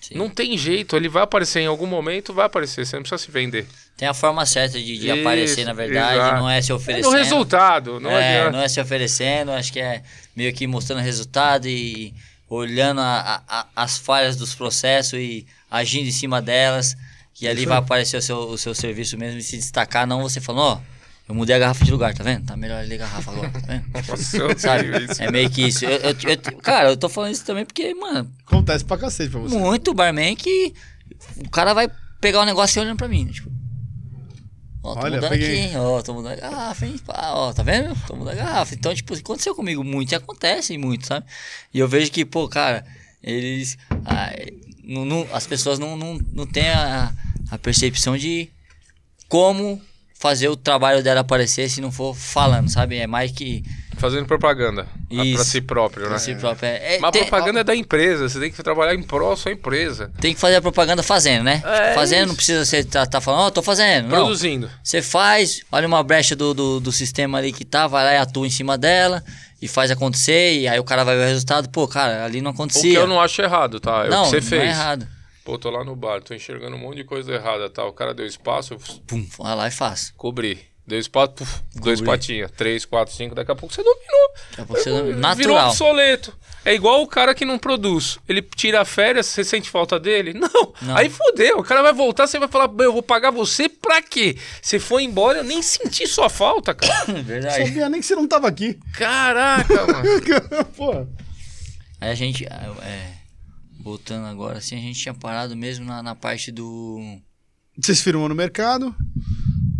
[SPEAKER 3] Sim.
[SPEAKER 2] Não tem jeito, ele vai aparecer em algum momento, vai aparecer, você não precisa se vender.
[SPEAKER 3] Tem a forma certa de, de
[SPEAKER 2] Isso,
[SPEAKER 3] aparecer, na verdade,
[SPEAKER 2] exato.
[SPEAKER 3] não é se
[SPEAKER 2] É
[SPEAKER 3] oferecendo.
[SPEAKER 2] no resultado, não
[SPEAKER 3] é,
[SPEAKER 2] adianta.
[SPEAKER 3] não é se oferecendo, acho que é meio que mostrando resultado e olhando a- a- as falhas dos processos e agindo em cima delas. E ali
[SPEAKER 4] Isso
[SPEAKER 3] vai aparecer o seu, o seu serviço mesmo e se destacar, não você falando, ó, eu mudei a garrafa de lugar, tá vendo? Tá melhor ali a garrafa agora, tá vendo? (laughs) Sabe? É meio que isso. Eu, eu- eu- cara, eu tô falando isso também porque, mano,
[SPEAKER 4] Acontece pra cacete pra você.
[SPEAKER 3] muito barman que o cara vai pegar o negócio e olhando pra mim, né? Tipo, ó, tô
[SPEAKER 4] Olha,
[SPEAKER 3] mudando
[SPEAKER 4] peguei.
[SPEAKER 3] aqui, ó, tô mudando a garrafa, hein? Pá, ó, tá vendo? Tô mudando a garrafa. Então, tipo, aconteceu comigo muito e acontece muito, sabe? E eu vejo que, pô, cara, eles. ah, não- não- as pessoas não, não, não têm a, a percepção de como fazer o trabalho dela aparecer se não for falando, sabe? É mais que.
[SPEAKER 2] Fazendo propaganda. Pra
[SPEAKER 3] Isso.
[SPEAKER 2] si próprio, né?
[SPEAKER 3] pra si próprio. É, é,
[SPEAKER 2] Mas
[SPEAKER 3] tem-
[SPEAKER 2] propaganda é da empresa, você tem que trabalhar em prol da sua empresa.
[SPEAKER 3] Tem que fazer a propaganda fazendo, né?
[SPEAKER 2] É
[SPEAKER 3] fazendo,
[SPEAKER 2] isso.
[SPEAKER 3] não precisa você tá, tá falando, ó, tô fazendo. Não.
[SPEAKER 2] Produzindo.
[SPEAKER 3] Você faz, olha uma brecha do, do, do sistema ali que tá, vai lá e atua em cima dela e faz acontecer, e aí o cara vai ver o resultado, pô, cara, ali não
[SPEAKER 2] O que
[SPEAKER 3] acontecia.
[SPEAKER 2] eu não acho errado, tá? É
[SPEAKER 3] não,
[SPEAKER 2] o que você
[SPEAKER 3] não
[SPEAKER 2] fez.
[SPEAKER 3] é errado.
[SPEAKER 2] Pô, tô lá no bar, tô enxergando um monte de coisa errada, tá? O cara deu espaço, eu
[SPEAKER 3] Pum, vai lá e faz.
[SPEAKER 2] cobri. Deu espaço, puf, dois patinhas, três, quatro, cinco, daqui a pouco você dominou.
[SPEAKER 3] Daqui a pouco você-
[SPEAKER 2] Virou
[SPEAKER 3] natural.
[SPEAKER 2] obsoleto. É igual o cara que não produz. Ele tira férias, você sente falta dele? (laughs) Não.
[SPEAKER 3] Não.
[SPEAKER 2] Aí fodeu. O cara vai voltar, você vai falar, "Meu, eu vou pagar você pra quê? Você foi embora, eu nem senti sua falta, cara. (laughs)
[SPEAKER 3] Verdade.
[SPEAKER 4] Sabia nem que você não tava aqui.
[SPEAKER 2] Caraca, mano. (laughs)
[SPEAKER 4] Pô.
[SPEAKER 3] Aí a gente, é, voltando agora, assim, a gente tinha parado mesmo na, na parte do...
[SPEAKER 4] Vocês firmam no mercado.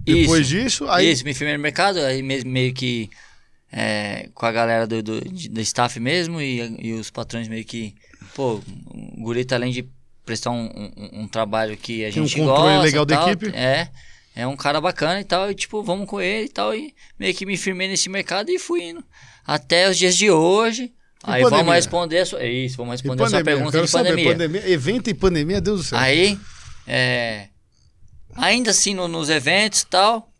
[SPEAKER 4] Depois
[SPEAKER 3] Isso.
[SPEAKER 4] disso, aí.
[SPEAKER 3] Isso, me firmei no mercado, aí mesmo, meio que é, com a galera do, do, do staff mesmo e, e os patrões meio que. Pô, o Gurita, além de prestar um, um, um trabalho que a
[SPEAKER 4] Tem um
[SPEAKER 3] gente
[SPEAKER 4] controle
[SPEAKER 3] gosta.
[SPEAKER 4] legal da
[SPEAKER 3] tal,
[SPEAKER 4] equipe.
[SPEAKER 3] É. É um cara bacana e tal, e tipo, vamos com ele e tal, e meio que me firmei nesse mercado e fui indo. Até os dias de hoje. Aí
[SPEAKER 4] pandemia?
[SPEAKER 3] vamos responder a sua. Isso, vamos responder a sua
[SPEAKER 4] pandemia,
[SPEAKER 3] pergunta
[SPEAKER 4] quero
[SPEAKER 3] de
[SPEAKER 4] saber,
[SPEAKER 3] pandemia.
[SPEAKER 4] pandemia. Evento e pandemia, Deus do céu.
[SPEAKER 3] Aí, é, ainda assim no- nos eventos e tal,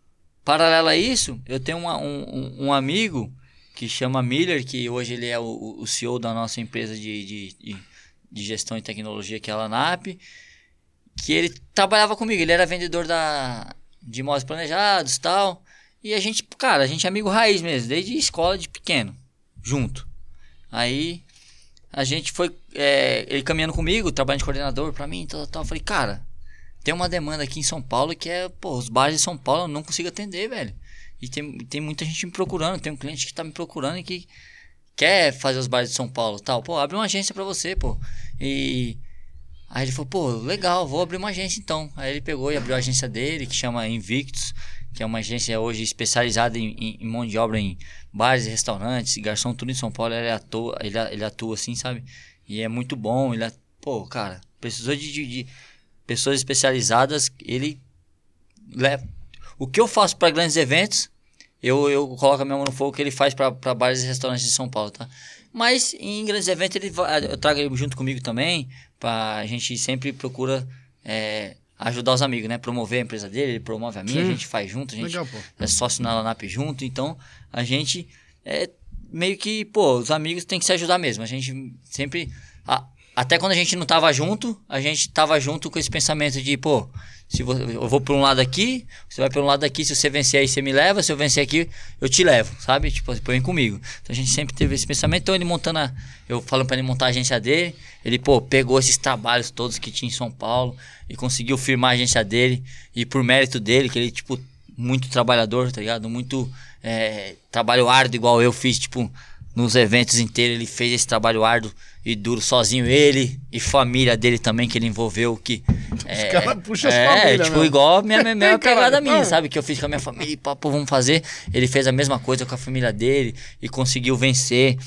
[SPEAKER 3] paralelo a isso, eu tenho uma- um, um- um amigo que chama Miller, que hoje ele é o, o CEO da nossa empresa de, de, de, de gestão e tecnologia, que é a Lanap, que ele trabalhava comigo, ele era vendedor da, de imóveis planejados e tal, e a gente, cara, a gente é amigo raiz mesmo, desde escola de pequeno, junto. Aí a gente foi, é, ele caminhando comigo, trabalhando de coordenador pra mim, tal, tal. Eu falei, cara, tem uma demanda aqui em São Paulo que é, pô, os bares de São Paulo eu não consigo atender, velho. E tem, tem muita gente me procurando, tem um cliente que tá me procurando e que quer fazer os bares de São Paulo, tal. Pô, abre uma agência pra você, pô. E aí ele falou, pô, legal, vou abrir uma agência então. Aí ele pegou e abriu a agência dele, que chama Invictus, que é uma agência hoje especializada em, em, em mão de obra em bares restaurantes, garçom, tudo em São Paulo. Ele atua, ele, ele atua assim, sabe? E é muito bom. Ele, pô, cara, precisou de, de, de pessoas especializadas. Ele leva. O que eu faço para grandes eventos, eu, eu coloco a minha mão no fogo que ele faz para bares e restaurantes de São Paulo, tá? Mas em grandes eventos ele vai, eu trago ele junto comigo também, pra a gente sempre procura é, ajudar os amigos, né? Promover a empresa dele, ele promove a minha, a
[SPEAKER 4] Sim.
[SPEAKER 3] gente faz junto, a gente
[SPEAKER 4] Legal,
[SPEAKER 3] é sócio na Lanap junto, então a gente é meio que, pô, os amigos tem que se ajudar mesmo. A gente sempre. a- até quando a gente não tava junto, a gente tava junto com esse pensamento de, pô, se vo- eu vou por um lado aqui, você vai pelo lado aqui, se você vencer aí, você me leva, se eu vencer aqui, eu te levo, sabe? Tipo, põe comigo. Então a gente sempre teve esse pensamento, então ele montando a, eu falando pra ele montar a agência dele, ele, pô, pegou esses trabalhos todos que tinha em São Paulo e conseguiu firmar a agência dele, e por mérito dele, que ele, tipo, muito trabalhador, tá ligado? Muito é, trabalho árduo, igual eu fiz, tipo, nos eventos inteiros, ele fez esse trabalho árduo e duro sozinho, ele e família dele também, que ele envolveu, que... É,
[SPEAKER 4] cara puxam as
[SPEAKER 3] é, tipo,
[SPEAKER 4] mesmo.
[SPEAKER 3] igual a minha, (laughs) minha, minha pegada minha, sabe? Que eu fiz com a minha família, e papo, vamos fazer. Ele fez a mesma coisa com a família dele e conseguiu vencer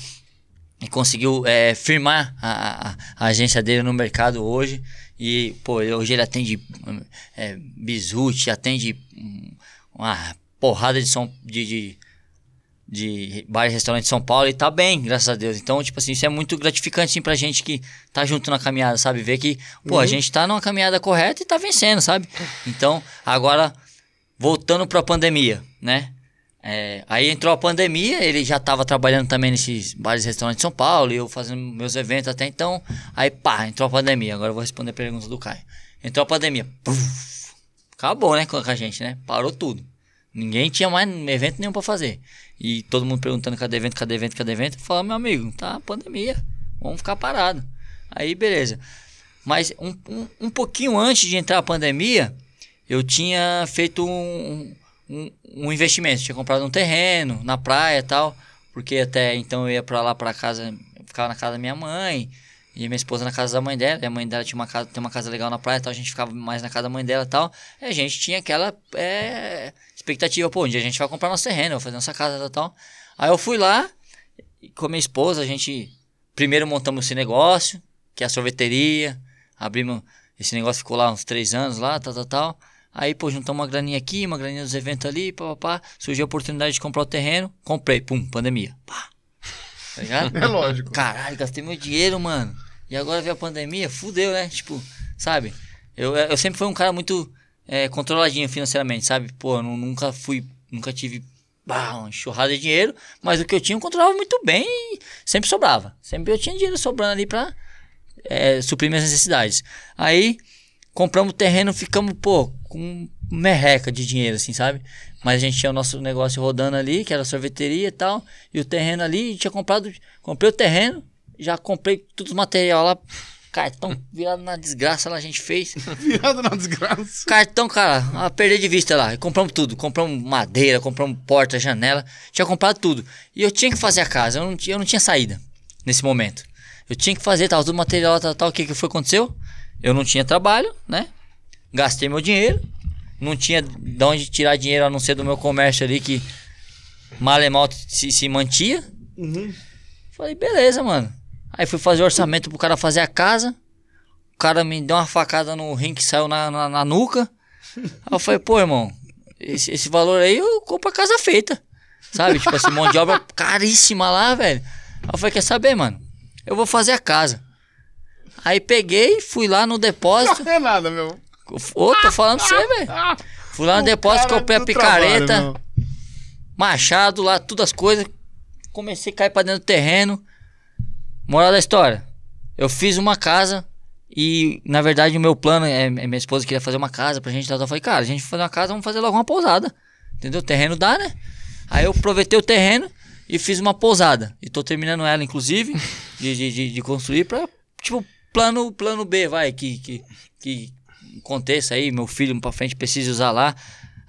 [SPEAKER 3] e conseguiu é, firmar a, a- a agência dele no mercado hoje. E, pô, hoje ele atende é, Bizute, atende uma porrada de som de, de, de bar e restaurante de São Paulo e tá bem, graças a Deus. Então, tipo assim, isso é muito gratificante assim, pra gente que tá junto na caminhada, sabe? Ver que, pô, a gente tá numa caminhada correta e tá vencendo, sabe? Então, agora, voltando pra pandemia, né? É, aí entrou a pandemia, ele já tava trabalhando também nesses bares e restaurantes de São Paulo, e eu fazendo meus eventos até então. Aí pá, entrou a pandemia. Agora eu vou responder a pergunta do Caio. Entrou a pandemia. Puf, acabou, né, com a gente, né? Parou tudo. Ninguém tinha mais evento nenhum pra fazer. E todo mundo perguntando cadê evento, cadê evento, cadê evento. Eu falava, meu amigo, tá pandemia, vamos ficar parado. Aí, beleza. Mas um, um, um pouquinho antes de entrar a pandemia, eu tinha feito um, um, um investimento. Tinha comprado um terreno na praia e tal. Porque até então eu ia pra lá, pra casa, ficava na casa da minha mãe. E minha esposa na casa da mãe dela. E a mãe dela tinha uma casa, tem uma casa legal na praia tal. A gente ficava mais na casa da mãe dela tal. E a gente tinha aquela é, expectativa, pô, um dia a gente vai comprar nosso terreno, vai fazer nossa casa e tal, tal. Aí eu fui lá, com a minha esposa, a gente primeiro montamos esse negócio, que é a sorveteria. Abrimos, esse negócio ficou lá uns três anos lá, tal, tal, tal. Aí, pô, juntamos uma graninha aqui, uma graninha dos eventos ali, papapá. Surgiu a oportunidade de comprar o terreno, comprei, pum, pandemia. Pá. Tá ligado? (laughs)
[SPEAKER 4] É lógico.
[SPEAKER 3] Caralho, gastei meu dinheiro, mano. E agora veio a pandemia, fudeu, né? Tipo, sabe? Eu, eu sempre fui um cara muito é, controladinho financeiramente, sabe? Pô, eu nu- nunca fui, nunca tive bah, uma enxurrada de dinheiro, mas o que eu tinha eu controlava muito bem e sempre sobrava. Sempre eu tinha dinheiro sobrando ali pra é, suprir minhas necessidades. Aí compramos terreno, ficamos, pô, com merreca de dinheiro, assim, sabe? Mas a gente tinha o nosso negócio rodando ali, que era sorveteria e tal, e o terreno ali, tinha comprado, comprei o terreno, já comprei tudo os material lá, cartão virado na desgraça lá a gente fez. (laughs)
[SPEAKER 4] Virado na desgraça.
[SPEAKER 3] Cartão, cara, a perder de vista lá. E compramos tudo. Compramos madeira, compramos porta, janela. Tinha comprado tudo. E eu tinha que fazer a casa. Eu não tinha, eu não tinha saída nesse momento. Eu tinha que fazer, tava tudo material, tal, tal. O que que foi aconteceu? Eu não tinha trabalho, né? Gastei meu dinheiro. Não tinha de onde tirar dinheiro a não ser do meu comércio ali que mal e mal se, se mantia. Falei, beleza, mano. Aí fui fazer o orçamento pro cara fazer a casa. O cara me deu uma facada no rim que saiu na, na, na nuca. Aí eu falei, pô, irmão, esse, esse valor aí eu compro a casa feita. Sabe? Tipo assim, mão de obra caríssima lá, velho. Aí eu falei, quer saber, mano? Eu vou fazer a casa. Aí peguei, fui lá no depósito. (laughs)
[SPEAKER 4] Não é nada, meu.
[SPEAKER 3] Ô, tô falando pra você, velho. Fui lá no
[SPEAKER 4] O
[SPEAKER 3] depósito,
[SPEAKER 4] cara
[SPEAKER 3] comprei a picareta,
[SPEAKER 4] trabalho,
[SPEAKER 3] machado lá, todas as coisas. Comecei a cair pra dentro do terreno. Moral da história. Eu fiz uma casa e, na verdade, o meu plano é, é minha esposa queria fazer uma casa pra gente. tal. Eu falei, cara, a gente fazer uma casa, vamos fazer logo uma pousada. Entendeu? O terreno dá, né? Aí eu aproveitei o terreno e fiz uma pousada. E tô terminando ela, inclusive, (laughs) de, de, de, de construir pra, tipo, plano, plano B, vai, que, que, que aconteça aí, meu filho pra frente precise usar lá.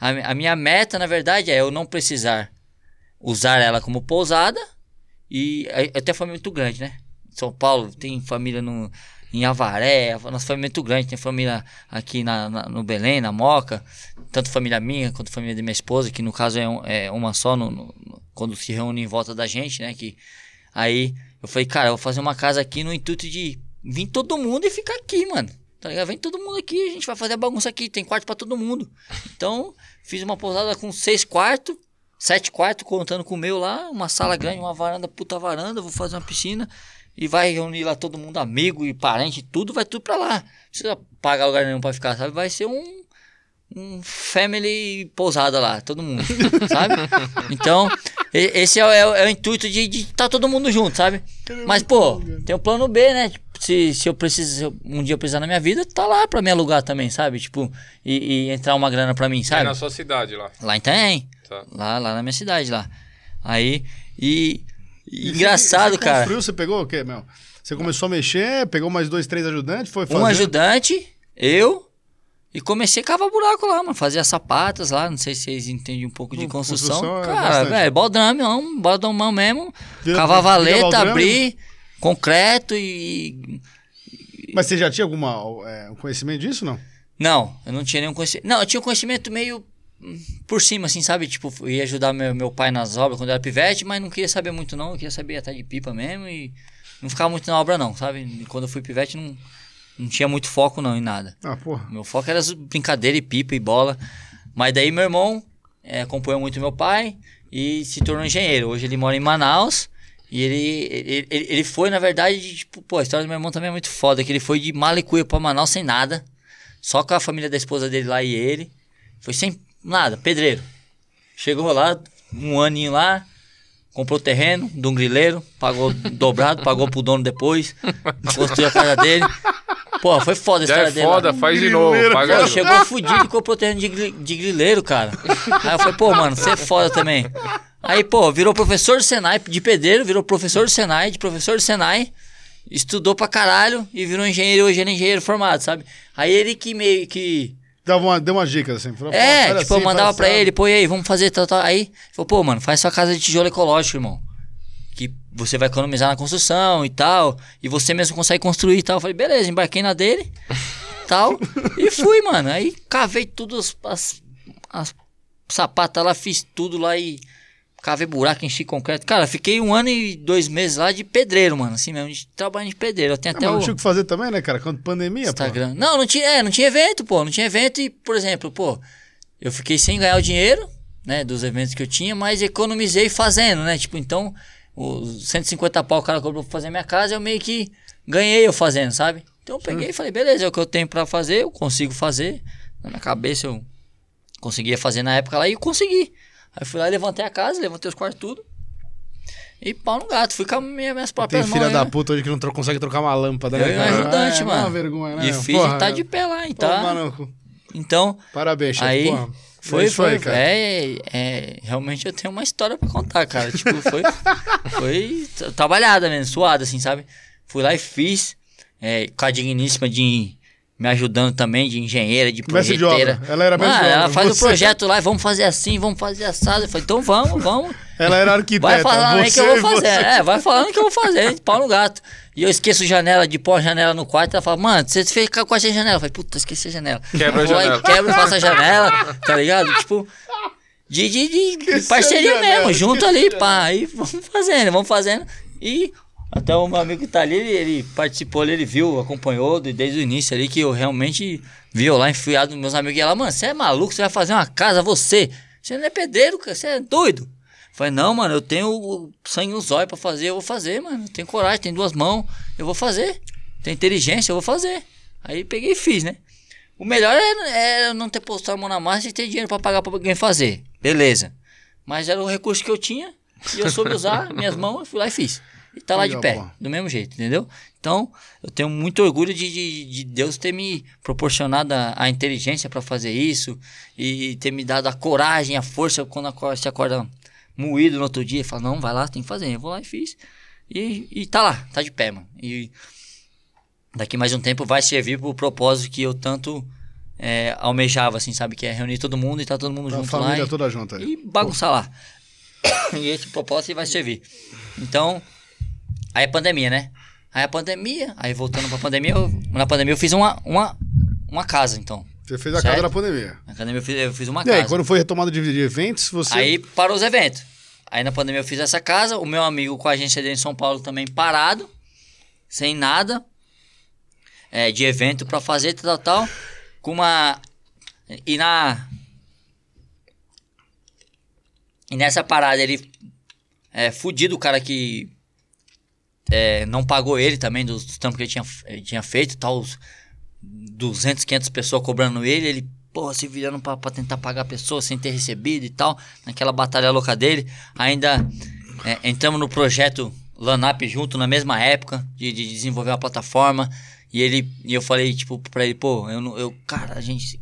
[SPEAKER 3] A, a minha meta, na verdade, é eu não precisar usar ela como pousada. E a- eu tenho família muito grande, né? São Paulo tem família no, em Avaré, nossa família é muito grande, tem família aqui na, na- no Belém, na Moca, tanto família minha quanto família da minha esposa, que no caso é, um- é uma só no- no- quando se reúne em volta da gente, né? Que, aí eu falei, cara, eu vou fazer uma casa aqui no intuito de vir todo mundo e ficar aqui, mano. Tá ligado? Vem todo mundo aqui, a gente vai fazer a bagunça aqui, tem quarto pra todo mundo. Então, fiz uma pousada com seis quartos, sete quartos, contando com o meu lá, uma sala grande, uma varanda, puta varanda, vou fazer uma piscina. E vai reunir lá todo mundo, amigo e parente, tudo, vai tudo pra lá. Não precisa pagar lugar nenhum pra ficar, sabe? Vai ser um, um family pousada lá, todo mundo, (laughs) sabe? Então, esse é, o- é o- é o intuito de estar todo mundo junto, sabe? Mas, pô, tem o plano B, né? Se, se eu preciso, se eu- um dia eu precisar na minha vida, tá lá pra me alugar também, sabe? Tipo, e, e entrar uma grana pra mim,
[SPEAKER 2] É
[SPEAKER 3] sabe?
[SPEAKER 2] na sua cidade lá.
[SPEAKER 3] Lá em Tanhem.
[SPEAKER 2] Tá.
[SPEAKER 3] Lá, lá na minha cidade, lá. Aí, e... e engraçado,
[SPEAKER 4] você, você
[SPEAKER 3] cara.
[SPEAKER 4] Você pegou o quê, meu? Você começou a mexer, pegou mais dois, três ajudantes, foi fazer.
[SPEAKER 3] Um ajudante, eu, e comecei a cavar buraco lá, mano. Fazia sapatas lá, não sei se vocês entendem um pouco de construção.
[SPEAKER 4] construção é
[SPEAKER 3] Cara,
[SPEAKER 4] bastante.
[SPEAKER 3] velho, baldrame, baldrame mesmo.
[SPEAKER 4] Vira-
[SPEAKER 3] Cavava valeta, abrir, concreto e...
[SPEAKER 4] Mas você já tinha alguma é, um conhecimento disso, não?
[SPEAKER 3] Não, eu não tinha nenhum conhecimento. Não, eu tinha um conhecimento meio por cima, assim, sabe? Tipo, ia ajudar meu, meu pai nas obras quando era pivete, mas não queria saber muito, não. Eu queria saber até de pipa mesmo e não ficava muito na obra, não, sabe? E quando eu fui pivete, não, não tinha muito foco, não, em nada.
[SPEAKER 4] Ah, porra.
[SPEAKER 3] Meu foco era brincadeira e pipa e bola. Mas daí meu irmão é, acompanhou muito meu pai e se tornou engenheiro. Hoje ele mora em Manaus. E ele, ele, ele, ele foi, na verdade, de, tipo, pô, a história do meu irmão também é muito foda. Que ele foi de Malicuia pra Manaus sem nada. Só com a família da esposa dele lá e ele. Foi sem nada, pedreiro. Chegou lá, um aninho lá, comprou terreno de um grileiro, pagou dobrado, pagou pro dono depois, (laughs) construiu a casa dele. Pô, foi foda a
[SPEAKER 2] Já
[SPEAKER 3] história
[SPEAKER 2] é
[SPEAKER 3] dele. lá.
[SPEAKER 2] foda, faz de novo.
[SPEAKER 4] Grileiro,
[SPEAKER 2] Paga
[SPEAKER 3] Pô,
[SPEAKER 2] de novo.
[SPEAKER 3] chegou fudido e comprou terreno de, gri- de grileiro, cara. Aí eu falei, pô, mano, você é foda também. Aí, pô, virou professor do Senai, de pedreiro, virou professor do Senai, de professor do Senai, estudou pra caralho e virou engenheiro, hoje ele é engenheiro formado, sabe? Aí ele que meio que.
[SPEAKER 4] Dava uma, deu umas dicas assim. falou,
[SPEAKER 3] É,
[SPEAKER 4] "Faz
[SPEAKER 3] tipo, eu
[SPEAKER 4] assim,
[SPEAKER 3] mandava
[SPEAKER 4] faz
[SPEAKER 3] pra
[SPEAKER 4] assado."
[SPEAKER 3] ele, pô, e aí, vamos fazer tal, tal. Aí, falou, pô, mano, faz sua casa de tijolo ecológico, irmão. Que você vai economizar na construção e tal. E você mesmo consegue construir e tal. Eu falei, beleza, embarquei na dele, (laughs) tal. e fui, mano. Aí cavei tudo, as, as, as sapatas lá, fiz tudo lá e cavei buraco, enchi concreto. Cara, fiquei um ano e dois meses lá de pedreiro, mano. Assim mesmo, de trabalho de pedreiro. Eu tenho
[SPEAKER 4] Ah,
[SPEAKER 3] até
[SPEAKER 4] mas
[SPEAKER 3] o...
[SPEAKER 4] não tinha o que fazer também, né, cara? Quando pandemia, pô.
[SPEAKER 3] Instagram. Não, não tinha, é, não tinha evento, pô. Não tinha evento e, por exemplo, pô, eu fiquei sem ganhar o dinheiro, né, dos eventos que eu tinha, mas economizei fazendo, né? Tipo, então, os 150 pau o cara cobrou pra fazer minha casa, eu meio que ganhei eu fazendo, sabe? Então eu peguei e falei, beleza, é o que eu tenho pra fazer, eu consigo fazer. Na minha cabeça eu conseguia fazer na época lá e eu consegui. Aí fui lá e levantei a casa, levantei os quartos tudo. E pau no gato, fui com as minhas, minhas
[SPEAKER 4] Tem
[SPEAKER 3] próprias
[SPEAKER 4] filha
[SPEAKER 3] mãos.
[SPEAKER 4] da
[SPEAKER 3] né?
[SPEAKER 4] puta hoje que não tro- consegue trocar uma lâmpada,
[SPEAKER 3] Eu
[SPEAKER 4] né,
[SPEAKER 3] e um ajudante,
[SPEAKER 4] é,
[SPEAKER 3] mano.
[SPEAKER 4] É uma vergonha, né?
[SPEAKER 3] E fiz
[SPEAKER 4] Porra,
[SPEAKER 3] e tá de pé lá, e
[SPEAKER 4] Pô,
[SPEAKER 3] tá.
[SPEAKER 4] mano,
[SPEAKER 3] Então,
[SPEAKER 4] parabéns, chefe,
[SPEAKER 3] Aí
[SPEAKER 4] porra.
[SPEAKER 3] foi,
[SPEAKER 4] É isso
[SPEAKER 3] foi,
[SPEAKER 4] aí, cara.
[SPEAKER 3] é, é, realmente eu tenho uma história pra contar, cara. Tipo, foi, (laughs) foi tra- trabalhada mesmo, suada, assim, sabe? Fui lá e fiz, é, com a digníssima de me ajudando também, de engenheira, de projeteira.
[SPEAKER 4] obra. Ela era mestre
[SPEAKER 3] Mano,
[SPEAKER 4] obra.
[SPEAKER 3] ela faz o
[SPEAKER 4] Você-
[SPEAKER 3] projeto lá e vamos fazer assim, vamos fazer assado. Eu falei, então vamos, vamos.
[SPEAKER 4] Ela era arquiteta.
[SPEAKER 3] Vai falando aí que eu vou fazer.
[SPEAKER 4] você-
[SPEAKER 3] É, vai falando que eu vou fazer, pau no gato. E eu esqueço janela de pôr a janela no quarto. Ela fala, mano, você fez com a janela. Eu falei, puta, esqueci a janela.
[SPEAKER 2] Quebra a
[SPEAKER 3] Eu vou lá e
[SPEAKER 2] janela.
[SPEAKER 3] Quebra e faço a janela, tá ligado? Tipo, de, de, de- parceria
[SPEAKER 4] janela,
[SPEAKER 3] mesmo, junto ali, pá. Aí vamos fazendo, vamos fazendo. E até o meu amigo que tá ali, ele, participou ali, ele viu, acompanhou de- desde o início ali, que eu realmente vi lá enfiado nos meus amigos. E ela, mano, você é maluco, você vai fazer uma casa, você? Você não é pedreiro, cara, você é doido. Falei, não, mano, eu tenho sangue nos olhos pra fazer, eu vou fazer, mano. Tenho coragem, tenho duas mãos, eu vou fazer. Tenho inteligência, eu vou fazer. Aí peguei e fiz, né? O melhor é, é não ter postado a mão na massa e ter dinheiro pra pagar pra alguém fazer. Beleza. Mas era o recurso que eu tinha e eu soube usar minhas mãos, eu fui lá e fiz. E tá lá
[SPEAKER 4] Legal,
[SPEAKER 3] de pé,
[SPEAKER 4] pô.
[SPEAKER 3] do mesmo jeito, entendeu? Então, eu tenho muito orgulho de, de, de Deus ter me proporcionado a, a inteligência pra fazer isso e ter me dado a coragem, a força quando acorda, se acorda moído no outro dia e fala, não, vai lá, tem que fazer. Eu vou lá e fiz. E, e tá lá, tá de pé, mano. E daqui mais um tempo vai servir pro propósito que eu tanto é, almejava, assim, sabe? Que é reunir todo mundo e tá todo mundo
[SPEAKER 4] A
[SPEAKER 3] junto lá.
[SPEAKER 4] família toda junta
[SPEAKER 3] e bagunçar lá. (laughs) e esse propósito vai servir. Então, aí a pandemia, né? Aí a pandemia, aí voltando pra pandemia, eu- na pandemia eu fiz uma, uma, uma casa, então.
[SPEAKER 4] Você fez a
[SPEAKER 3] Certo?
[SPEAKER 4] casa da pandemia.
[SPEAKER 3] Na pandemia eu fiz, eu fiz uma
[SPEAKER 4] E
[SPEAKER 3] casa.
[SPEAKER 4] aí, quando foi retomada de, de eventos, você...
[SPEAKER 3] Aí parou os eventos. Aí na pandemia eu fiz essa casa, o meu amigo com a agência dele em São Paulo também parado, sem nada é, de evento pra fazer, tal, tal, com uma... E na... E nessa parada ele... É, fudido o cara que... é, não pagou ele também dos, dos trampos que ele tinha, tinha feito, tal, os 200, 500 pessoas cobrando ele, ele, porra, se virando pra, pra tentar pagar a pessoa sem ter recebido e tal, naquela batalha louca dele. Ainda é, entramos no projeto Lanap junto na mesma época, de, de desenvolver uma plataforma. E ele e eu falei, tipo, pra ele, pô, eu não. Eu, cara, a gente.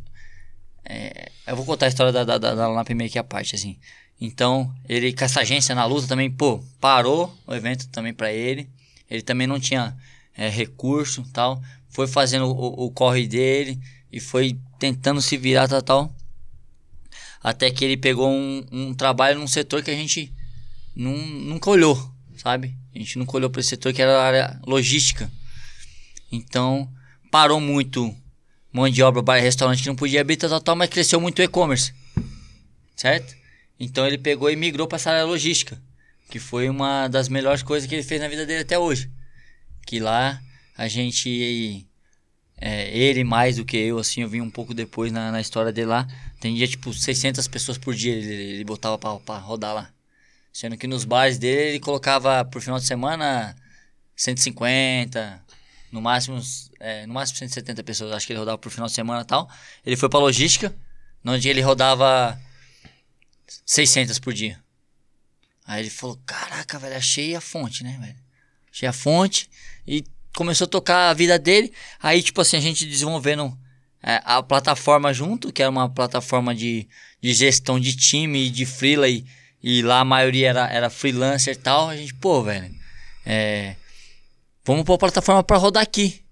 [SPEAKER 3] é, eu vou contar a história da, da, da, da Lanap meio que a parte, assim. Então, ele com essa agência na luta também, pô, parou o evento também pra ele. Ele também não tinha é, recurso tal. Foi fazendo o, o corre dele e foi tentando se virar, tal, tal. Até que ele pegou um, um trabalho num setor que a gente nun- nunca olhou, sabe? A gente nunca olhou para esse setor que era a área logística. Então, parou muito mão de obra, bar restaurante que não podia abrir, tal, tal, tal, mas cresceu muito o e-commerce. Certo? Então ele pegou e migrou para essa área logística, que foi uma das melhores coisas que ele fez na vida dele até hoje. Que lá a gente é, ele mais do que eu, assim, eu vim um pouco depois na, na história dele lá. Tem dia, tipo, 600 pessoas por dia ele, ele botava pra, pra rodar lá. Sendo que nos bares dele ele colocava por final de semana 150, no máximo, é, no máximo 170 pessoas, acho que ele rodava por final de semana e tal. Ele foi pra logística, onde ele rodava 600 por dia. Aí ele falou, caraca, velho, achei a fonte, né, velho? Achei a fonte e começou a tocar a vida dele. Aí, tipo assim, a gente desenvolvendo é, a plataforma junto, que era uma plataforma de, de gestão de time e de freela e, e lá a maioria era, era freelancer e tal. A gente, pô, velho, é, vamos pôr a plataforma pra rodar aqui.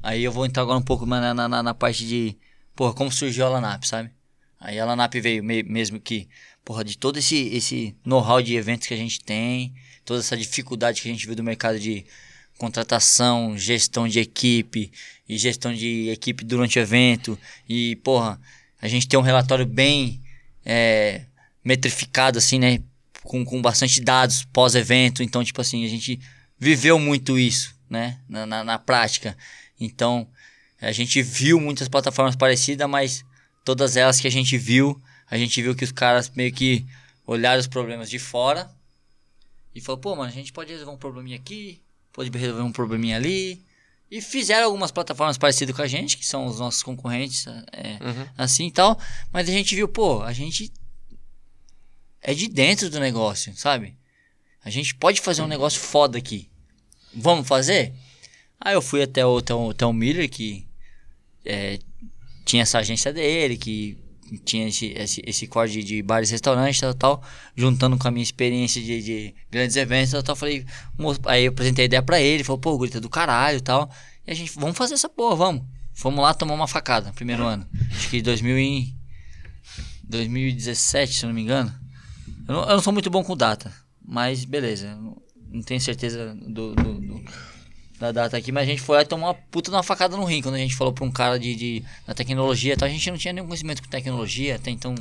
[SPEAKER 3] Aí eu vou entrar agora um pouco na, na, na, parte de, porra, como surgiu a Lanap, sabe? Aí a Lanap veio me- mesmo que, porra, de todo esse, esse know-how de eventos que a gente tem, toda essa dificuldade que a gente viu do mercado de contratação, gestão de equipe e gestão de equipe durante o evento. E, porra, a gente tem um relatório bem é, metrificado, assim, né? Com, com bastante dados pós-evento. Então, tipo assim, a gente viveu muito isso, né? Na, na, na prática. Então, a gente viu muitas plataformas parecidas, mas todas elas que a gente viu, a gente viu que os caras meio que olharam os problemas de fora e falou, pô, mano, a gente pode resolver um probleminha aqui, pode resolver um probleminha ali. E fizeram algumas plataformas parecidas com a gente, que são os nossos concorrentes, é, assim e tal. Mas a gente viu, pô, a gente é de dentro do negócio, sabe? A gente pode fazer um negócio foda aqui. Vamos fazer? Aí eu fui até o, até o, até o Miller, que é, tinha essa agência dele, que tinha esse, esse, esse core de, bares restaurantes, tal, tal, juntando com a minha experiência de, de grandes eventos, tal, tal, falei, aí eu apresentei a ideia pra ele, falou, pô, grita do caralho, tal, e a gente, vamos fazer essa porra, vamos. Fomos lá tomar uma facada, primeiro ano, acho que 2000 e, 2017, se eu não me engano. Eu não, eu não sou muito bom com data, mas beleza, não tenho certeza do- do- do, da data aqui, mas a gente foi lá e tomou uma puta uma facada no rim quando a gente falou pra um cara de, de da tecnologia e tal. A gente não tinha nenhum conhecimento com tecnologia, até então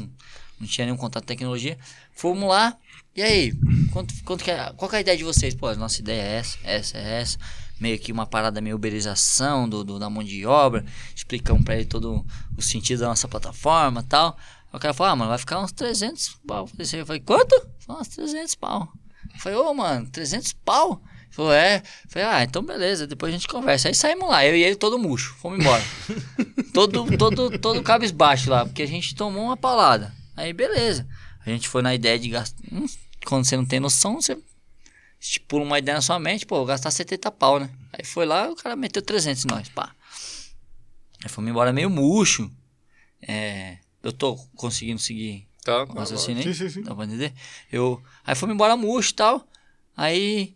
[SPEAKER 3] não tinha nenhum contato com tecnologia. Fomos lá, e aí, quanto, quanto que é, qual que é a ideia de vocês? Pô, a nossa ideia é essa, essa, é essa. Meio que uma parada meio uberização do, do, da mão de obra. Explicamos pra ele todo o sentido da nossa plataforma e tal. O cara falou, ah, mano, vai ficar uns 300 pau. Eu falei, quanto? Falei, uns 300 pau. Eu falei, ô, mano, 300 pau? Falou, é. Falei, ah, então beleza, depois a gente conversa. Aí saímos lá, eu e ele todo murcho, fomos embora. (laughs) todo, todo, todo cabisbaixo lá, porque a gente tomou uma palada. Aí beleza. A gente foi na ideia de gastar. hum, Quando você não tem noção, você estipula uma ideia na sua mente, pô, vou gastar 70 pau, né? Aí foi lá, o cara meteu 300 em nós, pá. Aí fomos embora meio murcho. É, eu tô conseguindo seguir
[SPEAKER 2] Tá,
[SPEAKER 3] o raciocínio
[SPEAKER 4] Sim, sim, sim.
[SPEAKER 3] Dá pra entender? Eu, aí fomos embora murcho e tal. Aí,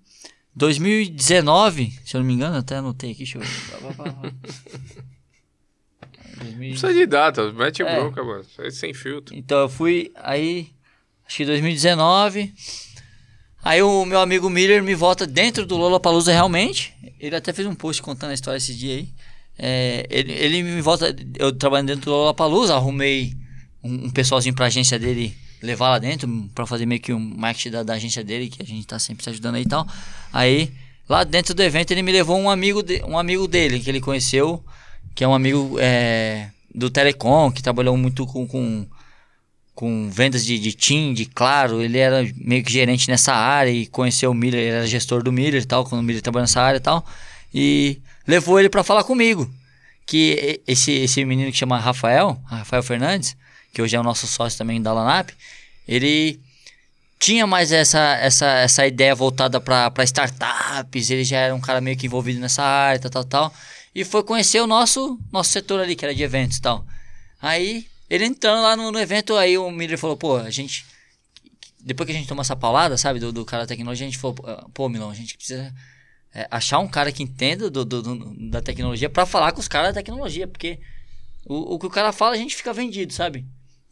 [SPEAKER 3] 2019, se eu não me engano, eu até anotei aqui, deixa eu ver. (laughs) 2000
[SPEAKER 2] Não precisa de data, mete
[SPEAKER 3] É.
[SPEAKER 2] bronca, mano. Isso aí sem filtro.
[SPEAKER 3] Então eu fui aí, acho que 2019. Aí o meu amigo Miller me volta dentro do Lollapalooza realmente. Ele até fez um post contando a história esse dia aí. É, ele, ele me volta, eu trabalhando dentro do Lollapalooza, arrumei um, um pessoalzinho pra agência dele levar lá dentro, pra fazer meio que um marketing da, da agência dele, que a gente tá sempre se ajudando aí e tal. Aí, lá dentro do evento, ele me levou um amigo, de- um amigo dele, que ele conheceu, que é um amigo é, do Telecom, que trabalhou muito com, com, com vendas de, de TIM, de Claro. Ele era meio que gerente nessa área e conheceu o Miller, ele era gestor do Miller e tal, quando o Miller trabalhou nessa área e tal. E levou ele pra falar comigo. Que esse, esse menino que chama Rafael, Rafael Fernandes, que hoje é o nosso sócio também da Lanap, ele tinha mais essa, essa, essa ideia voltada para startups, ele já era um cara meio que envolvido nessa área, tal, tal, tal. E foi conhecer o nosso, nosso setor ali, que era de eventos e tal. Aí, ele entrando lá no, no evento, aí o Miller falou, pô, a gente... Depois que a gente tomou essa paulada, sabe, do, do cara da tecnologia, a gente falou, pô, Milão, a gente precisa é, achar um cara que entenda do, do- do- da tecnologia pra falar com os caras da tecnologia, porque o, o que o cara fala, a gente fica vendido, sabe?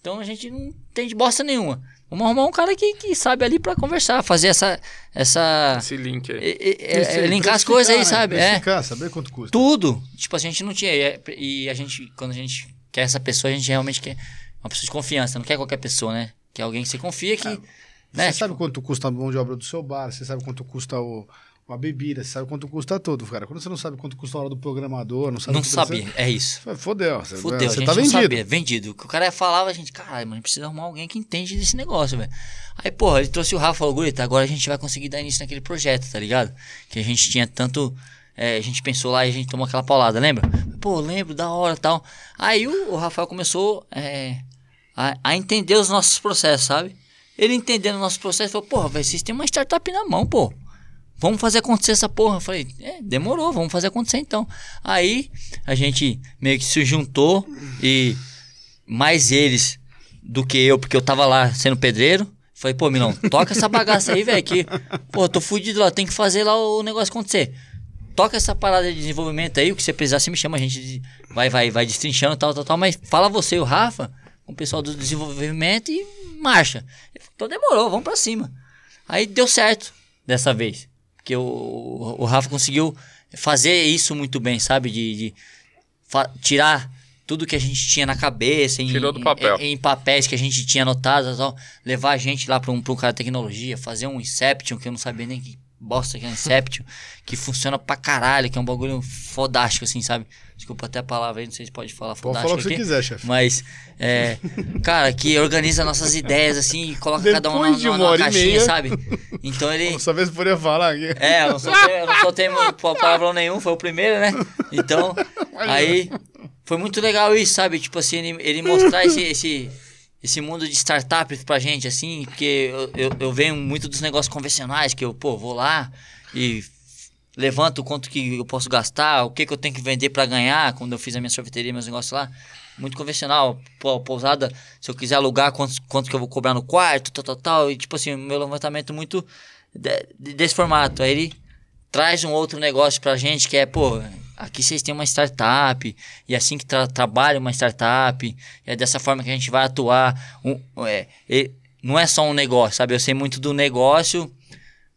[SPEAKER 3] Então a gente não entende bosta nenhuma. Vamos arrumar um cara que, que sabe ali pra conversar, fazer essa. essa
[SPEAKER 2] Esse link aí.
[SPEAKER 3] e- e- é,
[SPEAKER 4] Esse aí,
[SPEAKER 3] linkar as coisas aí,
[SPEAKER 4] né?
[SPEAKER 3] sabe? É.
[SPEAKER 4] Saber quanto custa.
[SPEAKER 3] Tudo. Tipo, a gente não tinha. E, é- a gente, quando a gente quer essa pessoa, a gente realmente quer uma pessoa de confiança. Não quer qualquer pessoa, né? Quer alguém que você confia que. né?
[SPEAKER 4] Você sabe
[SPEAKER 3] Tipo,
[SPEAKER 4] quanto custa a mão de obra do seu bar, você sabe quanto custa o, a bebida, você sabe quanto custa tudo, cara. Quando você não sabe quanto custa a hora do programador, não sabe
[SPEAKER 3] não sabia. É isso.
[SPEAKER 4] Você... Fodeu. Você,
[SPEAKER 3] Fudeu,
[SPEAKER 4] você tá
[SPEAKER 3] não
[SPEAKER 4] vendido.
[SPEAKER 3] sabia, vendido. O que o cara falava, a gente, caralho, mano, precisa arrumar alguém que entende desse negócio, velho. Aí, porra, ele trouxe o Rafa e falou, Gurita, agora a gente vai conseguir dar início naquele projeto, tá ligado? Que a gente tinha tanto. é, a gente pensou lá e a gente tomou aquela paulada, lembra? Pô, lembro, da hora tal. Aí o, o Rafael começou é, a, a entender os nossos processos, sabe? Ele entendendo o nosso processo, falou, porra, velho, vocês têm uma startup na mão, pô. Vamos fazer acontecer essa porra. Eu falei, é, demorou, vamos fazer acontecer então. Aí a gente meio que se juntou e mais eles do que eu, porque eu tava lá sendo pedreiro. Falei, pô, Milão, toca essa bagaça aí, velho, que, pô, tô fudido lá, tem que fazer lá o negócio acontecer. Toca essa parada de desenvolvimento aí, o que você precisar, você me chama, a gente vai, vai, vai destrinchando tal, tal, tal, mas fala você e o Rafa, com o pessoal do desenvolvimento e marcha. Então demorou, vamos pra cima. Aí deu certo dessa vez. Porque o, o Rafa conseguiu fazer isso muito bem, sabe? De, de tirar tudo que a gente tinha na cabeça, em,
[SPEAKER 2] Tirou do papel.
[SPEAKER 3] em, em papéis que a gente tinha anotado, levar a gente lá para um, pra um cara de tecnologia, fazer um Inception, que eu não sabia nem que bosta que é um Inception, que funciona pra caralho, que é um bagulho fodástico, assim, sabe? Desculpa até a palavra aí, não sei se pode falar
[SPEAKER 4] Pode
[SPEAKER 3] fodástico
[SPEAKER 4] falar o que você quiser, chefe.
[SPEAKER 3] Mas, é, cara, que organiza nossas ideias, assim, e coloca cada um
[SPEAKER 4] Depois de
[SPEAKER 3] numa,
[SPEAKER 4] uma
[SPEAKER 3] numa
[SPEAKER 4] hora
[SPEAKER 3] caixinha, sabe? Então ele... (laughs)
[SPEAKER 4] Dessa vez poderia falar aqui.
[SPEAKER 3] É, eu não soltei, eu não soltei mu- pa- palavrão nenhum, foi o primeiro, né? Então, (laughs) aí foi muito legal isso, sabe? Tipo assim, ele, ele mostrar esse, esse, esse mundo de startup pra gente, assim, porque eu, eu, eu venho muito dos negócios convencionais, que eu, pô, vou lá e levanto quanto que eu posso gastar, o que que eu tenho que vender pra ganhar, quando eu fiz a minha sorveteria, meus negócios lá. Muito convencional. Pô, pousada, se eu quiser alugar, quanto, quanto que eu vou cobrar no quarto, tal, tal, tal. E tipo assim, meu levantamento muito de- desse formato. Aí ele traz um outro negócio pra gente que é, pô, aqui vocês têm uma startup, e é assim que tra trabalha uma startup, é dessa forma que a gente vai atuar. Um, é, não é só um negócio, sabe? Eu sei muito do negócio,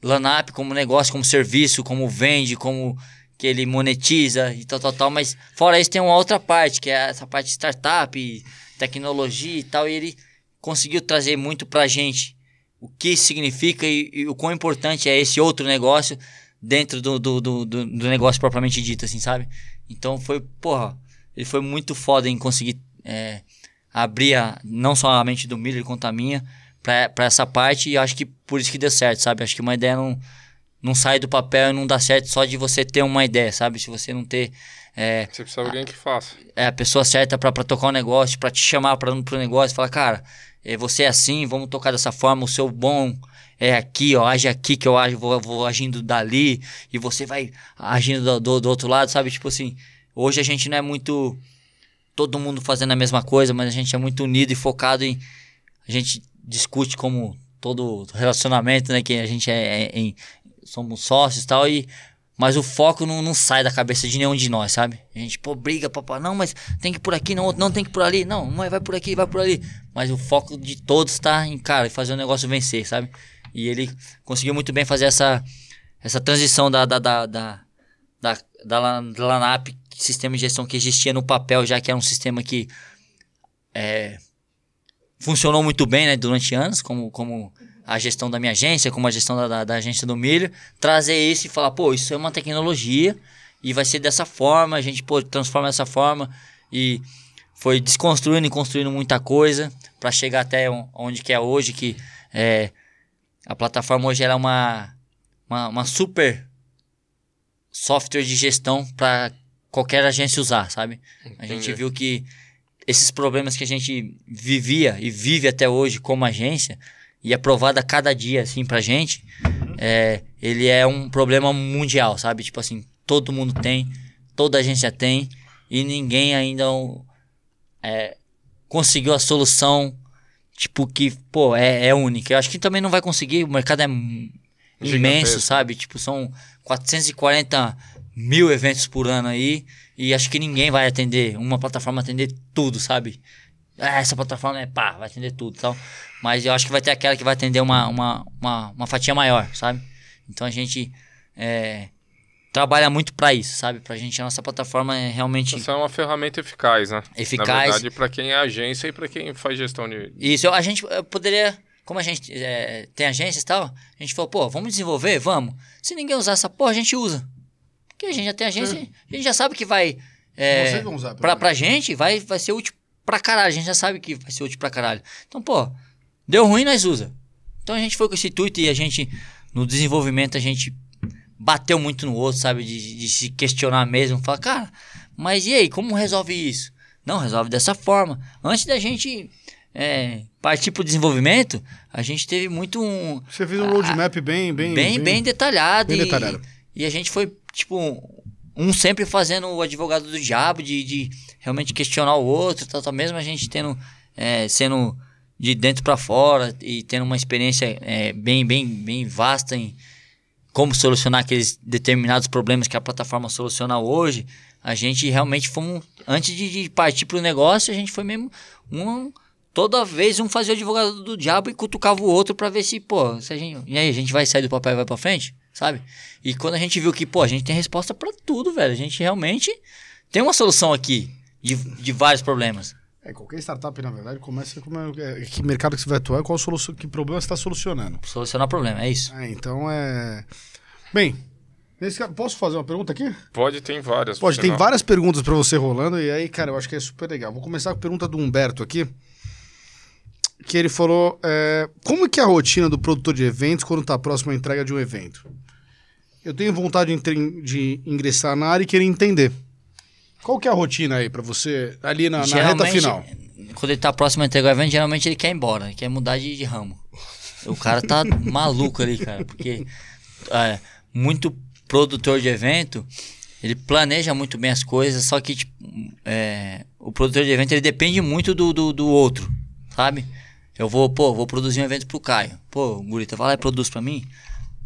[SPEAKER 3] Lanap como negócio, como serviço, como vende, como que ele monetiza e tal, tal, tal, mas fora isso tem uma outra parte, que é essa parte de startup, tecnologia e tal, e ele conseguiu trazer muito pra gente o que significa e, e o quão importante é esse outro negócio dentro do, do, do, do- negócio propriamente dito, assim, sabe? Então foi, porra, ele foi muito foda em conseguir é, abrir a, não só a mente do Miller quanto a minha pra, pra essa parte e acho que por isso que deu certo, sabe? Acho que uma ideia não, não sai do papel e não dá certo só de você ter uma ideia, sabe? Se você não ter é,
[SPEAKER 2] Você precisa de alguém que faça.
[SPEAKER 3] é a pessoa certa pra pra tocar o negócio, pra te chamar pra, pro negócio, falar, cara, é, você é assim, vamos tocar dessa forma, o seu bom é aqui, ó, age aqui que eu vou, vou agindo dali e você vai agindo do, do, do outro lado, sabe? Tipo assim, hoje a gente não é muito todo mundo fazendo a mesma coisa, mas a gente é muito unido e focado em a gente discute como todo relacionamento, né, que a gente é, é em somos sócios e tal e mas o foco não, não sai da cabeça de nenhum de nós, sabe? A gente, pô, briga, papá, não, mas tem que ir por aqui, não, não tem que ir por ali, não, mas vai por aqui, vai por ali. Mas o foco de todos tá em, cara, fazer o negócio vencer, sabe? E ele conseguiu muito bem fazer essa, essa transição da, da, da, da, da, da, da Lanap, sistema de gestão que existia no papel, já que era um sistema que é, funcionou muito bem né, durante anos, como, como a gestão da minha agência, como a gestão da, da, da agência do milho, trazer isso e falar, pô, isso é uma tecnologia e vai ser dessa forma, a gente pô, transforma dessa forma. E foi desconstruindo e construindo muita coisa para chegar até on- onde que é hoje, que é, a plataforma hoje é uma, uma, uma super software de gestão para qualquer agência usar, sabe? A gente
[SPEAKER 2] Entendi.
[SPEAKER 3] viu que esses problemas que a gente vivia e vive até hoje como agência e é provado a cada dia assim pra gente, é, ele é um problema mundial, sabe? Tipo assim, todo mundo tem, toda agência tem e ninguém ainda é, conseguiu a solução tipo que, pô, é, é única. Eu acho que também não vai conseguir, o mercado é m- imenso,
[SPEAKER 2] Gigantesco.
[SPEAKER 3] sabe? Tipo, são 440 mil eventos por ano aí e acho que ninguém vai atender, uma plataforma atender tudo, sabe? Ah, essa plataforma é pá, vai atender tudo e tal. Mas eu acho que vai ter aquela que vai atender uma, uma, uma, uma fatia maior, sabe? Então a gente é, trabalha muito pra isso, sabe? Pra gente, a nossa plataforma é realmente
[SPEAKER 2] Isso é uma ferramenta eficaz, né?
[SPEAKER 3] Eficaz.
[SPEAKER 2] Na verdade, para quem é agência e para quem faz gestão de.
[SPEAKER 3] Isso, a gente poderia, como a gente eh, tem agências e tal, a gente falou, pô, vamos desenvolver? Vamos. Se ninguém usar essa porra, a gente usa. Porque a gente já tem agência, a gente já sabe que vai. eh,
[SPEAKER 4] Vocês vão usar,
[SPEAKER 3] pra, pra gente, vai, vai ser útil pra caralho. A gente já sabe que vai ser útil pra caralho. Então, pô, deu ruim, nós usa. Então a gente foi com esse intuito e a gente, no desenvolvimento, a gente bateu muito no outro, sabe? De, de se questionar mesmo. Falar, cara, mas e aí, como resolve isso? Não, resolve dessa forma. Antes da gente é, partir pro desenvolvimento, a gente teve muito um.
[SPEAKER 4] Você fez um roadmap bem, bem,
[SPEAKER 3] bem, bem detalhado.
[SPEAKER 4] bem
[SPEAKER 3] e,
[SPEAKER 4] detalhado.
[SPEAKER 3] E a gente foi, tipo, um sempre fazendo o advogado do diabo, de, de realmente questionar o outro, tal, tal, mesmo a gente tendo, é, sendo de dentro para fora e tendo uma experiência é, bem, bem, bem vasta em como solucionar aqueles determinados problemas que a plataforma soluciona hoje, a gente realmente fomos, antes de, de partir para o negócio, a gente foi mesmo um, toda vez um fazia o advogado do diabo e cutucava o outro para ver se, pô, se a gente, e aí, a gente vai sair do papel e vai para frente, sabe? E quando a gente viu que, pô, a gente tem resposta para tudo, velho, a gente realmente tem uma solução aqui de, de vários problemas.
[SPEAKER 4] É, qualquer startup, na verdade, começa com é, que mercado que você vai atuar, qual solução, que problema você está solucionando.
[SPEAKER 3] Solucionar problema, é isso.
[SPEAKER 4] É, então é. Bem, nesse caso, posso fazer uma pergunta aqui?
[SPEAKER 2] Pode, tem várias.
[SPEAKER 4] Pode, tem várias perguntas para você rolando, e aí, cara, eu acho que é super legal. Vou começar com a pergunta do Humberto aqui. Que ele falou: é, como que é a rotina do produtor de eventos quando está próximo à entrega de um evento? Eu tenho vontade de, de ingressar na área e querer entender. Qual que é a rotina aí para você ali na, na reta final?
[SPEAKER 3] Quando ele tá próximo a entregar o evento, geralmente ele quer ir embora, ele quer mudar de, de ramo. O cara tá (laughs) maluco ali, cara, porque é, muito produtor de evento, ele planeja muito bem as coisas, só que tipo, é, o produtor de evento ele depende muito do, do, do outro, sabe? Eu vou, pô, vou produzir um evento pro Caio. Pô, Gurita, vai lá e produz pra mim.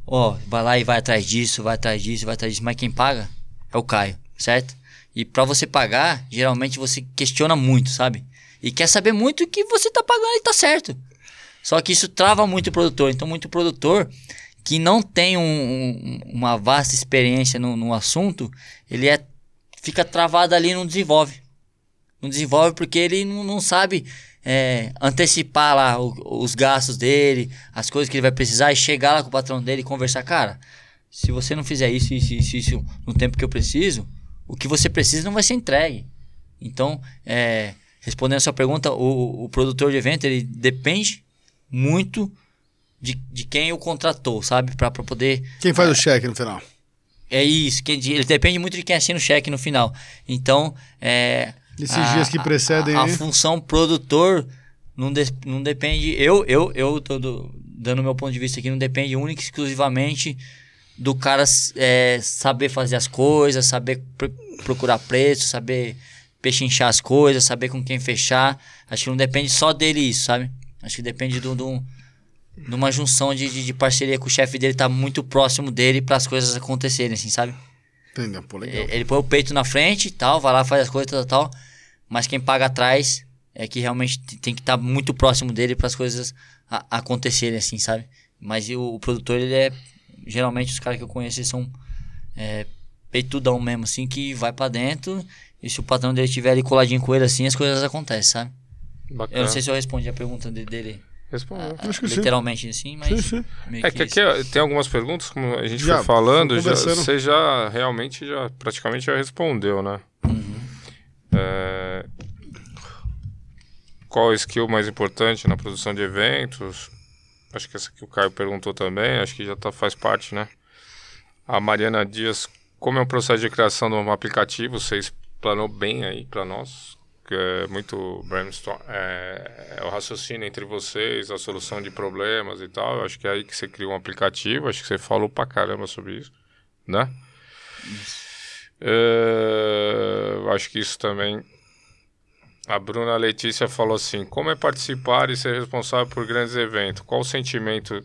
[SPEAKER 3] Ó, vai lá e vai atrás disso, vai atrás disso, vai atrás disso. Mas quem paga é o Caio, certo? E pra você pagar, geralmente você questiona muito, sabe? E quer saber muito que você tá pagando e tá certo. Só que isso trava muito o produtor. Então, muito produtor que não tem um- um- uma vasta experiência no, no assunto, ele é, fica travado ali e não desenvolve. Não desenvolve porque ele não, não sabe é, antecipar lá o- os gastos dele, as coisas que ele vai precisar e chegar lá com o patrão dele e conversar. Cara, se você não fizer isso, isso, isso, isso no tempo que eu preciso, o que você precisa não vai ser entregue. Então, é, respondendo a sua pergunta, o, o produtor de evento ele depende muito de, de quem o contratou, sabe? Para poder
[SPEAKER 4] Quem faz o cheque no final?
[SPEAKER 3] é isso, que ele depende muito de quem assina o cheque no final. Então, é.
[SPEAKER 4] Esses
[SPEAKER 3] a-
[SPEAKER 4] dias que precedem
[SPEAKER 3] A, a
[SPEAKER 4] aí.
[SPEAKER 3] função produtor não, de- não depende. Eu, eu, eu tô do- dando meu ponto de vista aqui, não depende única e exclusivamente do cara é, saber fazer as coisas, saber pr- procurar preço, saber pechinchar as coisas, saber com quem fechar. Acho que não depende só dele isso, sabe? Acho que depende de uma junção de, de, de parceria com o chefe dele, tá muito próximo dele para as coisas acontecerem, assim, sabe?
[SPEAKER 4] Entendeu? Pô, legal.
[SPEAKER 3] E- Ele põe o peito na frente e tal, vai lá, faz as coisas tal, tal, tal. Mas quem paga atrás é que realmente tem que estar muito próximo dele para as coisas acontecerem, assim, sabe? Mas e o, o produtor, ele é. Geralmente os caras que eu conheço são é, peitudão mesmo, assim, que vai para dentro. E se o patrão dele estiver ali coladinho com ele, assim, as coisas acontecem, sabe?
[SPEAKER 2] Bacana.
[SPEAKER 3] Eu não sei se eu respondi a pergunta de- dele
[SPEAKER 2] Respondeu.
[SPEAKER 3] ah,
[SPEAKER 4] Acho que sim.
[SPEAKER 3] literalmente assim, mas.
[SPEAKER 4] Sim, sim.
[SPEAKER 3] meio
[SPEAKER 2] É que aqui ó, tem algumas perguntas, como a gente
[SPEAKER 4] Já,
[SPEAKER 2] foi falando, já, você já realmente já praticamente já respondeu, né?
[SPEAKER 3] Uhum.
[SPEAKER 2] É, qual a skill mais importante na produção de eventos? Acho que essa que o Caio perguntou também, acho que já tá, faz parte, né? A Mariana Dias, como é o processo de criação de um aplicativo? Você explanou bem aí para nós, que é muito brainstorm, é, é o raciocínio entre vocês, a solução de problemas e tal. Eu acho que é aí que você criou um aplicativo, acho que você falou pra caramba sobre isso, né? É, eu acho que isso também. A Bruna Letícia falou assim: como é participar e ser responsável por grandes eventos? Qual o sentimento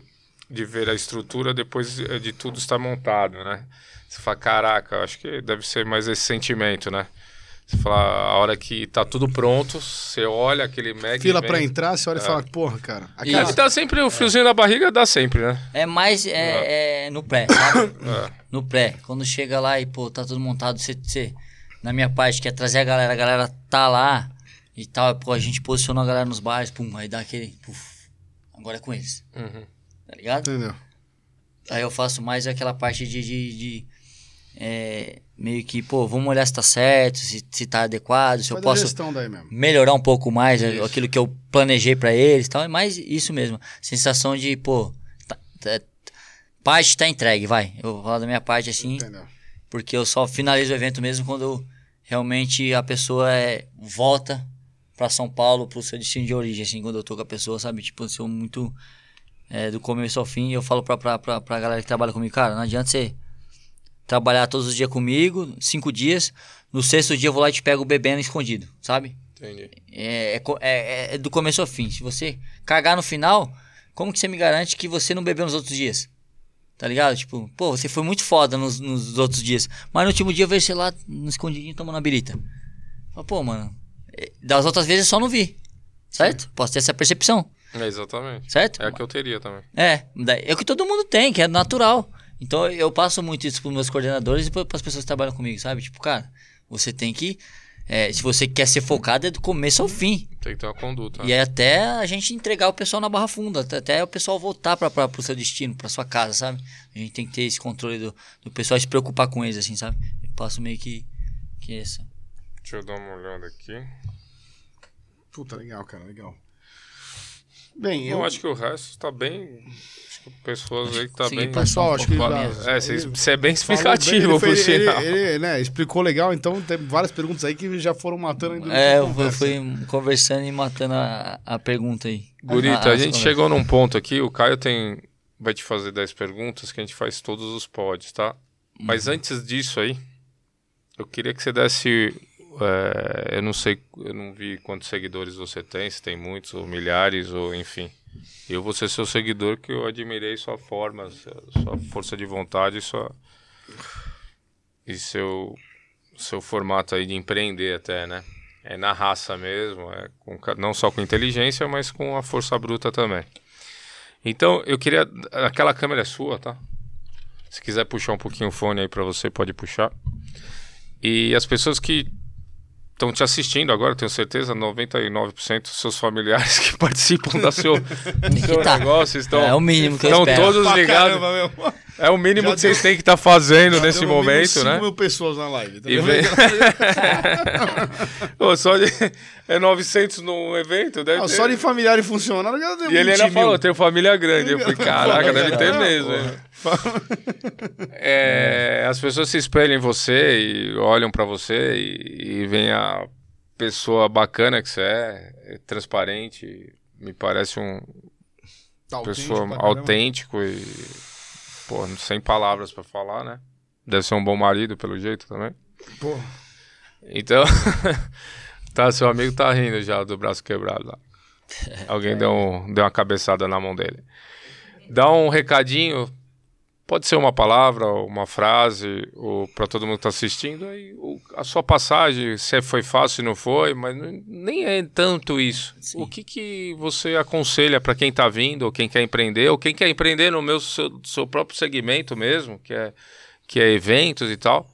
[SPEAKER 2] de ver a estrutura depois de de tudo estar montado, né? Você fala, caraca, eu acho que deve ser mais esse sentimento, né? Você fala, a hora que tá tudo pronto, você olha aquele mega.
[SPEAKER 4] Fila pra entrar, você olha
[SPEAKER 3] É.
[SPEAKER 4] e fala, porra, cara.
[SPEAKER 3] E-
[SPEAKER 4] Aquela...
[SPEAKER 2] Deve dar sempre o friozinho na barriga, dá sempre, né?
[SPEAKER 3] É mais é, é no pré, sabe? (coughs)
[SPEAKER 2] É.
[SPEAKER 3] No pré. Quando chega lá e, pô, tá tudo montado, você, você na minha parte, quer trazer a galera, a galera tá lá e tal, pô, a gente posicionou a galera nos bares, pum, aí dá aquele, puf, agora é com eles,
[SPEAKER 2] Uhum.
[SPEAKER 3] tá ligado?
[SPEAKER 4] Entendeu?
[SPEAKER 3] Aí eu faço mais aquela parte de, de, de, é, meio que, pô, vamos olhar se tá certo, se, se tá adequado, se eu
[SPEAKER 4] Faz a
[SPEAKER 3] posso
[SPEAKER 4] gestão daí mesmo.
[SPEAKER 3] melhorar um pouco mais aquilo que eu planejei pra eles e tal. É mais isso mesmo. Sensação de, pô, tá, tá- parte tá entregue, vai. Eu vou falar da minha parte assim,
[SPEAKER 4] Entendeu?
[SPEAKER 3] porque eu só finalizo o evento mesmo quando realmente a pessoa é, volta pra São Paulo, pro seu destino de origem, assim, quando eu tô com a pessoa, sabe? Tipo, eu sou muito é, do começo ao fim. Eu falo pra, pra, pra, pra galera que trabalha comigo, cara, não adianta você trabalhar todos os dias comigo, cinco dias. No sexto dia eu vou lá e te pego bebendo escondido, sabe?
[SPEAKER 2] Entendi.
[SPEAKER 3] É, é co- é- é do começo ao fim. Se você cagar no final, como que você me garante que você não bebeu nos outros dias? Tá ligado? Tipo, pô, você foi muito foda nos, nos outros dias. Mas no último dia eu vejo você lá no escondidinho tomando a birita. Fala, pô, mano. Das outras vezes eu só não vi. Certo? Posso ter essa percepção.
[SPEAKER 2] É, exatamente.
[SPEAKER 3] Certo?
[SPEAKER 2] É a que eu teria também.
[SPEAKER 3] É, é o que todo mundo tem, que é natural. Então eu passo muito isso pros meus coordenadores e para as pessoas que trabalham comigo, sabe? Tipo, cara, você tem que. é, se você quer ser focado, é do começo ao fim.
[SPEAKER 2] Tem que ter uma conduta.
[SPEAKER 3] E é até a gente entregar o pessoal na barra funda, até, o pessoal voltar para o seu destino, para sua casa, sabe? A gente tem que ter esse controle do, do pessoal e se preocupar com eles, assim, sabe? Eu passo meio que, que essa.
[SPEAKER 2] Deixa eu dar uma olhada aqui.
[SPEAKER 4] Puta, legal, cara, legal. Bem, eu,
[SPEAKER 2] Eu acho que o resto tá bem. Acho que pessoas aí que tá
[SPEAKER 3] consegui
[SPEAKER 2] bem.
[SPEAKER 4] pessoal,
[SPEAKER 3] um
[SPEAKER 4] acho que
[SPEAKER 3] mesmo.
[SPEAKER 2] É, você, é bem explicativo,
[SPEAKER 4] bem,
[SPEAKER 2] por
[SPEAKER 4] ele, foi- ele,
[SPEAKER 2] sinal.
[SPEAKER 4] ele, né, explicou legal, então tem várias perguntas aí que já foram matando ainda.
[SPEAKER 3] É, eu fui- fui conversando e matando a, a pergunta aí.
[SPEAKER 2] Gurita, a
[SPEAKER 3] as
[SPEAKER 2] gente chegou num ponto aqui, o Caio tem vai te fazer 10 perguntas que a gente faz todos os pods, tá? Mas
[SPEAKER 3] Uhum.
[SPEAKER 2] antes disso aí, eu queria que você desse. É, eu não sei, eu não vi quantos seguidores você tem, se tem muitos, ou milhares, ou enfim. Eu vou ser seu seguidor que eu admirei sua forma, sua, força de vontade sua. E seu, seu formato aí de empreender até, né? É na raça mesmo, é com não só com inteligência, mas com a força bruta também. Então, eu queria. Aquela câmera é sua, tá? Se quiser puxar um pouquinho o fone aí pra você, pode puxar. E as pessoas que estão te assistindo agora, tenho certeza, 99% dos seus familiares que (laughs) participam da seu, do seu
[SPEAKER 3] tá.
[SPEAKER 2] negócio estão,
[SPEAKER 3] É o mínimo que
[SPEAKER 2] estão todos ligados. É o mínimo
[SPEAKER 4] Já
[SPEAKER 2] que vocês
[SPEAKER 4] deu-
[SPEAKER 2] têm que estar fazendo
[SPEAKER 4] Já
[SPEAKER 2] nesse
[SPEAKER 4] no
[SPEAKER 2] momento,
[SPEAKER 4] cinco
[SPEAKER 2] né?
[SPEAKER 4] mil pessoas na live. Tá
[SPEAKER 2] E vem... (laughs) Ô, só de... É 900 num evento, deve
[SPEAKER 4] Ah,
[SPEAKER 2] ter.
[SPEAKER 4] só de familiar e funcionário já deu
[SPEAKER 2] E ele
[SPEAKER 4] 20
[SPEAKER 2] ainda
[SPEAKER 4] mil.
[SPEAKER 2] falou, tenho família grande. Eu (laughs) falei, caraca, deve ter mesmo. É, as pessoas se espelham em você e olham pra você e, e veem a pessoa bacana que você é, é transparente, me parece um
[SPEAKER 4] Tá autêntico
[SPEAKER 2] pessoa autêntico e pô, sem palavras pra falar, né? Deve ser um bom marido pelo jeito também.
[SPEAKER 4] Pô,
[SPEAKER 2] Então, (laughs) tá, seu amigo tá rindo já do braço quebrado lá. (laughs) Alguém deu, um- deu uma cabeçada na mão dele. Dá um recadinho, pode ser uma palavra, ou uma frase, ou para todo mundo que tá assistindo, aí, o- a sua passagem, se foi fácil, não foi, mas nem é tanto isso. O que, que você aconselha para quem tá vindo, ou quem quer empreender, ou quem quer empreender no meu seu, seu próprio segmento mesmo, que é, que é eventos e tal?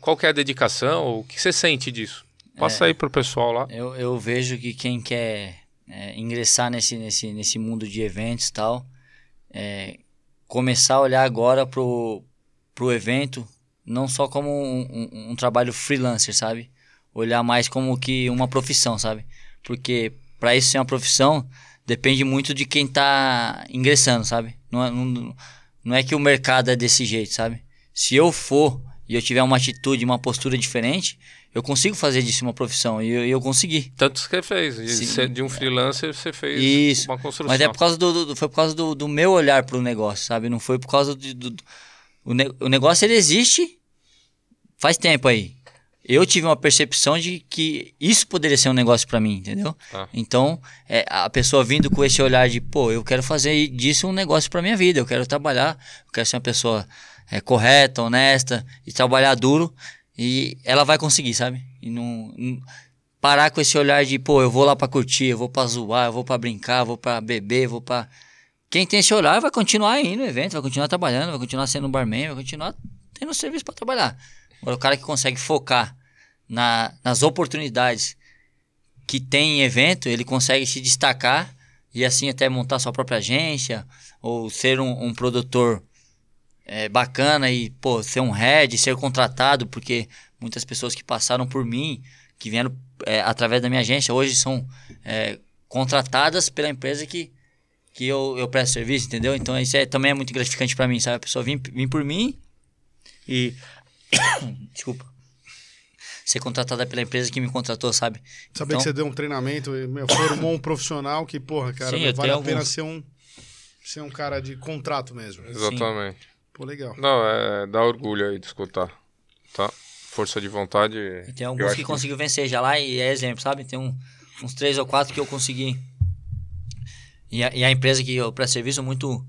[SPEAKER 2] Qual é a dedicação? O que você sente disso? Passa aí pro pessoal lá.
[SPEAKER 3] Eu, eu vejo que quem quer é, ingressar nesse, nesse, nesse mundo de eventos e tal, é, começar a olhar agora pro, pro evento, não só como um, um- um trabalho freelancer, sabe? Olhar mais como que uma profissão, sabe? Porque para isso ser uma profissão, depende muito de quem tá ingressando, sabe? Não, é- não, não é que o mercado é desse jeito, sabe? Se eu for e eu tiver uma atitude, uma postura diferente, eu consigo fazer disso uma profissão. E eu, eu consegui.
[SPEAKER 2] Tanto que você fez. De, um freelancer, você fez
[SPEAKER 3] Isso.
[SPEAKER 2] uma construção.
[SPEAKER 3] Mas é por causa do, do- foi por causa do, do meu olhar pro negócio, sabe? Não foi por causa de, do, o, ne- o negócio ele existe faz tempo aí. Eu tive uma percepção de que isso poderia ser um negócio pra mim, entendeu?
[SPEAKER 2] Tá.
[SPEAKER 3] Então, é, a pessoa vindo com esse olhar de, pô, eu quero fazer disso um negócio pra minha vida, eu quero trabalhar, eu quero ser uma pessoa é, correta, honesta e trabalhar duro, e ela vai conseguir, sabe? E não, não- parar com esse olhar de, pô, eu vou lá pra curtir, eu vou pra zoar, eu vou pra brincar, eu vou pra beber, eu vou pra. Quem tem esse olhar vai continuar aí no evento, vai continuar trabalhando, vai continuar sendo barman, vai continuar tendo serviço pra trabalhar. Agora, o cara que consegue focar na, nas oportunidades que tem em evento, ele consegue se destacar e assim até montar sua própria agência ou ser um, um produtor é, bacana e pô, ser um head, ser contratado, porque muitas pessoas que passaram por mim, que vieram é, através da minha agência, hoje são é, contratadas pela empresa que, que eu, eu presto serviço, entendeu? Então isso é, também é muito gratificante pra mim, sabe? A pessoa vir, vir por mim e. (coughs) Desculpa. ser contratada pela empresa que me contratou, sabe?
[SPEAKER 4] Saber
[SPEAKER 3] Então-
[SPEAKER 4] que você deu um treinamento e meu, formou um profissional que, porra, cara,
[SPEAKER 3] Sim,
[SPEAKER 4] vale a
[SPEAKER 3] tenho
[SPEAKER 4] pena
[SPEAKER 3] alguns.
[SPEAKER 4] ser um, ser um cara de contrato mesmo.
[SPEAKER 2] Exatamente.
[SPEAKER 4] Pô, legal.
[SPEAKER 2] Não, é, dá orgulho aí de escutar. Tá? Força de vontade.
[SPEAKER 3] E tem alguns
[SPEAKER 2] acho
[SPEAKER 3] que conseguiu vencer já lá e é exemplo, sabe? Tem um- uns três ou quatro que eu consegui. E a, e a empresa que eu presto serviço muito.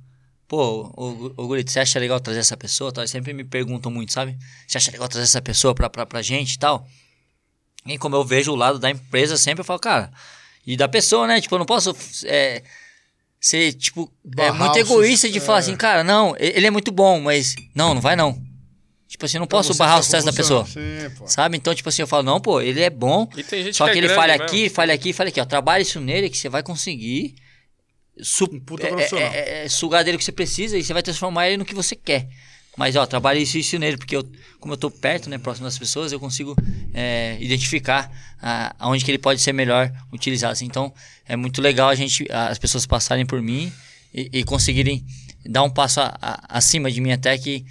[SPEAKER 3] Pô, o, o Gurito, você acha legal trazer essa pessoa? Tal? Eles sempre me perguntam muito, sabe? Você acha legal trazer essa pessoa pra, pra, pra gente e tal? E como eu vejo o lado da empresa, sempre eu falo, cara. E da pessoa, né? Tipo, eu não posso é, ser, tipo, é
[SPEAKER 4] Barrar
[SPEAKER 3] muito
[SPEAKER 4] o
[SPEAKER 3] egoísta de falar
[SPEAKER 4] é.
[SPEAKER 3] assim, cara, não, ele é muito bom, mas. Não, não vai não. Tipo assim, eu não posso
[SPEAKER 4] Você
[SPEAKER 3] barrar
[SPEAKER 4] tá
[SPEAKER 3] o sucesso da pessoa.
[SPEAKER 4] Sim.
[SPEAKER 3] Sabe? Então, tipo assim, eu falo, não, pô, ele é bom.
[SPEAKER 2] E tem gente
[SPEAKER 3] Só
[SPEAKER 2] que,
[SPEAKER 3] que,
[SPEAKER 2] é
[SPEAKER 3] ele falha
[SPEAKER 2] mesmo.
[SPEAKER 3] aqui, falha aqui, falha aqui, ó. Trabalha isso nele que você vai conseguir su
[SPEAKER 4] Um puta
[SPEAKER 3] é- é- é- é sugar dele o que você precisa e você vai transformar ele no que você quer. Mas, ó, trabalha isso isso nele, porque eu, como eu tô perto, né, próximo das pessoas, eu consigo é, identificar a, aonde que ele pode ser melhor utilizado. assim. Então, é muito legal a gente, as pessoas passarem por mim e, e conseguirem dar um passo a- a- acima de mim até que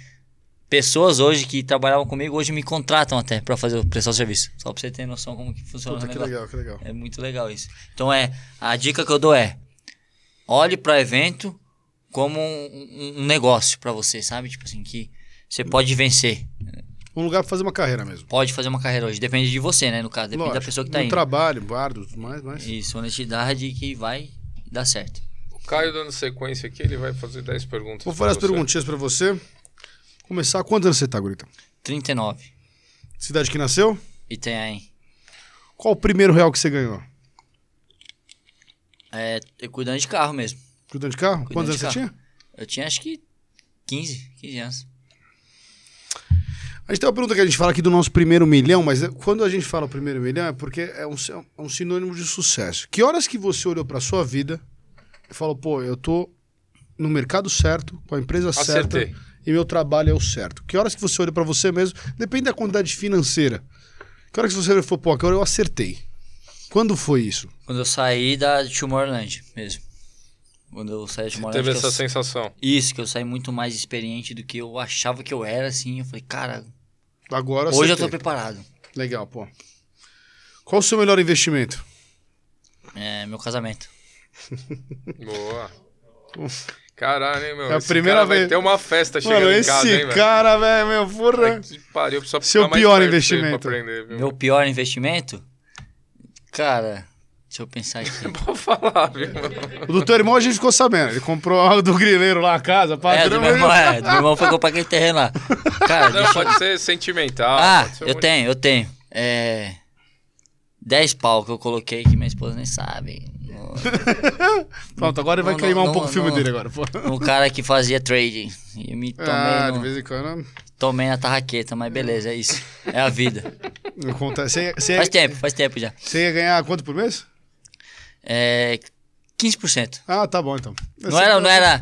[SPEAKER 3] pessoas hoje que trabalhavam comigo hoje me contratam até para fazer prestar o serviço. Só pra você ter noção como que funciona
[SPEAKER 4] Puta,
[SPEAKER 3] o
[SPEAKER 4] que legal, que legal.
[SPEAKER 3] É muito legal isso. Então é a dica que eu dou é olhe para evento como um, um- negócio para você, sabe? Tipo assim que você pode vencer,
[SPEAKER 4] Um lugar pra fazer uma carreira mesmo.
[SPEAKER 3] pode fazer uma carreira hoje. Depende de você, né? No caso, depende da
[SPEAKER 4] Lógico.
[SPEAKER 3] pessoa que tá
[SPEAKER 4] no
[SPEAKER 3] indo.
[SPEAKER 4] trabalho, bardo, tudo mais, mas...
[SPEAKER 3] Isso, honestidade que vai dar certo.
[SPEAKER 2] O Caio dando sequência aqui, ele vai fazer 10 perguntas.
[SPEAKER 4] Vou fazer as
[SPEAKER 2] você.
[SPEAKER 4] perguntinhas pra você. Começar, quantos anos você tá, Gurita?
[SPEAKER 3] 39.
[SPEAKER 4] Cidade que nasceu?
[SPEAKER 3] Aí
[SPEAKER 4] Qual o primeiro real que você ganhou?
[SPEAKER 3] é eu cuidando de carro mesmo.
[SPEAKER 4] Cuidando de carro?
[SPEAKER 3] Cuidando
[SPEAKER 4] Quantos anos você tinha?
[SPEAKER 3] Eu tinha acho que 15, 15 anos.
[SPEAKER 4] A gente tem uma pergunta que a gente fala aqui do nosso primeiro milhão, mas é- quando a gente fala o primeiro milhão é porque é um, é um sinônimo de sucesso. Que horas que você olhou pra sua vida e falou, pô, eu tô no mercado certo, com a empresa certa
[SPEAKER 2] Acertei.
[SPEAKER 4] e meu trabalho é o certo? Que horas que você olhou pra você mesmo? Depende da quantidade financeira. Que horas que você falou, pô, agora eu acertei? Quando foi isso?
[SPEAKER 3] Quando eu saí da Tomorrowland mesmo. Quando eu saí da Tomorrowland.
[SPEAKER 2] Teve
[SPEAKER 3] que eu
[SPEAKER 2] essa sensação.
[SPEAKER 3] Isso, que eu saí muito mais experiente do que eu achava que eu era, assim. Eu falei, cara,
[SPEAKER 4] Agora
[SPEAKER 3] hoje eu tô preparado.
[SPEAKER 4] Legal, pô. Qual o seu melhor investimento?
[SPEAKER 3] É, meu casamento. (laughs)
[SPEAKER 2] Boa. Caralho, hein, meu?
[SPEAKER 4] É a
[SPEAKER 2] Esse
[SPEAKER 4] primeira
[SPEAKER 2] cara
[SPEAKER 4] vez-
[SPEAKER 2] Vai ter uma festa chegando
[SPEAKER 4] Mano,
[SPEAKER 2] em
[SPEAKER 4] esse
[SPEAKER 2] casa, hein, velho?
[SPEAKER 4] cara, velho, meu, porra.
[SPEAKER 2] Que pariu,
[SPEAKER 4] Seu pior investimento.
[SPEAKER 2] Pra aprender?
[SPEAKER 3] Meu pior investimento? Cara, deixa eu pensar aqui. (laughs)
[SPEAKER 2] Pode falar, viu?
[SPEAKER 4] O do teu irmão a gente ficou sabendo. Ele comprou algo do grileiro lá, a casa,
[SPEAKER 3] é,
[SPEAKER 4] padrão.
[SPEAKER 3] do meu irmão, é, do meu irmão foi comprar aquele terreno lá. Cara,
[SPEAKER 2] Não,
[SPEAKER 3] eu...
[SPEAKER 2] pode ser sentimental.
[SPEAKER 3] Ah,
[SPEAKER 2] ser
[SPEAKER 3] eu
[SPEAKER 2] um-
[SPEAKER 3] tenho, eu tenho. É... 10 pau que eu coloquei que minha esposa nem sabe. (laughs)
[SPEAKER 4] Pronto, agora ele vai queimar um pouco
[SPEAKER 3] não,
[SPEAKER 4] o filme
[SPEAKER 3] não.
[SPEAKER 4] dele agora, pô.
[SPEAKER 3] Um cara que fazia trading. E eu me tomei,
[SPEAKER 4] Ah,
[SPEAKER 3] no-
[SPEAKER 4] de vez em quando
[SPEAKER 3] tomei na tarraqueta, mas beleza, é isso. É a vida.
[SPEAKER 4] acontece. Você, ia-
[SPEAKER 3] Faz tempo, faz tempo já.
[SPEAKER 4] você ia ganhar quanto por mês?
[SPEAKER 3] É. 15%.
[SPEAKER 4] Ah, tá bom então.
[SPEAKER 3] Não era, não era,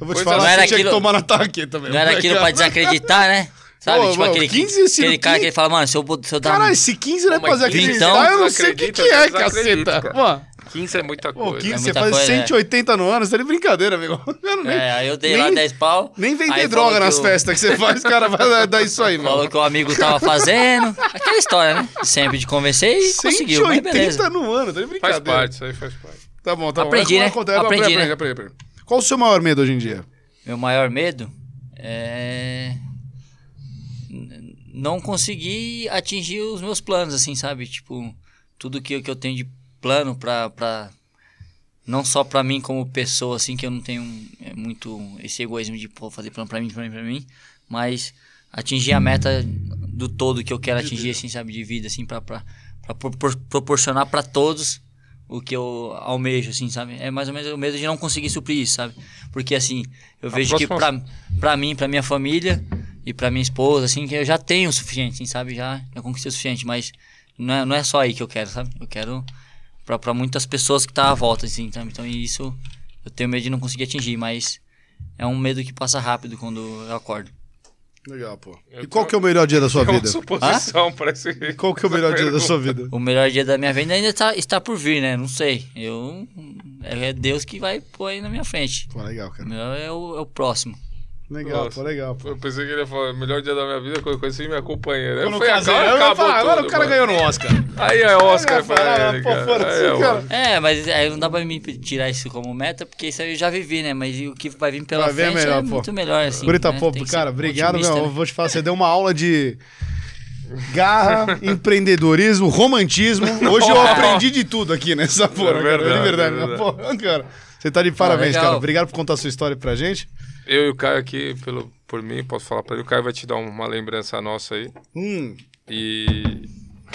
[SPEAKER 4] Eu vou te falar,
[SPEAKER 3] não
[SPEAKER 4] você
[SPEAKER 3] era
[SPEAKER 4] tinha que
[SPEAKER 3] aquilo-
[SPEAKER 4] tomar na tarraqueta também.
[SPEAKER 3] não era aquilo pra desacreditar, né? (laughs) Sabe?
[SPEAKER 4] Pô,
[SPEAKER 3] tipo
[SPEAKER 4] mano,
[SPEAKER 3] aquele,
[SPEAKER 4] 15 se
[SPEAKER 3] aquele
[SPEAKER 4] no
[SPEAKER 3] cara
[SPEAKER 4] 15
[SPEAKER 3] que ele fala, mano, se eu, se eu dar.
[SPEAKER 4] Caralho, esse 15 não é pra desacreditar,
[SPEAKER 3] então-
[SPEAKER 4] eu não sei o que, que é, caceta.
[SPEAKER 2] cara.
[SPEAKER 4] Pô,
[SPEAKER 2] 15 é muita
[SPEAKER 4] pô,
[SPEAKER 2] coisa.
[SPEAKER 4] 15,
[SPEAKER 3] É
[SPEAKER 4] você
[SPEAKER 3] muita
[SPEAKER 4] faz
[SPEAKER 3] coisa, é.
[SPEAKER 4] 180 no ano, você tá de brincadeira, amigo. (laughs) Eu nem,
[SPEAKER 3] É, aí eu dei lá
[SPEAKER 4] nem-
[SPEAKER 3] 10 pau.
[SPEAKER 4] nem vender droga
[SPEAKER 3] falou
[SPEAKER 4] nas
[SPEAKER 3] o-
[SPEAKER 4] festas que você faz, cara, vai dar- isso aí,
[SPEAKER 3] Falou
[SPEAKER 4] mano.
[SPEAKER 3] que o amigo tava fazendo. Aquela história, né? Sempre de convencer e conseguiu, mas beleza.
[SPEAKER 4] 180 no ano, tá de
[SPEAKER 2] Faz
[SPEAKER 4] brincadeira.
[SPEAKER 2] parte, isso aí faz parte.
[SPEAKER 4] Tá bom, tá
[SPEAKER 3] Aprendi,
[SPEAKER 4] bom.
[SPEAKER 3] né?
[SPEAKER 4] Acontece,
[SPEAKER 3] Aprendi,
[SPEAKER 4] aprende,
[SPEAKER 3] né?
[SPEAKER 4] aprende, aprende. Qual o seu maior medo hoje em dia?
[SPEAKER 3] Meu maior medo é. Não conseguir atingir os meus planos, assim, sabe? Tipo, tudo que, eu- que eu tenho de plano pra não só pra mim como pessoa, assim, que eu não tenho é, muito esse egoísmo de pô, fazer plano pra mim, pra mim, pra mim, mas atingir a meta do todo que eu quero atingir, assim, sabe? De vida, assim, pra propor- proporcionar pra todos o que eu almejo, assim, sabe? É mais ou menos o medo de não conseguir suprir isso, sabe? Porque, assim, eu vejo que
[SPEAKER 2] próxima-
[SPEAKER 3] pra, pra mim, pra minha família e pra minha esposa, assim, que eu já tenho o suficiente, assim, sabe? Já, já conquistei o suficiente, mas não é, não é só aí que eu quero, sabe? Eu quero pra, pra muitas pessoas que tá à volta, assim, sabe? Então, isso eu tenho medo de não conseguir atingir, mas é um medo que passa rápido quando eu acordo.
[SPEAKER 4] Legal, pô.
[SPEAKER 2] Eu
[SPEAKER 4] E qual
[SPEAKER 2] tô-
[SPEAKER 4] que é o melhor dia da sua (laughs)
[SPEAKER 2] É uma
[SPEAKER 4] vida?
[SPEAKER 2] suposição, parece.
[SPEAKER 4] Qual que é o melhor dia da sua vida?
[SPEAKER 3] O melhor dia da minha vida ainda está, está por vir, né? Não sei. Eu. É Deus que vai pôr aí na minha frente.
[SPEAKER 4] Pô, legal,
[SPEAKER 3] O
[SPEAKER 4] cara.
[SPEAKER 3] melhor é o, é o próximo.
[SPEAKER 4] Legal,
[SPEAKER 2] Nossa.
[SPEAKER 4] pô, legal. Pô.
[SPEAKER 2] Eu pensei que ele ia falar, melhor dia da minha vida quando eu conheci minha companheira.
[SPEAKER 4] Quando
[SPEAKER 2] Eu
[SPEAKER 4] eu
[SPEAKER 2] falei,
[SPEAKER 4] casei,
[SPEAKER 2] agora
[SPEAKER 4] eu ia
[SPEAKER 2] acabou
[SPEAKER 4] falar, agora
[SPEAKER 2] tudo,
[SPEAKER 4] o cara
[SPEAKER 2] mano.
[SPEAKER 4] ganhou no Oscar.
[SPEAKER 2] Aí é Oscar
[SPEAKER 4] Aí,
[SPEAKER 2] pra
[SPEAKER 4] cara,
[SPEAKER 2] ele,
[SPEAKER 4] pô,
[SPEAKER 2] cara.
[SPEAKER 4] foda-se,
[SPEAKER 2] Aí é
[SPEAKER 4] cara.
[SPEAKER 2] Oscar.
[SPEAKER 3] É, mas aí não dá pra mim tirar isso como meta, porque isso aí eu já vivi, né? Mas o que vai vir pela
[SPEAKER 4] Vai é
[SPEAKER 3] frente
[SPEAKER 4] melhor,
[SPEAKER 3] é
[SPEAKER 4] pô.
[SPEAKER 3] muito melhor, assim.
[SPEAKER 4] Gurita,
[SPEAKER 3] né?
[SPEAKER 4] pô, cara, obrigado, meu.
[SPEAKER 3] né?
[SPEAKER 4] Eu vou te falar, você deu uma aula de garra, (laughs) empreendedorismo, romantismo. Hoje eu aprendi de tudo aqui nessa porra, cara.
[SPEAKER 2] verdade,
[SPEAKER 4] de verdade,
[SPEAKER 2] é
[SPEAKER 4] meu.
[SPEAKER 2] verdade.
[SPEAKER 4] Porra, cara. Você tá de parabéns,
[SPEAKER 3] legal.
[SPEAKER 4] cara. Obrigado por contar a sua história pra gente.
[SPEAKER 2] Eu e o Caio aqui, pelo, por mim, posso falar pra ele. O Caio vai te dar uma lembrança nossa aí.
[SPEAKER 4] Hum,
[SPEAKER 2] E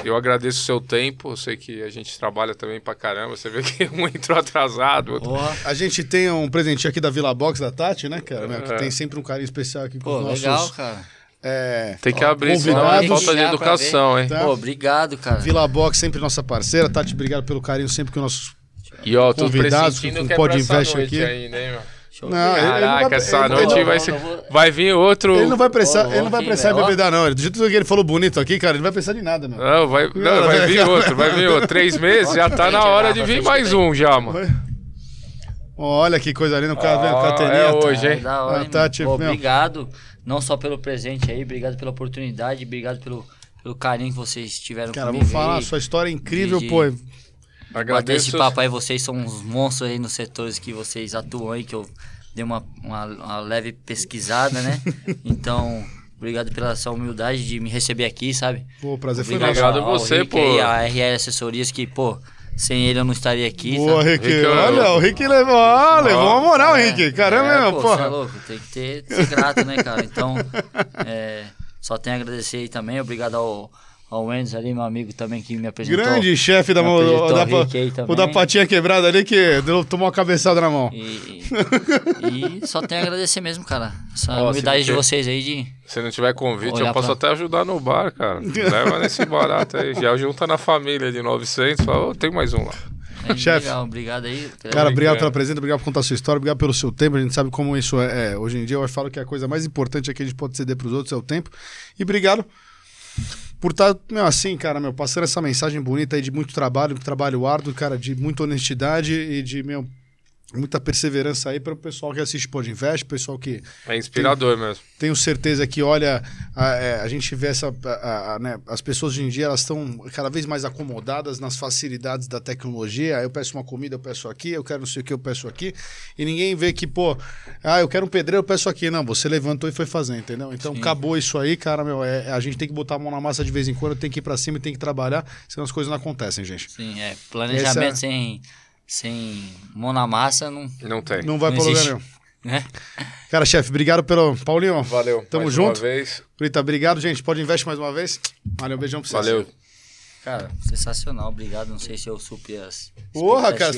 [SPEAKER 2] eu agradeço o seu tempo. Eu sei que a gente trabalha também pra caramba. Você vê que (laughs) um entrou atrasado, outro
[SPEAKER 3] Porra.
[SPEAKER 4] a gente tem um presentinho aqui da Vila Box da Tati, né, cara? meu, que
[SPEAKER 2] É.
[SPEAKER 4] tem sempre um carinho especial aqui com
[SPEAKER 3] Pô,
[SPEAKER 4] os nossos.
[SPEAKER 3] legal, cara.
[SPEAKER 4] é,
[SPEAKER 2] Tem que abrir, senão é falta de educação, hein?
[SPEAKER 4] Tá.
[SPEAKER 3] Pô, obrigado, cara.
[SPEAKER 4] Vila Box, sempre nossa parceira. Tati, obrigado pelo carinho sempre que os nossos.
[SPEAKER 2] E ó,
[SPEAKER 4] Convidados com
[SPEAKER 2] que é
[SPEAKER 4] Pod Invest aqui.
[SPEAKER 2] ainda, hein, meu?
[SPEAKER 3] Show.
[SPEAKER 4] Não,
[SPEAKER 2] Caraca,
[SPEAKER 4] vai-
[SPEAKER 2] essa noite vai
[SPEAKER 3] não,
[SPEAKER 2] ser...
[SPEAKER 3] não vou-
[SPEAKER 2] Vai vir outro...
[SPEAKER 4] Ele não vai precisar,
[SPEAKER 3] Ô,
[SPEAKER 4] ele não vai precisar
[SPEAKER 3] ó.
[SPEAKER 4] beber, não. Do jeito que ele falou bonito aqui, cara, ele não vai precisar de nada, meu.
[SPEAKER 2] Não, vai, não, vai vir outro, vai vir outro. Três (laughs) meses, já tá na hora de vir mais um já, mano.
[SPEAKER 4] Olha que coisa linda, o cara vendo carteirinha.
[SPEAKER 2] é
[SPEAKER 4] tá?
[SPEAKER 2] hoje, hein?
[SPEAKER 3] Ah, da hora,
[SPEAKER 4] Ah, tá, tipo,
[SPEAKER 3] Pô, obrigado, não só pelo presente aí, obrigado pela oportunidade, obrigado pelo, pelo carinho que vocês tiveram
[SPEAKER 4] Cara,
[SPEAKER 3] comigo
[SPEAKER 4] vou falar,
[SPEAKER 3] aí.
[SPEAKER 4] sua história é incrível,
[SPEAKER 3] de-
[SPEAKER 4] pô.
[SPEAKER 3] Bater
[SPEAKER 2] Agradeço.
[SPEAKER 3] esse papo aí, vocês são uns monstros aí nos setores que vocês atuam aí, que eu dei uma, uma, uma leve pesquisada, né? (laughs) Então, obrigado pela sua humildade de me receber aqui, sabe?
[SPEAKER 4] Pô, prazer foi
[SPEAKER 3] Obrigado,
[SPEAKER 4] nosso.
[SPEAKER 2] Obrigado a
[SPEAKER 3] ao
[SPEAKER 2] você,
[SPEAKER 3] Rick
[SPEAKER 2] pô.
[SPEAKER 3] aí, a RL Assessorias, que, pô, sem ele eu não estaria aqui,
[SPEAKER 4] Boa,
[SPEAKER 3] sabe?
[SPEAKER 4] Rick.
[SPEAKER 2] Rick, eu-
[SPEAKER 4] Olha, o Rick levou, ó, levou uma moral,
[SPEAKER 3] É,
[SPEAKER 4] Rick. Caramba,
[SPEAKER 3] é,
[SPEAKER 4] meu,
[SPEAKER 3] pô,
[SPEAKER 4] porra.
[SPEAKER 3] cê é louco, tem que ter, ser grato, né, cara? Então, (laughs) é, só tenho a agradecer aí também. Obrigado ao, ao Enzo ali, meu amigo também, que me apresentou.
[SPEAKER 4] Grande chefe da mão.
[SPEAKER 3] apresentou
[SPEAKER 4] Da,
[SPEAKER 3] o
[SPEAKER 4] o da patinha quebrada ali que deu- tomou uma cabeçada na mão.
[SPEAKER 3] E, e só tenho a agradecer mesmo, cara. Essa
[SPEAKER 2] Ó, se
[SPEAKER 3] de
[SPEAKER 2] você-
[SPEAKER 3] vocês aí de.
[SPEAKER 2] Se não tiver convite, eu posso
[SPEAKER 3] pra-
[SPEAKER 2] até ajudar no bar, cara. Leva nesse barato aí. Já junta na família de 900, fala, "Ô, tem mais um lá.
[SPEAKER 3] É,
[SPEAKER 4] Chefe.
[SPEAKER 3] Legal, obrigado aí.
[SPEAKER 4] Cara, obrigado pela presença, obrigado por contar a sua história, obrigado pelo seu tempo. A gente sabe como isso é. é, hoje em dia eu falo que a coisa mais importante é que a gente pode ceder pros outros é o tempo. E obrigado por estar, meu, assim, cara, meu, passando essa mensagem bonita aí de muito trabalho, trabalho árduo, cara, de muita honestidade e de, meu, muita perseverança aí para o pessoal que assiste Pod Invest, pessoal que
[SPEAKER 2] É inspirador mesmo.
[SPEAKER 4] tenho certeza que, olha, a, é, a gente vê essa. a- a- né, as pessoas hoje em dia elas estão cada vez mais acomodadas nas facilidades da tecnologia. Aí eu peço uma comida, eu peço aqui, eu quero não sei o que, eu peço aqui. E ninguém vê que, pô, ah, eu quero um pedreiro, eu peço aqui. Não, você levantou e foi fazer, entendeu? Então acabou isso aí, cara, meu. É, a gente tem que botar a mão na massa de vez em quando, tem que ir pra cima e tem que trabalhar, senão as coisas não acontecem, gente.
[SPEAKER 3] Sim, é. Planejamento
[SPEAKER 4] Essa-
[SPEAKER 3] sem, sem mão na massa não.
[SPEAKER 2] Não tem.
[SPEAKER 4] Não vai
[SPEAKER 3] Não
[SPEAKER 4] pra lugar nenhum.
[SPEAKER 3] Né?
[SPEAKER 4] Cara, chefe, obrigado pelo. Paulinho,
[SPEAKER 2] Valeu.
[SPEAKER 4] Tamo
[SPEAKER 2] mais
[SPEAKER 4] junto.
[SPEAKER 2] Uma vez.
[SPEAKER 4] Rita, obrigado, gente. Pode investir mais uma vez. Valeu, um beijão pra vocês.
[SPEAKER 2] Valeu.
[SPEAKER 3] Cara, sensacional, obrigado. Não sei se eu supri as.
[SPEAKER 4] Porra, cara.